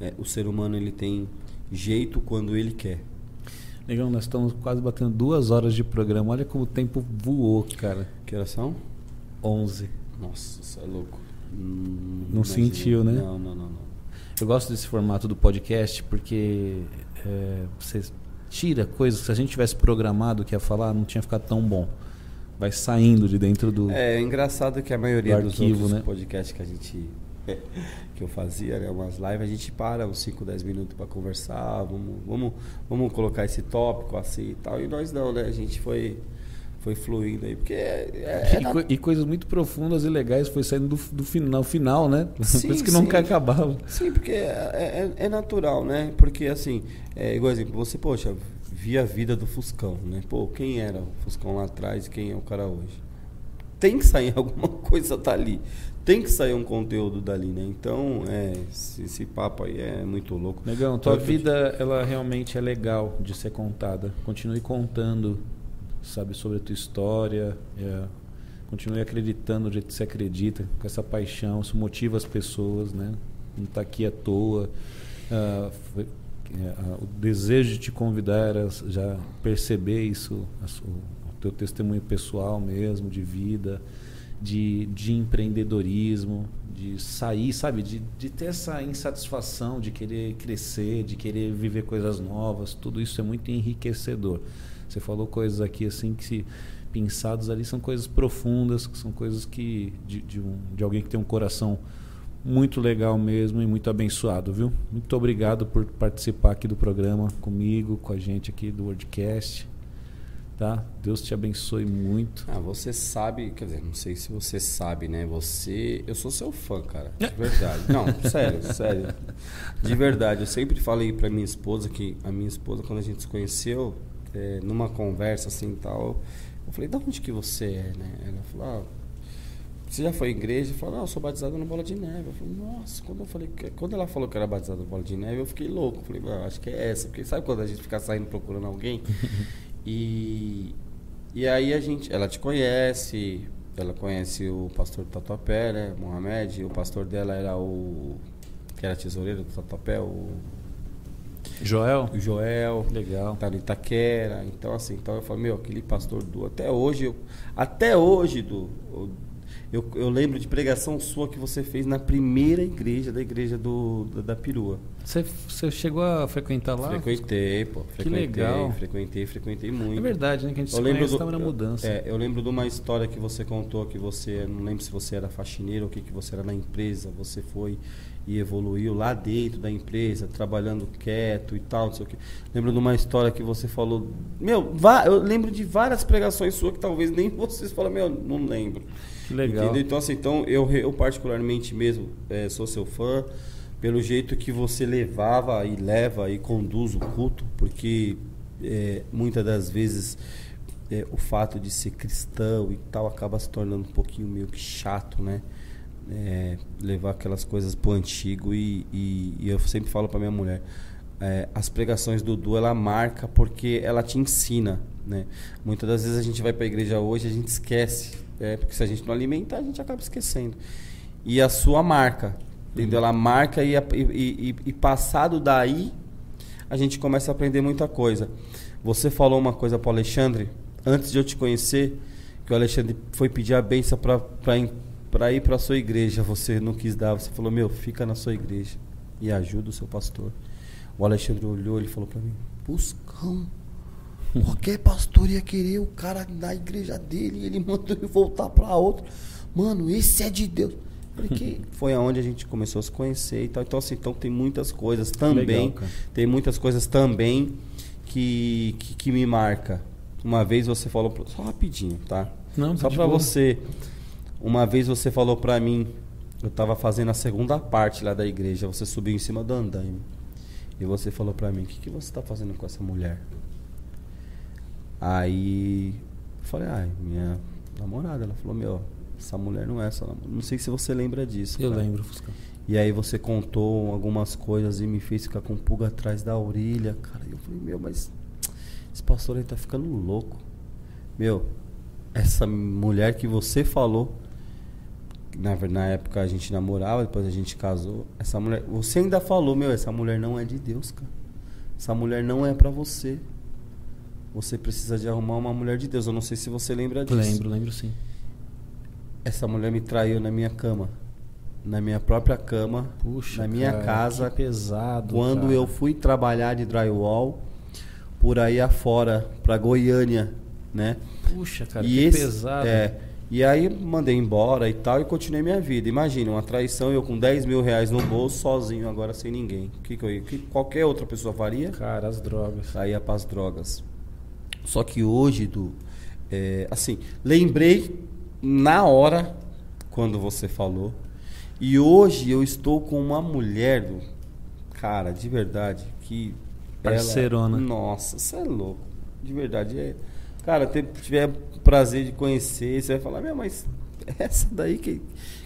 é, o ser humano ele tem jeito quando ele quer Negão, nós estamos quase batendo duas horas de programa. Olha como o tempo voou, cara. Que horas são? 11. Nossa, isso é louco. Hum, não sentiu, né? Não, não, não, não. Eu gosto desse formato do podcast porque é, você tira coisas que se a gente tivesse programado que ia falar, não tinha ficado tão bom. Vai saindo de dentro do. É, é engraçado que a maioria do dos arquivo, outros né? podcasts que a gente. que eu fazia, né, umas lives, a gente para uns 5, 10 minutos para conversar, vamos, vamos, vamos colocar esse tópico assim e tal. E nós não, né? A gente foi foi fluindo aí. Porque é, é, é e, e, coisas muito profundas e legais foi saindo do, do final, final, né? Sim, Por isso que sim. nunca acabava. Sim, porque é, é, é natural, né? Porque assim, é, igual exemplo, você, poxa, via a vida do Fuscão, né? Pô, quem era o Fuscão lá atrás e quem é o cara hoje? Tem que sair alguma coisa dali. Tem que sair um conteúdo dali, né? Então, é, esse, esse papo aí é muito louco. Negão, tua vida, ela realmente é legal de ser contada. Continue contando sabe sobre a tua história. É, continue acreditando do jeito que você acredita, com essa paixão. Isso motiva as pessoas, né? Não está aqui à toa. Ah, foi, é, o desejo de te convidar já perceber isso, a, o teu testemunho pessoal mesmo, de vida, de, de empreendedorismo, de sair, sabe, de, de ter essa insatisfação, de querer crescer, de querer viver coisas novas, tudo isso é muito enriquecedor. Você falou coisas aqui assim que se pensados ali são coisas profundas, que são coisas que de, de, um, de alguém que tem um coração muito legal mesmo e muito abençoado, viu? Muito obrigado por participar aqui do programa comigo, com a gente aqui do Wordcast. Tá? Deus te abençoe muito. Ah, você sabe, quer dizer, não sei se você sabe, né? Você, eu sou seu fã, cara, de verdade. não, sério, sério. De verdade, eu sempre falei para minha esposa que a minha esposa quando a gente se conheceu, é, numa conversa assim tal, eu falei, de onde que você é, né? Ela falou, ah, você já foi à igreja? Eu falei, não, eu sou batizado na bola de neve. Eu falei, nossa, quando eu falei, quando ela falou que era batizado na bola de neve, eu fiquei louco. Eu falei, ah, acho que é essa, porque sabe quando a gente fica saindo procurando alguém? e, e aí a gente, ela te conhece, ela conhece o pastor do Tatuapé, né, Mohamed, o pastor dela era o que era tesoureiro do Tatuapé, o Joel? O Joel. Legal. Tá no Itaquera. Então, assim, então eu falei, meu, aquele pastor do. Até hoje, eu, até hoje, do. Eu, eu lembro de pregação sua que você fez na primeira igreja da igreja do, da, da Perua. Você, você chegou a frequentar lá? Frequentei, pô. Frequentei, que legal. Frequentei, frequentei muito. É verdade, né? Que a gente eu lembro estava na mudança. É, eu lembro de uma história que você contou que você, não lembro se você era faxineiro ou o que, que você era na empresa, você foi e evoluiu lá dentro da empresa, trabalhando quieto e tal, não sei o que. Lembro de uma história que você falou. Meu, eu lembro de várias pregações suas que talvez nem vocês falam, meu, não lembro. Que legal. Entendeu? Então, assim, então eu, eu particularmente mesmo é, sou seu fã pelo jeito que você levava e leva e conduz o culto, porque é, muitas das vezes é, o fato de ser cristão e tal acaba se tornando um pouquinho meio que chato, né? É, levar aquelas coisas pro antigo e, e, e eu sempre falo para minha mulher é, as pregações do Du ela marca porque ela te ensina né? Muitas das vezes a gente vai para a igreja hoje a gente esquece é, porque se a gente não alimentar a gente acaba esquecendo. E a sua marca entendeu? Ela marca e, e, e, e passado daí a gente começa a aprender muita coisa. Você falou uma coisa para Alexandre antes de eu te conhecer que o Alexandre foi pedir a benção para ir para a sua igreja. Você não quis dar, você falou: Meu, fica na sua igreja e ajuda o seu pastor. O Alexandre olhou e falou para mim: Buscão. Qualquer pastor ia querer o cara na igreja dele e ele mandou ele voltar para outro. Mano, esse é de Deus. Porque foi aonde a gente começou a se conhecer e tal. Então, assim, então tem muitas coisas também. Legal, tem muitas coisas também que, que, que, me marca. Uma vez você falou. Só rapidinho, tá? Não, Só para você. Uma vez você falou para mim. Eu tava fazendo a segunda parte lá da igreja. Você subiu em cima do andaime. E você falou para mim: O que, que você tá fazendo com essa mulher? Aí. Eu falei: Ah, minha namorada. Ela falou: Meu essa mulher não é essa. Não sei se você lembra disso. Eu cara. lembro, Fuscão. E aí você contou algumas coisas e me fez ficar com pulga atrás da orelha, cara. E eu falei, meu, mas esse pastor aí tá ficando louco. Meu, essa mulher que você falou, na, na época a gente namorava, depois a gente casou. Essa mulher, você ainda falou, meu, essa mulher não é de Deus, cara. Essa mulher não é para você. Você precisa de arrumar uma mulher de Deus. Eu não sei se você lembra disso. Lembro, lembro sim essa mulher me traiu na minha cama. Na minha própria cama, Puxa, na minha cara, casa. pesado. Quando cara. eu fui trabalhar de drywall por aí afora, para Goiânia, né? Puxa, cara, e que esse, pesado. É, e aí mandei embora e tal e continuei minha vida. Imagina, uma traição, eu com 10 mil reais no bolso, sozinho, agora sem ninguém. O que, que, eu, que qualquer outra pessoa faria? Cara, as drogas. Saía para as drogas. Só que hoje, do, é, assim, lembrei na hora quando você falou. E hoje eu estou com uma mulher, cara, de verdade, que. Parceirona. Ela, nossa, você é louco. De verdade. É, cara, ter, tiver prazer de conhecer, você vai falar, meu, mas essa daí que,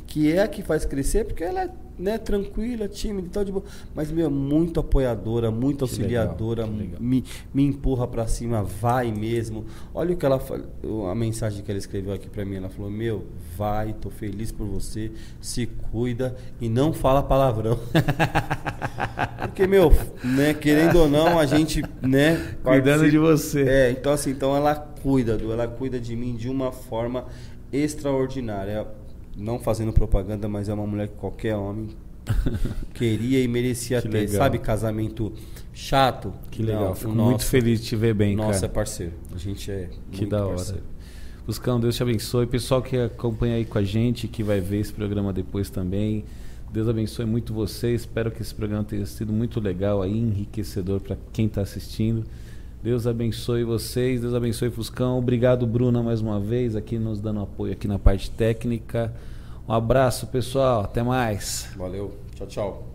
que é a que faz crescer, porque ela é né, tranquila, tímida e tal, de boa. Mas, meu, muito apoiadora, muito auxiliadora, legal, legal. Me, me empurra para cima, vai mesmo. Olha o que ela a mensagem que ela escreveu aqui para mim. Ela falou: Meu, vai, tô feliz por você, se cuida e não fala palavrão. Porque, meu, né, querendo ou não, a gente, né, cuidando de você. É, então assim, então ela cuida, ela cuida de mim de uma forma extraordinária não fazendo propaganda, mas é uma mulher que qualquer homem queria e merecia ter. Legal. Sabe, casamento chato? Que legal. Não, Fico nosso, muito feliz de te ver bem, nossa, cara. é parceiro. A gente é Que da hora. Parceiro. Buscão, Deus te abençoe. Pessoal que acompanha aí com a gente, que vai ver esse programa depois também. Deus abençoe muito você. Espero que esse programa tenha sido muito legal aí, enriquecedor para quem está assistindo. Deus abençoe vocês, Deus abençoe Fuscão. Obrigado, Bruna, mais uma vez, aqui nos dando apoio aqui na parte técnica. Um abraço, pessoal. Até mais. Valeu. Tchau, tchau.